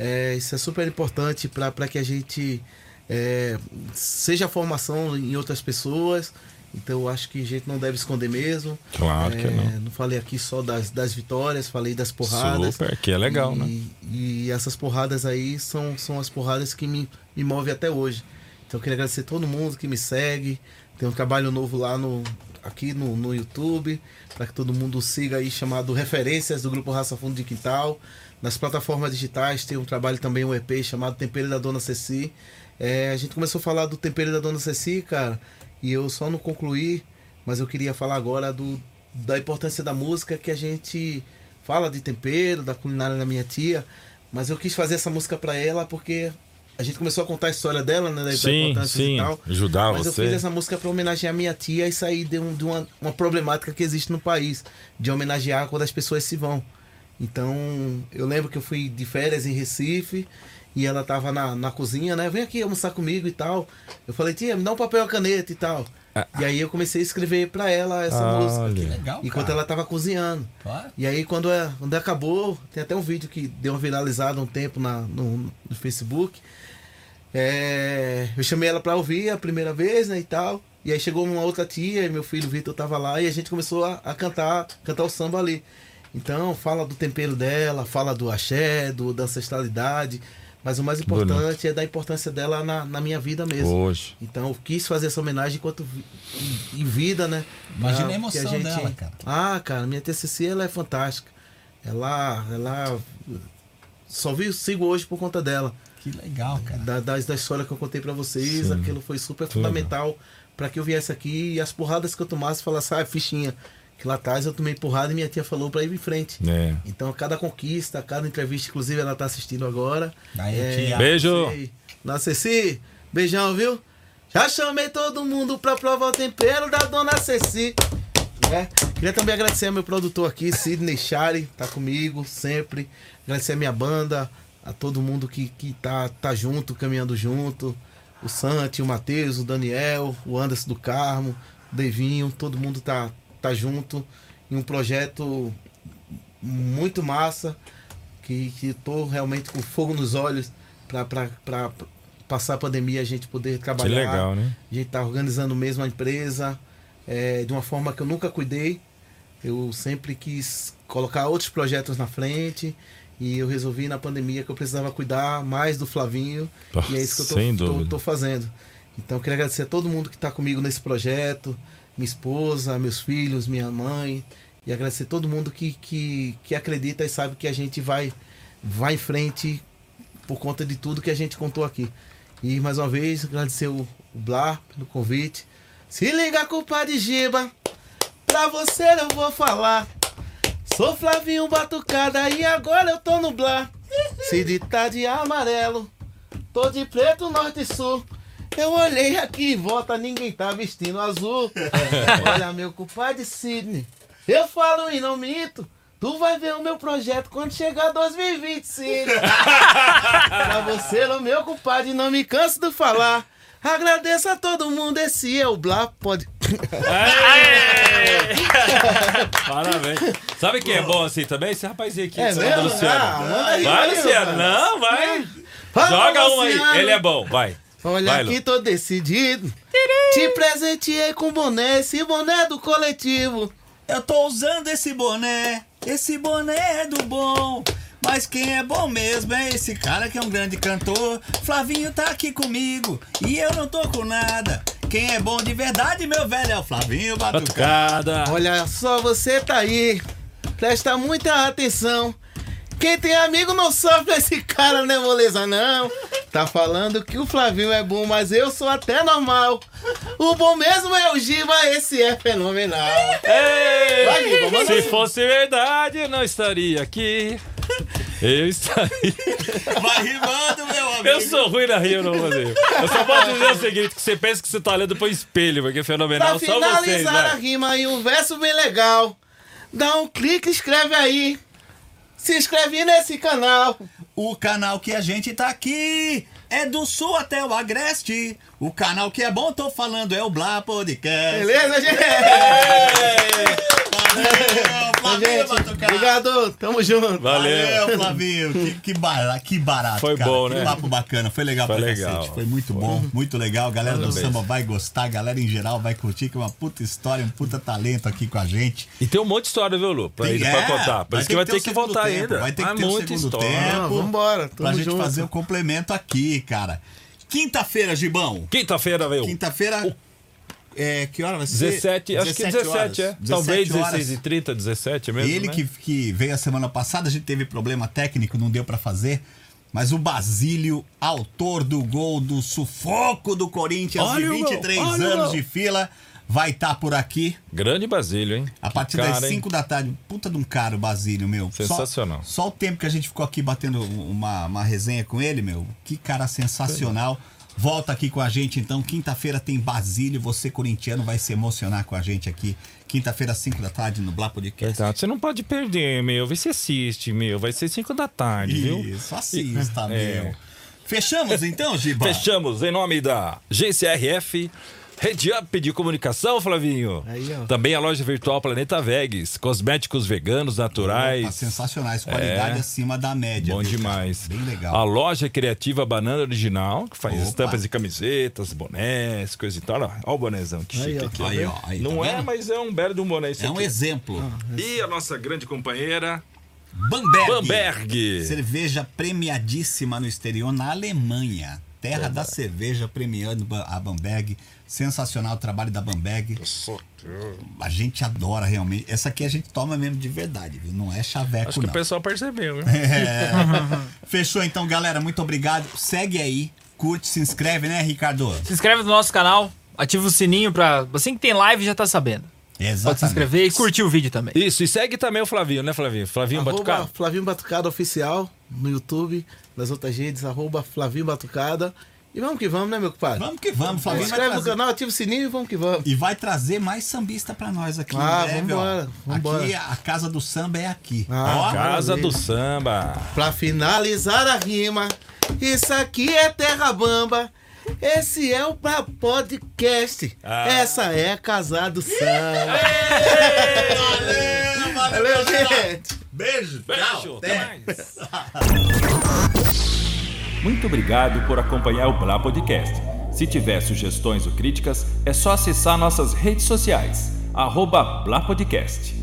É, isso é super importante para que a gente é, seja formação em outras pessoas. Então eu acho que a gente não deve esconder mesmo. Claro que É, não. Não falei aqui só das, das vitórias, falei das porradas. Super, que é legal, e, né? E essas porradas aí são, são as porradas que me, me movem até hoje. Então eu queria agradecer todo mundo que me segue. Tem um trabalho novo lá no, aqui no, no YouTube, para que todo mundo siga aí, chamado Referências do Grupo Raça Fundo de Quintal. Nas plataformas digitais tem um trabalho também, um EP chamado Tempero da Dona Ceci. É, a gente começou a falar do Tempero da Dona Ceci, cara, e eu só não concluí, mas eu queria falar agora do, da importância da música que a gente fala de tempero, da culinária da minha tia, mas eu quis fazer essa música para ela porque a gente começou a contar a história dela, né, da Sim, importância sim. e tal. Ajudar Mas eu você. fiz essa música para homenagear minha tia e sair de, um- de uma, uma problemática que existe no país, de homenagear quando as pessoas se vão. Então, eu lembro que eu fui de férias em Recife e ela tava na, na cozinha, né? Vem aqui almoçar comigo e tal. Eu falei, tia, me dá um papel e caneta e tal. E aí eu comecei a escrever para ela essa Ah, música. olha. Legal, Enquanto cara. ela tava cozinhando. Ó, E aí quando, é, quando acabou, tem até um vídeo que deu uma viralizada um tempo na, no, no Facebook. É, eu chamei ela pra ouvir a primeira vez, né, e tal. E aí chegou uma outra tia, e meu filho Vitor tava lá, e a gente começou a, a cantar, cantar o samba ali. Então, fala do tempero dela, fala do axé, do, da ancestralidade. Mas o mais importante é da importância dela na, na minha vida mesmo. Hoje. Então eu quis fazer essa homenagem enquanto vi- em, em vida, né? Imagina a Ah, emoção que dela, cara. Ah, cara, minha TCC ela é fantástica. Ela, ela só vi, sigo hoje por conta dela. Que legal, cara. Da, das, da história que eu contei pra vocês, Sim. aquilo foi super Que fundamental pra que eu viesse aqui e as porradas que eu tomasse falasse, ah, fichinha. Que lá atrás eu tomei porrada e minha tia falou pra ir em frente. É. Então, a cada conquista, a cada entrevista, inclusive ela tá assistindo agora. Aí, tia. Beijo. sei. Nossa, Ceci, beijão, viu? Já chamei todo mundo pra provar o tempero da dona Ceci. né? Queria também agradecer ao meu produtor aqui, Sidney Chari, tá comigo sempre. Agradecer a minha banda, a todo mundo que, que tá, tá junto, caminhando junto. O Santi, o Matheus, o Daniel, o Anderson do Carmo, o Devinho, todo mundo tá, tá junto em um projeto muito massa que, que tô realmente com fogo nos olhos pra passar a pandemia a gente poder Que trabalhar. legal, né? A gente tá organizando mesmo a empresa é, de uma forma que eu nunca cuidei. Eu sempre quis colocar outros projetos na frente e eu resolvi na pandemia que eu precisava cuidar mais do Flavinho e é isso que eu tô, tô- tô fazendo. Então eu queria agradecer a todo mundo que está comigo nesse projeto, minha esposa, meus filhos, minha mãe, e agradecer todo mundo que, que, que acredita e sabe que a gente vai, vai em frente por conta de tudo que a gente contou aqui. E mais uma vez agradecer o, o pelo convite. Se liga com o Padre Giba, pra você eu vou falar. Sou Flavinho Batucada e agora eu tô no Blá. Se tá de amarelo, tô de preto norte e sul. Eu olhei aqui em volta, ninguém tá vestindo azul. Olha, meu compadre Sidney, eu falo e não minto. Tu vai ver o meu projeto quando chegar 2025. pra você, meu compadre, não me canso de falar. Agradeço a todo mundo, esse é o Blá Pode. Parabéns. Sabe quem é bom assim também? Esse rapazinho aqui, É? Luciano. Ah, vai, Luciano. Não, vai. Fala, Joga um aí. Ele é bom, vai. Olha Vai, tô decidido. Te presenteei com boné, esse boné é do coletivo. Eu tô usando esse boné, esse boné é do bom. Mas quem é bom mesmo é esse cara que é um grande cantor. Flavinho tá aqui comigo e eu não tô com nada. Quem é bom de verdade, meu velho, é o Flavinho Batucada. Batucada. Olha só, você tá aí. Presta muita atenção. Quem tem amigo não sofre esse cara, não é moleza, não. Tá falando que o Flavinho é bom, mas eu sou até normal. O bom mesmo é o Giba, esse é fenomenal. Ei, Vai, Giba, manda se fosse verdade, eu não estaria aqui. Eu estaria. Vai rimando, meu amigo. Eu sou ruim na rio, não vou fazer. Eu só posso dizer o seguinte: que você pensa que você tá olhando pro espelho, porque é Pra fenomenal. Só vocês, finalizar a vai. rima e um verso bem legal, dá um clique, escreve aí. Se inscreve nesse canal. O canal que a gente tá aqui é do sul até o agreste. O canal que é bom, tô falando, é o Blá Podcast. Beleza, gente? Valeu, Flavinho gente, obrigado, tamo junto. Valeu. Valeu, Flavinho. Que, que, barato, que barato, Foi cara. bom, que né? papo bacana. Foi legal Foi pra legal. cacete. Foi muito bom, muito legal. A galera do Parabéns. samba vai gostar, a galera em geral vai curtir, que é uma puta história, um puta talento aqui com a gente. E tem um monte de história, viu, Lu? Pra, Tem- ele, é, pra contar. Por isso que vai ter ter que voltar tempo, ainda. vai ter que Ah, ter muita segundo história. tempo. Ah, vambora, tamo pra gente junto. fazer o complemento aqui, cara. Quinta-feira, Gibão. Quinta-feira, veio. Quinta-feira. É, que hora vai ser? 17, acho que 17, horas. é. Talvez 17 horas. 16 e 30, 17 mesmo. Ele né? que, que veio a semana passada, a gente teve problema técnico, não deu pra fazer. Mas o Basílio, autor do gol do sufoco do Corinthians Olha de o gol, 23 olha o anos de fila, vai estar por aqui Grande Basílio, hein? a partir Cara, das hein? 5 da tarde. Puta de um cara, o Basílio, meu. Só- Sensacional. Só, o tempo que a gente ficou aqui batendo uma, uma resenha com ele, meu. Que cara sensacional. Volta aqui com a gente, então. Quinta-feira tem Basílio. Você, corintiano, vai se emocionar com a gente aqui. Quinta-feira, 5 da tarde, no Blá Podcast. Exato. Você não pode perder, meu. Vê se assiste, meu. Vai ser 5 da tarde, viu? Isso, assista, É. meu. Fechamos então, Giba? Fechamos em nome da GCRF. Rede Up de Comunicação, Flavinho. Aí, ó. Também a loja virtual Planeta Vegas. Cosméticos veganos, naturais. Opa, sensacionais, qualidade É. acima da média. Bom viu, cara? demais. Bem legal. A loja criativa Banana Original, que faz Opa. estampas de camisetas, bonés, coisa e tal. Olha o bonézão, que Aí, chique ó. aqui. Aí, viu? ó, aí, Não tá é, vendo? mas é um belo de um boné esse É um aqui. exemplo. E a nossa grande companheira, Bamberg. Bamberg. Cerveja premiadíssima no exterior, na Alemanha. Terra da cerveja premiando a Bamberg. Sensacional o trabalho da Bamberg. A gente adora realmente. Essa aqui a gente toma mesmo de verdade, viu? Não é chaveco, Acho que não. o pessoal percebeu, viu? É. Fechou então, galera. Muito obrigado. Segue aí, curte, se inscreve, né, Ricardo? Se inscreve no nosso canal, ativa o sininho pra. Assim que tem live já tá sabendo. Exatamente. Pode se inscrever e curtir o vídeo também. Isso, e segue também o Flavinho, né, Flavinho? Flavinho Arroba Batucado. Flavinho Batucada Oficial no YouTube, nas outras redes, arroba Flavinho Batucada. E vamos que vamos, né, meu compadre? Vamos que vamos, Se Flavinho. inscreve no trazer- canal, ativa o sininho e vamos que vamos. E vai trazer mais sambista pra nós aqui. Ah, breve, vambora, vambora. Aqui, a casa do samba é aqui. Ah, ó, Casa do Samba. Pra finalizar a rima, isso aqui é Terra Bamba. Esse é o pra podcast. Ah. Essa é a Casa do Samba. Valeu, Valeu, gente. Beijo, Beijo, tchau. até até. mais. Muito obrigado por acompanhar o Blá Podcast. Se tiver sugestões ou críticas, é só acessar nossas redes sociais. Arroba Blá Podcast.